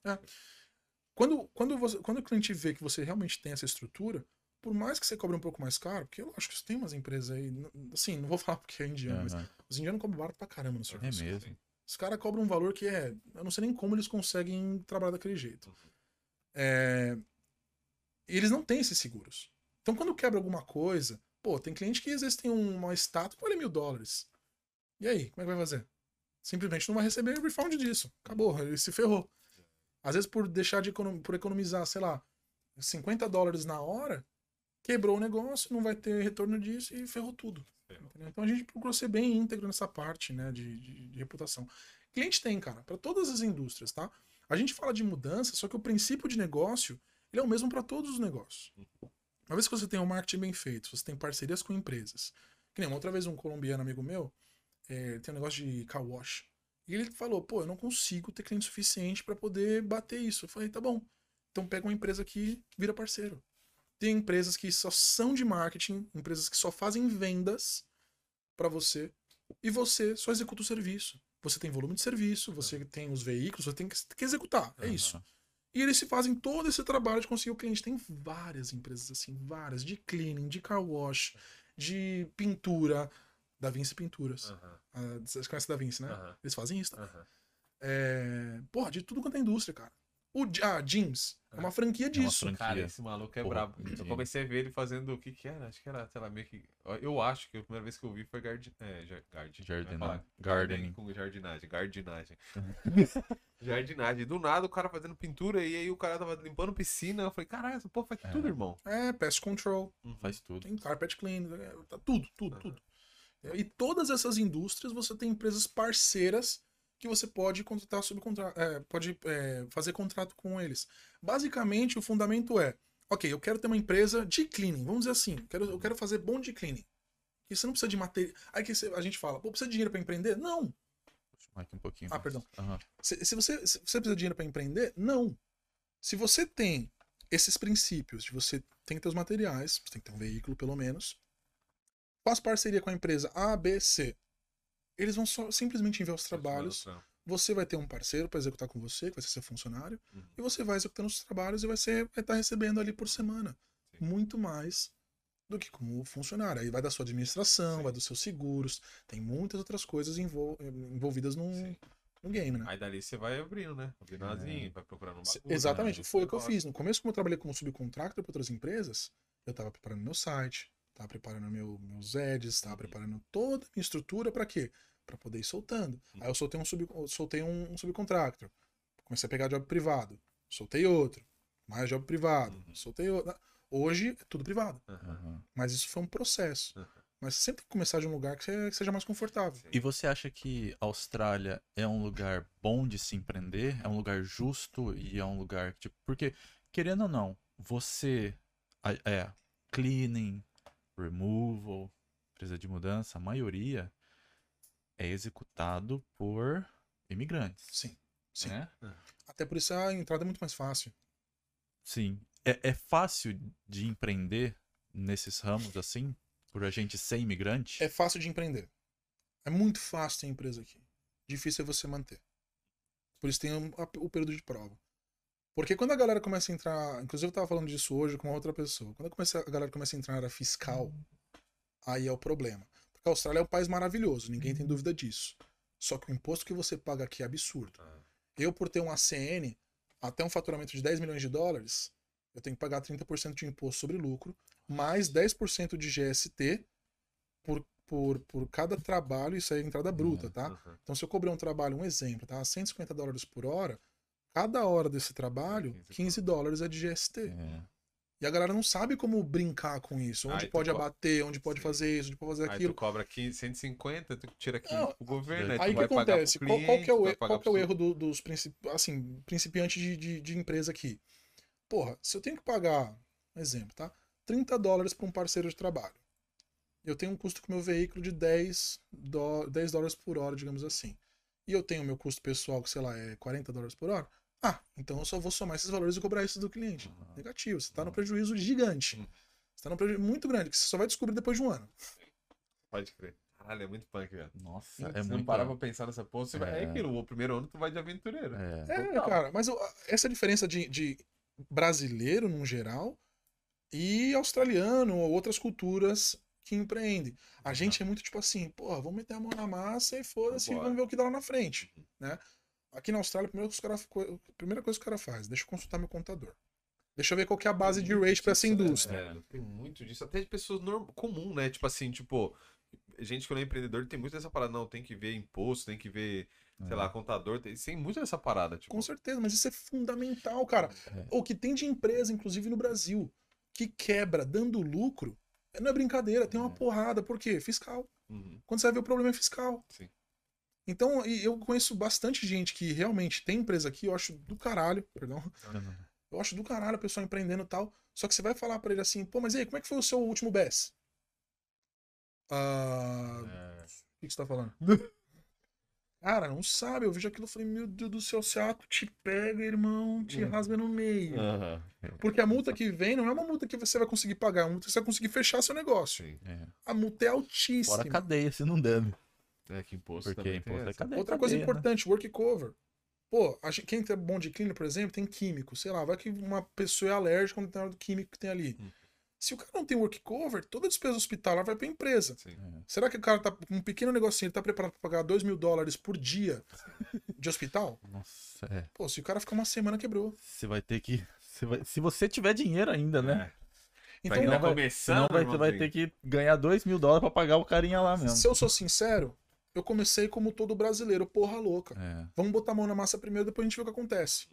Quando, quando, você, quando o cliente vê que você realmente tem essa estrutura, por mais que você cobre um pouco mais caro, porque eu acho que tem umas empresas aí, assim, não vou falar porque é indiano, mas aham. os indianos cobram barato pra caramba no É serviço. mesmo. Os caras cobram um valor que é. Eu não sei nem como eles conseguem trabalhar daquele jeito. É, e eles não têm esses seguros. Então, quando quebra alguma coisa, pô, tem cliente que às vezes tem uma estátua que vale mil dólares. E aí, como é que vai fazer? Simplesmente não vai receber refund disso. Acabou, ele se ferrou. Às vezes, por deixar de econom- por economizar, sei lá, 50 dólares na hora, quebrou o negócio, não vai ter retorno disso e ferrou tudo. Entendeu? Então a gente procura ser bem íntegro nessa parte, né, de, de- de reputação. Cliente tem, cara, para todas as indústrias, tá? A gente fala de mudança, só que o princípio de negócio, ele é o mesmo para todos os negócios. Uma vez que você tem um marketing bem feito, você tem parcerias com empresas. Que nem uma outra vez um colombiano amigo meu, é, tem um negócio de car wash. E ele falou, pô, eu não consigo ter cliente suficiente para poder bater isso. Eu falei, tá bom. Então pega uma empresa que vira parceiro. Tem empresas que só são de marketing, empresas que só fazem vendas para você e você só executa o serviço. você tem volume de serviço, você tem os veículos, você tem que, tem que executar. É isso. Aham. E eles se fazem todo esse trabalho de conseguir o cliente. Tem várias empresas assim, várias, de cleaning, de car wash, de pintura. Da Vinci Pinturas. Aham, Ah, Vocês conhecem da Vinci, né? aham, Eles fazem isso também. aham. É... Porra, de tudo quanto é indústria, cara. O ah, Jeans é uma franquia É uma disso. franquia. Cara, esse maluco é Porra, brabo. Eu comecei a ver ele fazendo o que que era? Acho que era, sei lá, meio que... Eu acho que a primeira vez que eu vi foi gardi... é, garden. Jardina- Vai falar gardening. Com jardinagem, gardinagem. jardinagem. Do nada o cara fazendo pintura e aí o cara tava limpando piscina. Eu falei, caralho, essa porra faz É. tudo, irmão. É, pest control, Faz tudo. tem carpet clean, é, tá tudo, tudo, tudo. E todas essas indústrias você tem empresas parceiras que você pode contratar subcontra é, pode é, fazer contrato com eles. Basicamente, o fundamento é, ok, eu quero ter uma empresa de cleaning, vamos dizer assim, eu quero, eu quero fazer bom de cleaning. E você não precisa de material. Aí que você- a gente fala, pô, precisa de dinheiro para empreender? Não. Mic um pouquinho. Ah, mais. perdão. Aham. Se, se você, se você precisa de dinheiro para empreender, não. Se você tem esses princípios de você tem que ter os materiais, você tem que ter um veículo pelo menos, faz parceria com a empresa A, B, C. Eles vão só simplesmente enviar os trabalhos, você vai ter um parceiro para executar com você, que vai ser seu funcionário, Uhum. e você vai executando os trabalhos e vai estar recebendo ali por semana Sim. muito mais do que como funcionário. Aí vai da sua administração, Sim. vai dos seus seguros, tem muitas outras coisas envol- envolvidas no, Sim. no game, né? Aí dali você vai abrindo, né? Abrindo asinho, vai procurando um bagulho, Exatamente, né? foi o que eu fiz. No começo, como eu trabalhei como subcontractor para outras empresas, eu estava preparando meu site, estava preparando meu, meus ads, estava Uhum. preparando toda a minha estrutura para quê? Para poder ir soltando. Uhum. Aí eu soltei um, sub, soltei um, um subcontractor, comecei a pegar job privado, soltei outro, mais job privado, Uhum. soltei outro. Hoje é tudo privado. Aham. mas isso foi um processo. Uhum. Mas você sempre tem que começar de um lugar que, você- que seja mais confortável. E você acha que a Austrália é um lugar bom de se empreender? É um lugar justo e é um lugar tipo, porque querendo ou não, você é cleaning, removal, empresa de mudança, a maioria é executado por imigrantes, Sim, sim. né? Até por isso a entrada é muito mais fácil. Sim. É, é fácil de empreender nesses ramos assim, por a gente ser imigrante? É fácil de empreender. É muito fácil ter empresa aqui. Difícil é você manter. Por isso tem o período de prova. Porque quando a galera começa a entrar. Inclusive eu tava falando disso hoje com uma outra pessoa. Quando a galera começa a entrar na área fiscal, aí é o problema. Porque a Austrália é um país maravilhoso, ninguém tem dúvida disso. Só que o imposto que você paga aqui é absurdo. Ah, Eu, por ter um ACN, até um faturamento de 10 milhões de dólares, eu tenho que pagar 30% de imposto sobre lucro, mais 10% de GST por, por, por cada trabalho, isso aí é entrada bruta, tá? aham. Então, se eu cobrar um trabalho, um exemplo, tá? 150 dólares por hora, cada hora desse trabalho, 15 15 dólares é de GST. É. E a galera não sabe como brincar com isso. Onde Aí pode co- abater, onde pode Sim. fazer isso, onde pode fazer Aí aquilo. tu cobra 15, 150, tu tira 15 Não, pro governo, aí, Aí o que acontece? Qual, qual que é cliente, o, e- pagar qual que é o erro do- dos principi- assim, principiantes de, de, de empresa aqui? Porra, se eu tenho que pagar, um exemplo, tá? 30 dólares para um parceiro de trabalho. Eu tenho um custo com o meu veículo de 10, dó 10 dólares por hora, digamos assim. E eu tenho o meu custo pessoal, que sei lá, é 40 dólares por hora. Ah, então eu só vou somar esses valores e cobrar isso do cliente. Negativo, você tá no prejuízo gigante. Uhum. Você tá no prejuízo muito grande, que você só vai descobrir depois de um ano. Pode crer. Caralho, é muito punk, velho. Nossa, é você não muito. parar pra pensar nessa porra, você vai... É. é aquilo, o primeiro ano tu vai de aventureiro. É. É, cara, mas eu- essa diferença de, de brasileiro, num geral, e australiano ou outras culturas que empreendem. A gente é muito tipo assim, porra, vamos meter a mão na massa e foda-se, vamos ver o que dá lá na frente. Uhum. Né? Aqui na Austrália, a primeira coisa, que os cara- a primeira coisa que o cara faz, deixa eu consultar meu contador. Deixa eu ver qual que é a base de rate para essa né, indústria. velho? Tem muito disso, até de pessoas norm... comum, né? Tipo assim, tipo, gente que não é empreendedor tem muito dessa parada, não, tem que ver imposto, tem que ver, sei É. lá, contador, tem, tem muito dessa parada, tipo. Com certeza, mas isso é fundamental, cara. É. O que tem de empresa, inclusive no Brasil, que quebra dando lucro, não é brincadeira, tem uma É. porrada. Por quê? Fiscal. Uhum, Quando você vai ver o problema é fiscal. sim. Então, eu conheço bastante gente que realmente tem empresa aqui, eu acho do caralho, perdão. Eu acho do caralho a pessoa empreendendo e tal. Só que você vai falar pra ele assim, pô, mas e aí, como é que foi o seu último BES? Ah. É. O que que você tá falando? Cara, não sabe. Eu vejo aquilo e falei, meu Deus do céu, se ato te pega, irmão, te Hum. rasga no meio. Aham. Porque a multa que vem não é uma multa que você vai conseguir pagar, é uma multa que você vai conseguir fechar seu negócio. É. A multa é altíssima. Fora a cadeia, se não deve. É que imposto Porque também tem imposto é cadeia. Outra coisa cadeia, né? importante, work cover. Pô, a gente- quem é bom de clínico, por exemplo, tem químico. Sei lá, vai que uma pessoa é alérgica ao determinado químico que tem ali. Hum. Se o cara não tem work cover, toda a despesa hospitalar vai pra empresa. Sim. Será que o cara tá com um pequeno negocinho, ele tá preparado pra pagar 2 mil dólares por dia de hospital? Nossa, é. Pô, se o cara ficar uma semana, quebrou. Você vai ter que. você vai- se você tiver dinheiro ainda, né? Pra Então, quem tá vai- começando, Senão vai, você vai ter que ganhar 2 mil dólares pra pagar o carinha lá mesmo. se eu sou sincero, eu comecei como todo brasileiro, porra louca. É. Vamos botar a mão na massa primeiro, depois a gente vê o que acontece.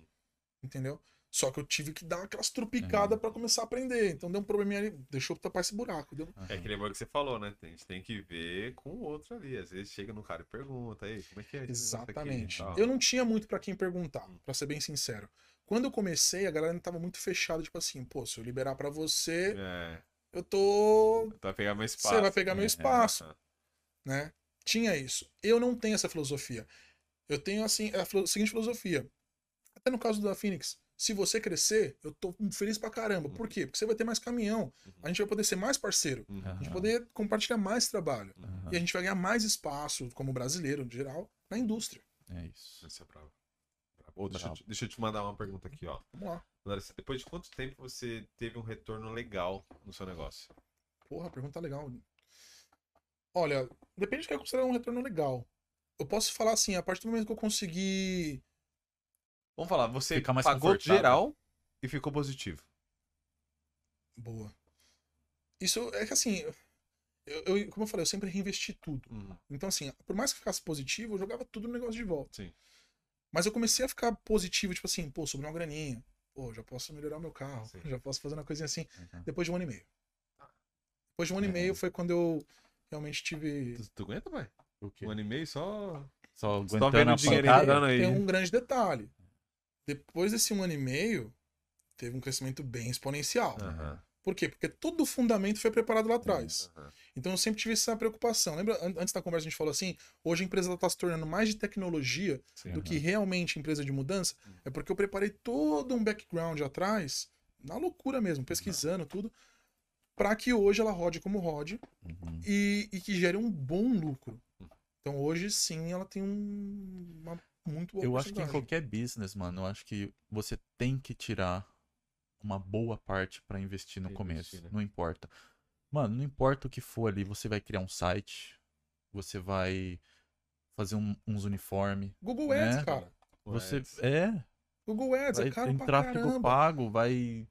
Entendeu? Só que eu tive que dar aquelas trupicadas pra começar a aprender. Então deu um probleminha ali, deixou tapar esse buraco. Deu... É aquele amor que você falou, né? A gente tem que ver com o outro ali. Às vezes chega no cara e pergunta, aí, como é que é negócio aqui Exatamente. tal. Eu não tinha muito pra quem perguntar, pra ser bem sincero. Quando eu comecei, a galera tava muito fechada, tipo assim, pô, se eu liberar pra você, É, eu tô. tu vai pegar meu espaço. Você vai pegar meu É, espaço, Aham. né? Tinha isso. Eu não tenho essa filosofia. Eu tenho, assim, a filo- seguinte filosofia. Até no caso da Phoenix. Se você crescer, eu tô feliz pra caramba. Por quê? Porque você vai ter mais caminhão. A gente vai poder ser mais parceiro. Uhum. A gente vai poder compartilhar mais trabalho. Aham. E a gente vai ganhar mais espaço, como brasileiro, em geral, na indústria. É isso. Esse é bravo. Ô, deixa, eu te, deixa eu te mandar uma pergunta aqui, ó. Vamos lá. Larissa, depois de quanto tempo você teve um retorno legal no seu negócio? Porra, pergunta legal. Olha, depende do que é considerar um retorno legal. Eu posso falar assim, a partir do momento que eu consegui. Vamos falar, você pagou geral e ficou positivo. Boa. Isso é que assim. Eu, eu- como eu falei, eu sempre reinvesti tudo. Uhum. Então, assim, por mais que ficasse positivo, eu jogava tudo no negócio de volta. Sim. Mas eu comecei a ficar positivo, tipo assim, pô, sobrou uma graninha. Pô, já posso melhorar meu carro. Sim. Já posso fazer uma coisinha assim. Uhum. Depois de um ano e meio. Depois de um ano É. e meio foi quando eu realmente tive. Tu, tu aguenta, pai? O quê? Um ano e meio só. Só tá aguentando vendo a pancada. entrando aí. Tem um grande detalhe. Depois desse um ano e meio, teve um crescimento bem exponencial. Aham. Por quê? Porque todo o fundamento foi preparado lá atrás. aham. Então eu sempre tive essa preocupação. Lembra, an- antes da conversa a gente falou assim, hoje a empresa está se tornando mais de tecnologia Sim. do que realmente empresa de mudança. É porque eu preparei todo um background atrás, na loucura mesmo, pesquisando tudo, para que hoje ela rode como rode Uhum. e, e que gere um bom lucro. Então hoje sim ela tem um, uma muito boa Eu acho que em qualquer business, mano, eu acho que você tem que tirar uma boa parte pra investir no Pra começo. investir, né? Não importa. Mano, não importa o que for ali, você vai criar um site, você vai fazer um- uns uniformes. Google Ads, né? cara. Você Ads. é, Google Ads vai é caro tem pra tráfego caramba. pago, vai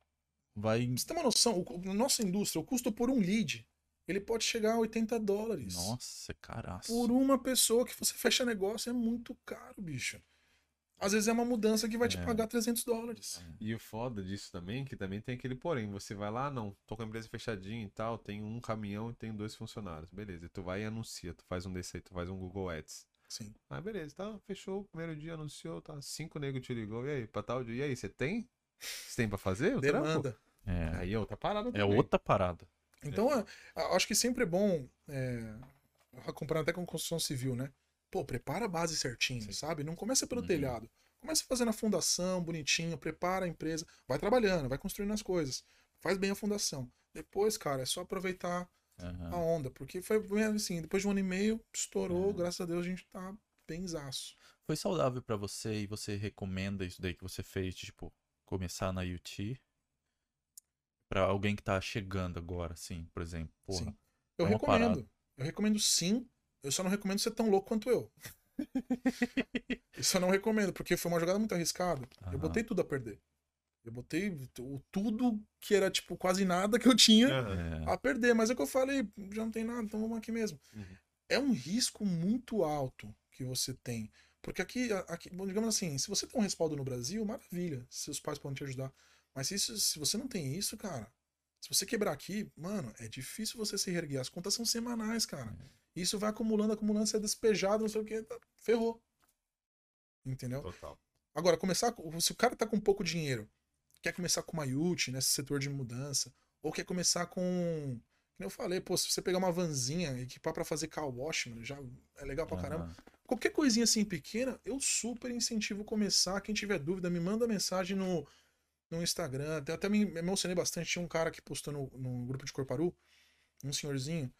vai você ter uma noção, o, na nossa indústria, o custo por um lead, ele pode chegar a 80 dólares. Nossa, caraço. Por uma pessoa que você fecha negócio é muito caro, bicho. Às vezes é uma mudança que vai te É. pagar 300 dólares. E o foda disso também, que também tem aquele porém. Você vai lá, não, tô com a empresa fechadinha e tal, tenho um caminhão e tenho dois funcionários. Beleza, e tu vai e anuncia, tu faz um desse aí, tu faz um Google Ads. Sim. Ah, beleza, tá, fechou primeiro dia, anunciou, tá, cinco negros te ligou, e aí, pra tal dia, e aí, você tem? Você tem pra fazer o trampo? É, Aí é outra parada é também. outra parada. Então, é, acho que sempre é bom, é, comparando até com construção civil, né? Pô, prepara a base certinho, Sim. sabe? Não começa pelo Uhum. telhado. Começa fazendo a fundação bonitinho, prepara a empresa, vai trabalhando, vai construindo as coisas. Faz bem a fundação. Depois, cara, é só aproveitar Aham. a onda, porque foi assim, depois de um ano e meio, estourou, É. graças a Deus a gente tá bem zaço. Foi saudável pra você e você recomenda isso daí que você fez, de, tipo, começar na UT? Pra alguém que tá chegando agora, assim, por exemplo. Porra, Sim. Eu é recomendo. parada. Eu recomendo sim. Eu só não recomendo ser tão louco quanto eu. eu só não recomendo, porque foi uma jogada muito arriscada. Aham. Eu botei tudo a perder. Eu botei o tudo que era, tipo, quase nada que eu tinha. É, a perder. Mas é o que eu falei, já não tem nada, então vamos aqui mesmo. Uhum. É um risco muito alto que você tem. Porque aqui, aqui, bom, digamos assim, se você tem um respaldo no Brasil, maravilha. Seus pais podem te ajudar. Mas se, isso- se você não tem isso, cara, se você quebrar aqui, mano, é difícil você se reerguer. As contas são semanais, cara. Isso vai acumulando, acumulando, você é despejado, não sei o que, tá, ferrou. Entendeu? Total. Agora, começar. com- Se o cara tá com pouco dinheiro, quer começar com uma nesse setor de mudança, ou quer começar com. Como eu falei, pô, se você pegar uma vanzinha, equipar pra fazer car wash, mano, já é legal pra caramba. aham. Qualquer coisinha assim pequena, eu super incentivo começar. Quem tiver dúvida, me manda mensagem no, no Instagram. Até, até me emocionei bastante. Tinha um cara que postou no, no grupo de Corparu, um senhorzinho.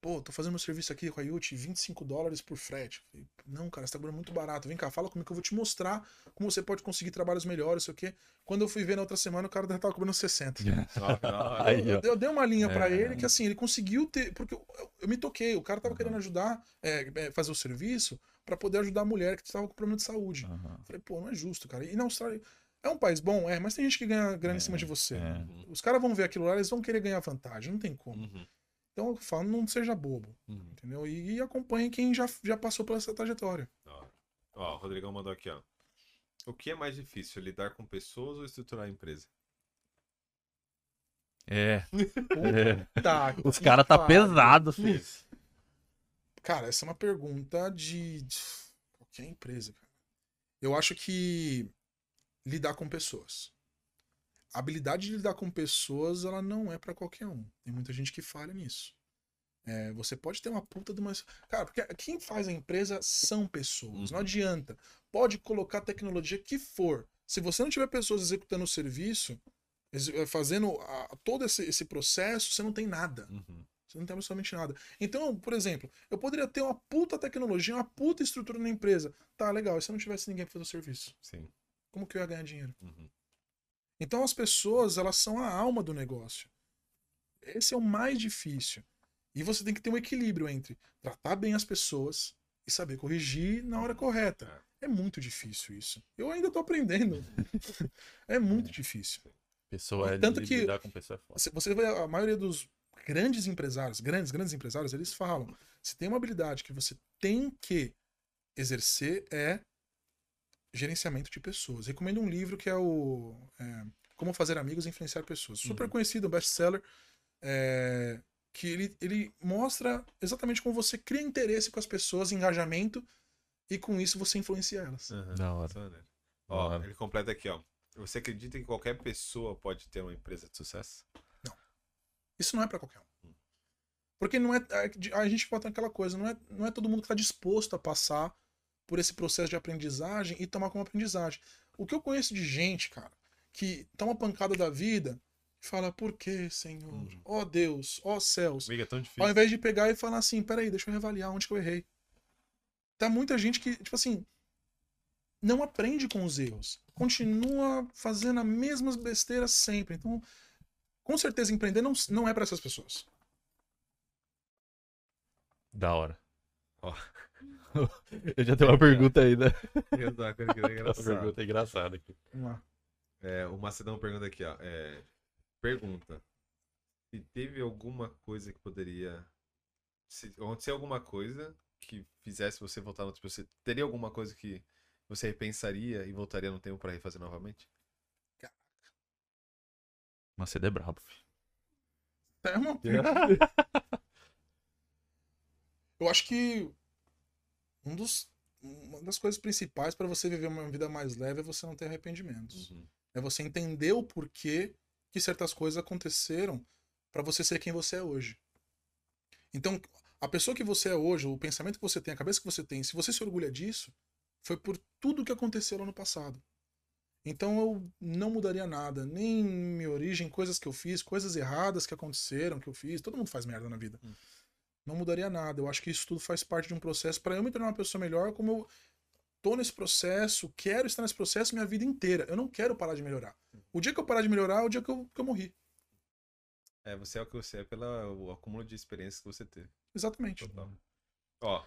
Pô, tô fazendo meu serviço aqui com a Yut, 25 dólares por frete. Eu falei, não, cara, você tá cobrando muito barato. Vem cá, fala comigo que eu vou te mostrar como você pode conseguir trabalhos melhores, sei o quê. Quando eu fui ver na outra semana, o cara já tava cobrando 60. Ó, que da hora. Aí, Eu, ó. eu dei uma linha pra É. ele que assim, ele conseguiu ter. Porque eu, eu- eu me toquei, o cara tava querendo ajudar, é, é, fazer o serviço pra poder ajudar a mulher que tava com problema de saúde. Aham. Falei, pô, não é justo, cara. E na Austrália. É um país bom, é, mas tem gente que ganha grana em cima de você. é. Os caras vão ver aquilo lá, eles vão querer ganhar vantagem, não tem como. Uhum, Então eu falo, não seja bobo, uhum. entendeu? E, e acompanhe quem já, já passou por essa trajetória. Hora. Ó, o Rodrigão mandou aqui, ó. O que é mais difícil, lidar com pessoas ou estruturar a empresa? É. Tá, Os caras tá pesado, filho. Cara, essa é uma pergunta de de qualquer empresa, cara. Eu acho que lidar com pessoas. A habilidade de lidar com pessoas, ela não é pra qualquer um. Tem muita gente que falha nisso. É, você pode ter uma puta de uma. Cara, porque quem faz a empresa são pessoas. Não Uhum. adianta. Pode colocar a tecnologia que for. Se você não tiver pessoas executando o serviço, eh, fazendo a- todo esse, esse processo, você não tem nada. Uhum. Você não tem absolutamente nada. Então, por exemplo, eu poderia ter uma puta tecnologia, uma puta estrutura na empresa. Tá, legal. E se eu não tivesse ninguém pra fazer o serviço? Sim. Como que eu ia ganhar dinheiro? Uhum. Então, as pessoas, elas são a alma do negócio. Esse é o mais difícil. E você tem que ter um equilíbrio entre tratar bem as pessoas e saber corrigir na hora correta. É muito difícil isso. Eu ainda tô aprendendo. é muito difícil. Pessoa é Tanto que- lidar com pessoa é foda. Você vê a maioria dos grandes empresários, grandes, grandes empresários, eles falam: se tem uma habilidade que você tem que exercer é gerenciamento de pessoas. Recomendo um livro que é o é, Como Fazer Amigos e Influenciar Pessoas. Super Uhum. conhecido, um best-seller, é, que ele, ele mostra exatamente como você cria interesse com as pessoas, engajamento, e com isso você influencia elas. Uhum. Da hora. Isso é. Da Ó, hora. ele completa aqui, ó. Você acredita que qualquer pessoa pode ter uma empresa de sucesso? Isso não é pra qualquer um. Porque não é. A gente bota aquela coisa, não é, não é todo mundo que tá disposto a passar por esse processo de aprendizagem e tomar como aprendizagem. O que eu conheço de gente, cara, que toma pancada da vida e fala, por que, Senhor? Uhum. Ó Deus, ó céus. Amiga, é tão difícil. Ao invés de pegar e falar assim, peraí, deixa eu reavaliar onde que eu errei. Tá muita gente que, tipo assim, não aprende com os erros. Continua fazendo as mesmas besteiras sempre. Então, com certeza, empreender não, não é para essas pessoas. Da hora. Ó. Eu já tenho uma pergunta aí, né? Exato, coisa que é Uma pergunta engraçada aqui. É, o Macedão pergunta aqui, ó. é, pergunta. Se teve alguma coisa que poderia. Se acontecer alguma coisa que fizesse você voltar no tempo, você teria alguma coisa que você repensaria e voltaria no tempo pra refazer novamente? Mas você é brabo, filho. É uma... Eu acho que um dos, uma das coisas principais para você viver uma vida mais leve é você não ter arrependimentos. Uhum. É você entender o porquê que certas coisas aconteceram para você ser quem você é hoje. Então, a pessoa que você é hoje, o pensamento que você tem, a cabeça que você tem, se você se orgulha disso, foi por tudo que aconteceu lá no passado. Então eu não mudaria nada, nem minha origem, coisas que eu fiz, coisas erradas que aconteceram, que eu fiz. Todo mundo faz merda na vida. Hum. Não mudaria nada. Eu acho que isso tudo faz parte de um processo para eu me tornar uma pessoa melhor, como eu tô nesse processo, quero estar nesse processo minha vida inteira. Eu não quero parar de melhorar. O dia que eu parar de melhorar é o dia que eu, que eu morri. É, você é o que você é pelo acúmulo de experiências que você teve. Exatamente. Total. Ó,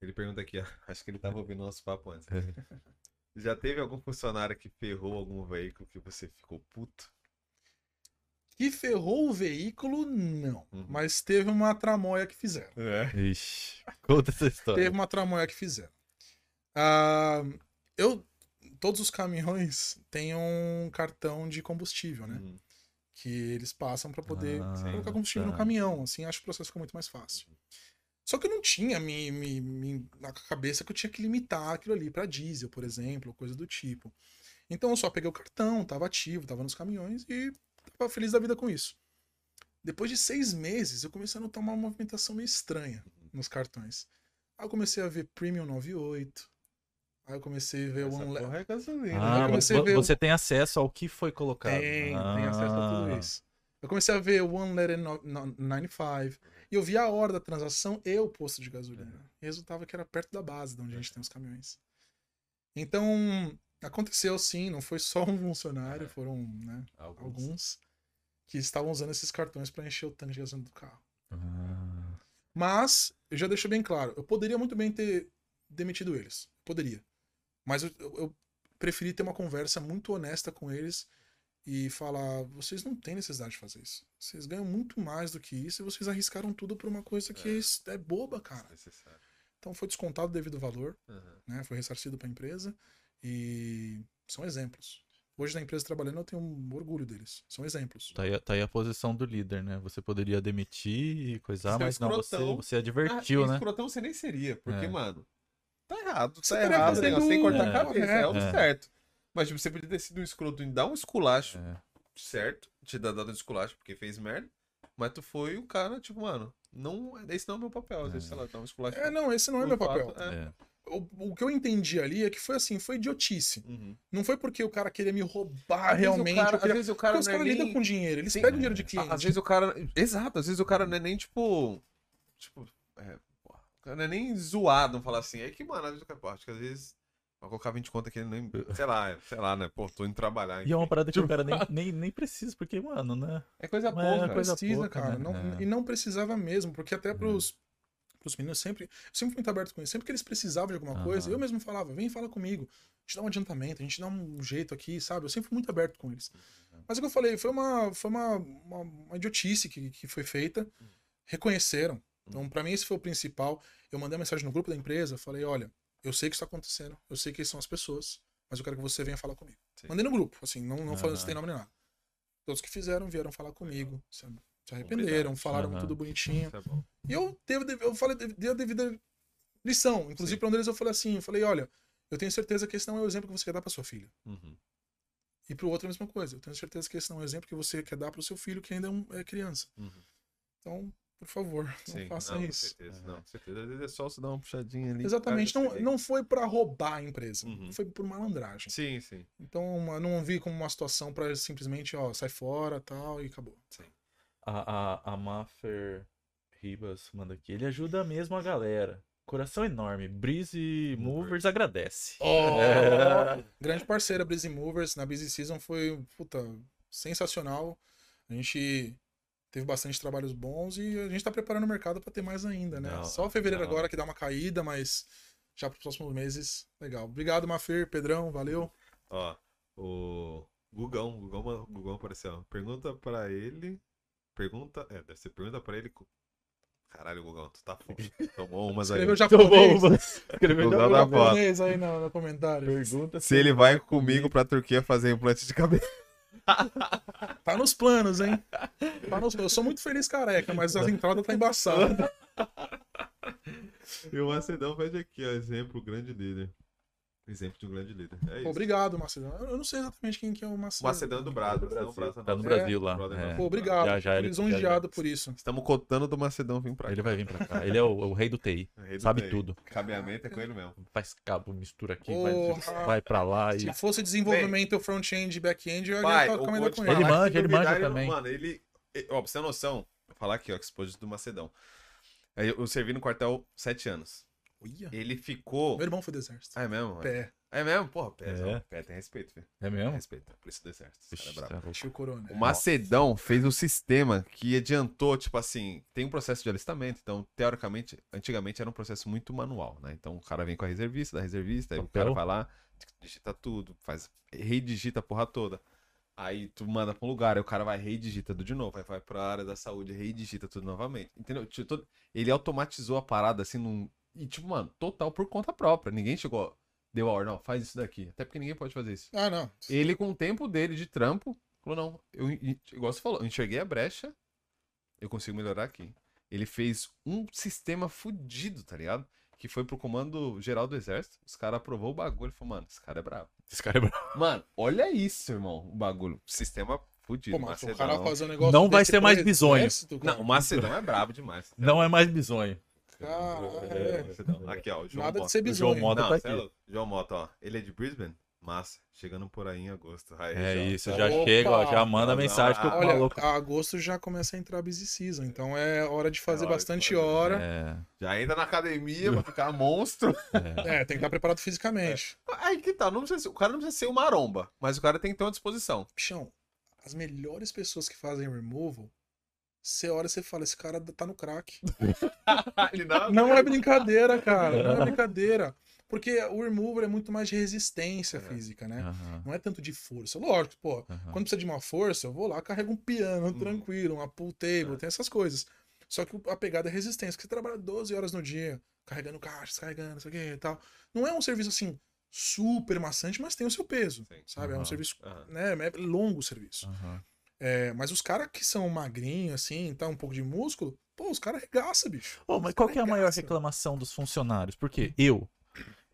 ele pergunta aqui, ó. Acho que ele tava ouvindo nosso papo antes. Já teve algum funcionário que ferrou algum veículo que você ficou puto? Que ferrou o veículo, não. Uhum. Mas teve uma tramóia que fizeram. É. Ixi, conta essa história. Teve uma tramóia que fizeram. Ah, eu. Todos os caminhões têm um cartão de combustível, né? Uhum. Que eles passam para poder Ah, colocar combustível tá. no caminhão. Assim, acho que o processo ficou muito mais fácil. Só que eu não tinha me, me, me- na cabeça que eu tinha que limitar aquilo ali para diesel, por exemplo, ou coisa do tipo. Então eu só peguei o cartão, tava ativo, tava nos caminhões e tava feliz da vida com isso. Depois de seis meses, eu comecei a notar uma movimentação meio estranha nos cartões. Aí eu comecei a ver Premium 98. Aí eu comecei a ver Essa One porra é gasolina. Eu Ah, comecei a vo- ver você tem acesso ao que foi colocado. Tem, ah, tem acesso a tudo isso. Eu comecei a ver One Letter no- no- 95. E eu via a hora da transação e o posto de gasolina. E resultava que era perto da base, de onde a gente tem os caminhões. Então, aconteceu sim, não foi só um funcionário, foram né, alguns que estavam usando esses cartões para encher o tanque de gasolina do carro. Ah, Mas, eu já deixo bem claro, eu poderia muito bem ter demitido eles. Poderia. Mas eu, eu- eu preferi ter uma conversa muito honesta com eles e falar: vocês não têm necessidade de fazer isso. Vocês ganham muito mais do que isso e vocês arriscaram tudo por uma coisa que é, boba, cara. Necessário. Então foi descontado devido ao valor, Aham. né? Foi ressarcido para a empresa e são exemplos. Hoje na empresa trabalhando eu tenho um orgulho deles. São exemplos. tá, aí, tá aí a posição do líder, né? Você poderia demitir e coisar, um mas não, você, escrotão. você advertiu, Ah, né? escrotão você nem seria, porque, É. mano, tá errado, Você tá errado, fazendo negócio, sem cortar o a cabeça, é, o correto. certo. Mas, tipo, você podia ter sido um escroto em dar um esculacho, É. certo, te dar dado um esculacho porque fez merda, mas tu foi o cara, tipo, mano, não, esse não é o meu papel, às vezes, sei lá, dar um esculacho. É, não, esse não é meu fato, papel. é. É. O, o que eu entendi ali é que foi assim, foi idiotice. Uhum. Não foi porque o cara queria me roubar Às realmente. cara- queria- Às vezes o cara Porque os é caras lidam nem- com dinheiro, eles Sim. pegam dinheiro de cliente. Às vezes o cara. Exato, às vezes o cara não é nem tipo. Tipo. É, porra, o cara não é nem zoado, não falar assim. É que, mano, às vezes o cara. pô, acho que às vezes. Vai colocar 20 conto aqui, ele nem. Sei lá, sei lá, né? Pô, tô indo trabalhar. E é uma enfim. parada que o cara nem, nem, nem precisa, porque, mano, né? É coisa Mas pouca. é coisa precisa, pouca, cara. né? Não- É. E não precisava mesmo, porque até pros, pros meninos sempre. Sempre fui muito aberto com isso. Sempre que eles precisavam de alguma coisa, Aham. eu mesmo falava, vem fala comigo. A gente dá um adiantamento, a gente dá um jeito aqui, sabe? Eu sempre fui muito aberto com eles. Mas é o que eu falei, foi uma, foi uma, uma, uma idiotice que, que foi feita. Reconheceram. Então, pra mim, esse foi o principal. Eu mandei uma mensagem no grupo da empresa, falei, olha, eu sei que isso tá acontecendo, eu sei que são as pessoas, mas eu quero que você venha falar comigo. Sim. Mandei no grupo, assim, não, não falando Aham. se tem nome nem nada. Todos que fizeram vieram falar comigo, se, se arrependeram, falaram Aham. tudo bonitinho. É. E eu, teve, eu falei, dei a devida lição. Inclusive, Sim. pra um deles eu falei assim, eu falei, olha, eu tenho certeza que esse não é o exemplo que você quer dar pra sua filha. Uhum. E pro outro a mesma coisa. Eu tenho certeza que esse não é o exemplo que você quer dar pro seu filho que ainda é, um- é criança. Uhum. Então, por favor, não Sim, faça não, isso. Com certeza, não, com certeza. Às vezes é só você dar uma puxadinha ali. Exatamente. Não, não foi pra roubar a empresa. Uhum. Foi por malandragem. Sim, sim. Então, eu não vi como uma situação pra simplesmente, ó, sai fora tal e acabou. A, a, a Maffer Ribas manda aqui. Ele ajuda mesmo a galera. Coração enorme. Breeze Movers agradece. É. Grande parceira, Breezy Movers. Na Busy Season foi, puta, sensacional. A gente teve bastante trabalhos bons e a gente tá preparando o mercado pra ter mais ainda, né? Não, Só fevereiro não. agora que dá uma caída, mas já pros próximos meses, legal. Obrigado, Mafer, Pedrão, valeu. Ó, o Gugão, Gugão, Gugão apareceu. Pergunta pra ele. Pergunta. É, deve ser pergunta pra ele. Caralho, Gugão, tu tá foda. Tomou umas aí. Escreveu bom, japonês. Escreveu japonês aí no, no comentário. Pergunta Se ele vai comigo pra Turquia fazer implante de cabelo. Tá nos planos, hein? Tá nos... Eu sou muito feliz careca, mas as entradas tá embaçada. E o Macedão pede aqui, ó. Exemplo, grande líder. Exemplo de um grande líder. É isso. Pô, obrigado, Macedão. Eu não sei exatamente quem que é o O Macedão. Macedão é do Brado. Brasil. Brado Tá no. Brasil lá. é. Pô, obrigado. Já, já, ele- Lisonjeado por isso. Estamos cotando do Macedão vir pra cá. Ele vai vir pra cá. Ele é o, o rei do TI. Rei do Sabe TI. tudo. Cabeamento é com ele mesmo. Faz cabo, mistura aqui, vai, vai pra lá e. Se fosse desenvolvimento front-end e back-end, eu ia estar com ele. Ele manja, ele manja também. Mano, ele. Ó, pra você ter noção, vou falar aqui, ó, que exposed do Macedão. Aí Eu servi no quartel sete anos. Ele ficou. meu irmão foi do exército. Ah, é mesmo? Pé, É mesmo? Porra, pé, É. é. pé tem respeito, filho. É Tem mesmo? respeito. Por isso do exército. Esse cara é brabo. tá Corona. O Macedão fez o sistema que adiantou, tipo assim, tem um processo de alistamento, então, teoricamente, antigamente era um processo muito manual, né? Então o cara vem com a reservista, da reservista, aí o cara vai lá, digita tudo, faz, redigita a porra toda. Aí tu manda pra um lugar, aí o cara vai redigita tudo de novo, aí vai pra área da saúde, redigita tudo novamente. Entendeu? Tipo, Ele automatizou a parada assim num. E, tipo, mano, total por conta própria. Ninguém chegou, deu a ordem, não, faz isso daqui. Até porque ninguém pode fazer isso. Ah, não. Ele, com o tempo dele de trampo, falou: não, eu, igual você falou, eu enxerguei a brecha, eu consigo melhorar aqui. Ele fez um sistema fudido, tá ligado? Que foi pro comando geral do exército. Os caras aprovou o bagulho. Ele falou, mano, esse cara é brabo. Esse cara é bravo. Mano, olha isso, irmão. O bagulho. Sistema fudido. Pô, mas o Macedão. cara fazer um negócio Não vai ser mais bizonho. exército. Não, o Macedão é brabo demais. Não é mais bizonho. Cara, É, é. Aqui, ó. João Nada de Mota. ser O João bizonho. Mota Não, tá é aqui. louco. João Mota, ó. Ele é de Brisbane? Massa. Chegando por aí em agosto. Aí, É já- isso, já Opa! chega, ó, já manda Não, mensagem que o não, Olha, maluco. agosto já começa a entrar a busy season, então é hora de fazer hora de bastante fazer. hora. É, Já entra na academia pra ficar monstro. é. É, tem que estar preparado fisicamente. Aí que tá, não precisa o cara não precisa ser uma maromba, mas o cara tem que ter uma disposição. Bichão, as melhores pessoas que fazem removal, você olha e você fala, esse cara tá no crack. Não... Não é brincadeira, cara. Não é brincadeira. Porque o removal é muito mais de resistência É. física, né? Aham, Não é tanto de força. Lógico, pô, aham. quando precisa de uma força, eu vou lá, carrego um piano Uhum. tranquilo, uma pool table, É. tem essas coisas. Só que a pegada é resistência, que você trabalha 12 horas no dia, carregando caixas, carregando, isso aqui e tal. Não é um serviço assim super maçante, mas tem o seu peso, Sim. sabe? É um serviço, né, é longo o serviço. É, mas os caras que são magrinhos, assim, tá um pouco de músculo, pô, os caras arregaçam, bicho. Ô, mas qual que é a maior reclamação dos funcionários? Porque eu,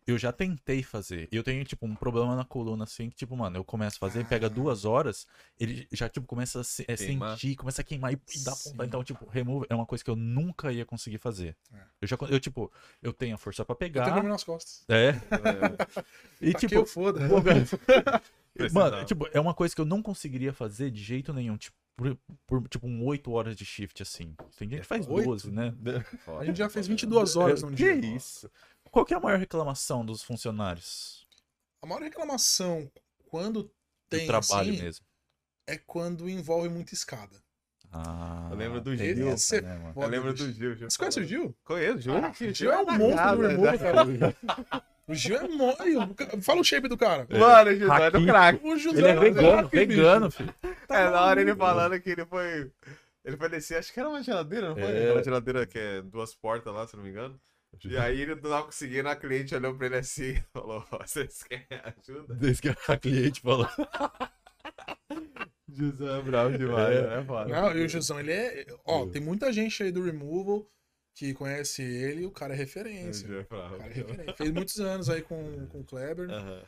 eu já tentei fazer. Eu tenho, tipo, um problema na coluna, assim, que, tipo, mano, eu começo a fazer, pega Ah. duas horas, ele já, tipo, começa a se- é, sentir, começa a queimar e, e dá Sim. ponta. Então, tipo, remove é uma coisa que eu nunca ia conseguir fazer. É. Eu já, eu, tipo, eu tenho a força pra Eu tenho pegar. nas costas. É. É, E, que tipo, eu foda. Mano, tipo, é uma coisa que eu não conseguiria fazer de jeito nenhum. Tipo, por, por, tipo, um 8 horas de shift, assim. Tem gente que faz Oito? 12, né? A gente já fez 22 horas num que dia. isso? Qual que é a maior reclamação dos funcionários? A maior reclamação quando Do tem trabalho assim, mesmo. é quando envolve muita escada. Ah, Eu lembro do Gil. essa, né, Eu lembro do Gil. Você conhece o. Gil? Conheço, Gil. Ah, o Gil é um monstro do removal, cara. O Gil é monstro. Fala o shape do cara. Mano, o Gil é do craque. O Gil Ele é vegano, vegano, filho. É, na hora ele falando que ele foi. Ele foi descer, acho que era uma geladeira, não foi? É. Aquela geladeira que é duas portas lá, se não me engano. E aí ele não tava conseguindo, a cliente olhou pra ele assim e falou: "Ó, Vocês querem ajuda? Desde que a cliente falou. Gilzão é bravo demais, É. né? Foda. Não, e o Gilzão, ele é. Ó, tem muita gente aí do Removal que conhece ele o cara é referência. Cara é referência. Fez muitos anos aí com, com o Kleber. Aham.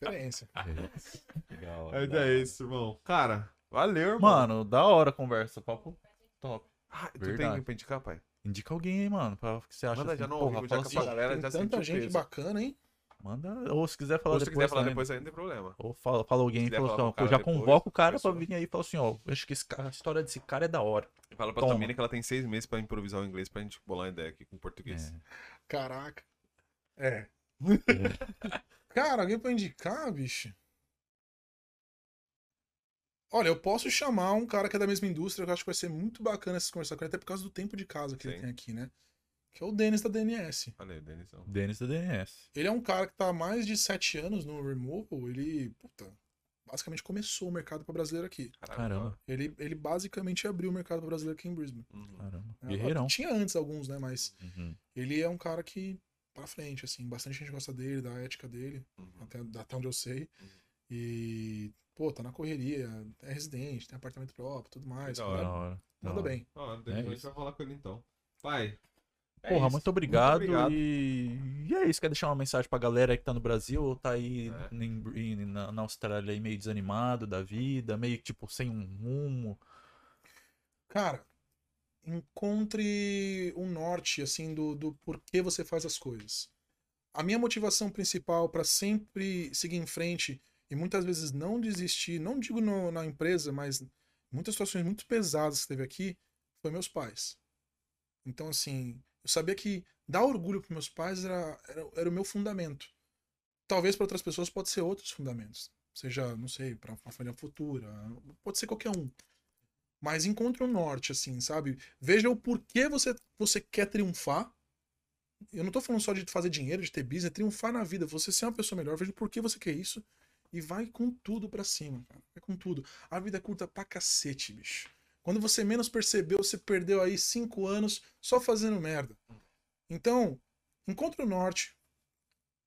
Referência. Legal, Mas legal. é isso, irmão. Cara, valeu, irmão. Mano, da hora a conversa, papo top. Ah, tu verdade. tem pra indicar, pai? Indica alguém aí, mano, pra que você acha Manda assim, já no porra, já assim, que a galera Tem já tanta gente peso. bacana, hein? Manda, ou se quiser falar Ou se depois quiser falar também. depois aí, não tem problema. Ou fala, fala alguém Se e falar assim, ó, já depois, convoca o cara pra vir aí e fala assim, ó, acho que esse cara- a história desse cara é da hora. Fala pra Toma. tua mina que ela tem seis meses pra improvisar o inglês pra gente bolar uma ideia aqui com português. É. Caraca. É. Cara, alguém pra indicar, bicho? Olha, eu posso chamar um cara que é da mesma indústria, que eu acho que vai ser muito bacana se conversar com ele, até por causa do tempo de casa que ele Sim. tem aqui, né? Que é o Denis da DNS. Olha aí, Denizão. Denis da DNS. Ele é um cara que tá há mais de sete anos no Removal. Ele, puta, basicamente começou o mercado para brasileiro aqui. Caramba, Ele, ele basicamente abriu o mercado para brasileiro aqui em Brisbane. Uhum. caramba. É, Guerreirão. Tinha antes alguns, né? Mas Uhum. ele é um cara que, pra frente, assim, bastante gente gosta dele, da ética dele, Uhum. até, até onde eu sei. Uhum. E, pô, tá na correria, é residente, tem apartamento próprio, tudo mais. Da hora. Da hora. da Manda hora. bem. Ó, É depois a gente vai falar com ele então. Pai. É Porra, muito obrigado, obrigado. E... e é isso. Quer deixar uma mensagem pra galera que tá no Brasil ou tá aí É. em- em- na, na Austrália aí meio desanimado da vida, meio tipo sem um rumo? Cara, encontre um norte, assim, do, do porquê você faz as coisas. A minha motivação principal para sempre seguir em frente e muitas vezes não desistir, não digo no- na empresa, mas muitas situações muito pesadas que teve aqui, foi meus pais. Então, assim, eu sabia que dar orgulho para meus pais era, era, era o meu fundamento. Talvez para outras pessoas pode ser outros fundamentos. Seja, não sei, para uma família futura, pode ser qualquer um. Mas encontre um norte, assim, sabe? Veja o porquê você, você quer triunfar. Eu não tô falando só de fazer dinheiro, de ter business, é triunfar na vida. Você ser uma pessoa melhor, veja o porquê você quer isso. E vai com tudo pra cima, cara. Vai com tudo. A vida é curta pra cacete, bicho. Quando você menos percebeu, você perdeu aí cinco anos só fazendo merda. Então, encontre o norte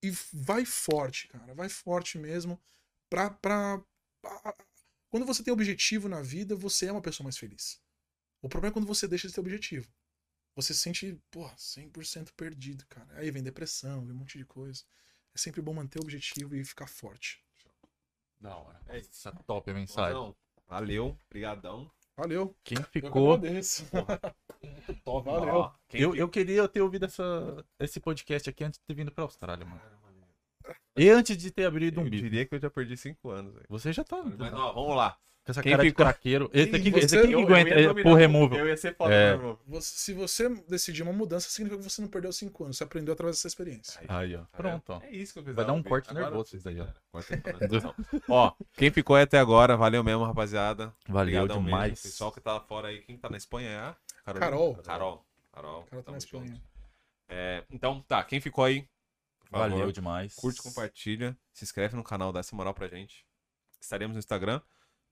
e vai forte, cara. Vai forte mesmo. Pra, pra, pra- Quando você tem objetivo na vida, você é uma pessoa mais feliz. O problema é quando você deixa de ter objetivo. Você se sente, pô, 100% perdido, cara. Aí vem depressão, vem um monte de coisa. É sempre bom manter o objetivo e ficar forte. Da hora. É Essa top a mensagem. Não, valeu, brigadão. Valeu. Quem Eu ficou. que agradeço. Top, Valeu. ó. Eu, eu queria ter ouvido essa, esse podcast aqui antes de ter vindo pra Austrália, mano. E antes de ter abrido um Eu bico. diria que eu já perdi cinco anos. velho. Você já tá. Mas ó, vamos lá. Com essa Quem cara ficou- de craqueiro. Esse aqui, Ih, esse você- aqui que eu- eu aguenta ia é por o- removal. Eu ia ser foda É. removal. Você- se você decidir uma mudança, significa que você não perdeu cinco anos. Você aprendeu através dessa experiência. Aí, ó. Pronto, ó. É isso que eu Vai dar um corte nervoso isso daí, ó. ó, quem ficou aí até agora, valeu mesmo, rapaziada. Valeu Obrigadão mesmo. demais. Pessoal que tá fora aí, quem tá na Espanha é a? Carol. Carol. Carol. O cara tá na Espanha. É, então, tá, quem ficou aí, Valeu demais. curte, compartilha, se inscreve no canal, dá essa moral pra gente. Estaremos no Instagram.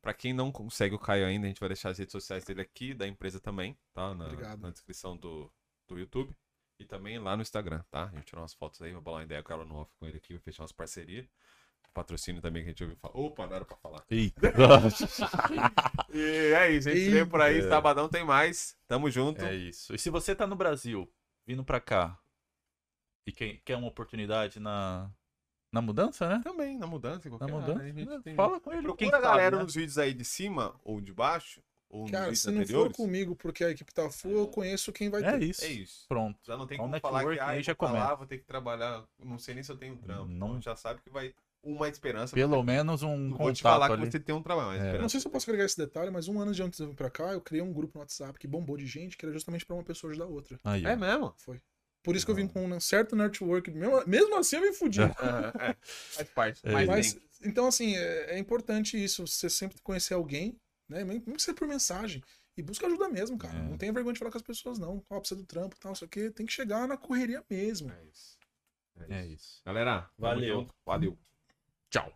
Pra quem não consegue o Caio ainda, a gente vai deixar as redes sociais dele aqui, da empresa também, tá? Na, Obrigado. na descrição do, do YouTube. E também lá no Instagram, tá? A gente tirou umas fotos aí, vou bolar uma ideia com ela no off com ele aqui, vai fechar umas parcerias. Patrocínio também que a gente ouviu falar. Opa, não era pra falar. Eita. E é isso, a gente vem por aí, sabadão tem mais. Tamo junto. É isso. E se você tá no Brasil, vindo pra cá, e quem quer uma oportunidade na, na mudança, né? Também, na mudança, em Na qualquer mudança, área, a gente tem- fala com ele. Procura quem a sabe, galera né? nos vídeos aí de cima ou de baixo, ou nos Cara, vídeos se não for anteriores. comigo porque a equipe tá full, eu conheço quem vai É ter. isso. É isso. Pronto. Já não tem como falar que ah, já vou pra lá, começa. vou ter que trabalhar, não sei nem se eu tenho um trampo. Não. Então já sabe que vai uma esperança. Pelo menos um Não vou te falar contato que ali. você tem um trabalho, É. Eu não sei se eu posso agregar esse detalhe, mas um ano de antes de eu vir pra cá, eu criei um grupo no WhatsApp que bombou de gente, que era justamente pra uma pessoa ajudar a outra. Aí. É mesmo? Por isso que eu vim com um certo network. Mesmo, mesmo assim, eu me fudi. é. Faz parte. É. Mas, então, assim, é, é importante isso. Você sempre conhecer alguém, né? Mesmo que seja por mensagem. E busca ajuda mesmo, cara. É. Não tenha vergonha de falar com as pessoas, não. Ó, precisa do trampo e tal, isso aqui. Tem que chegar na correria mesmo. É isso. É isso. Galera, Valeu. Valeu. Tchau.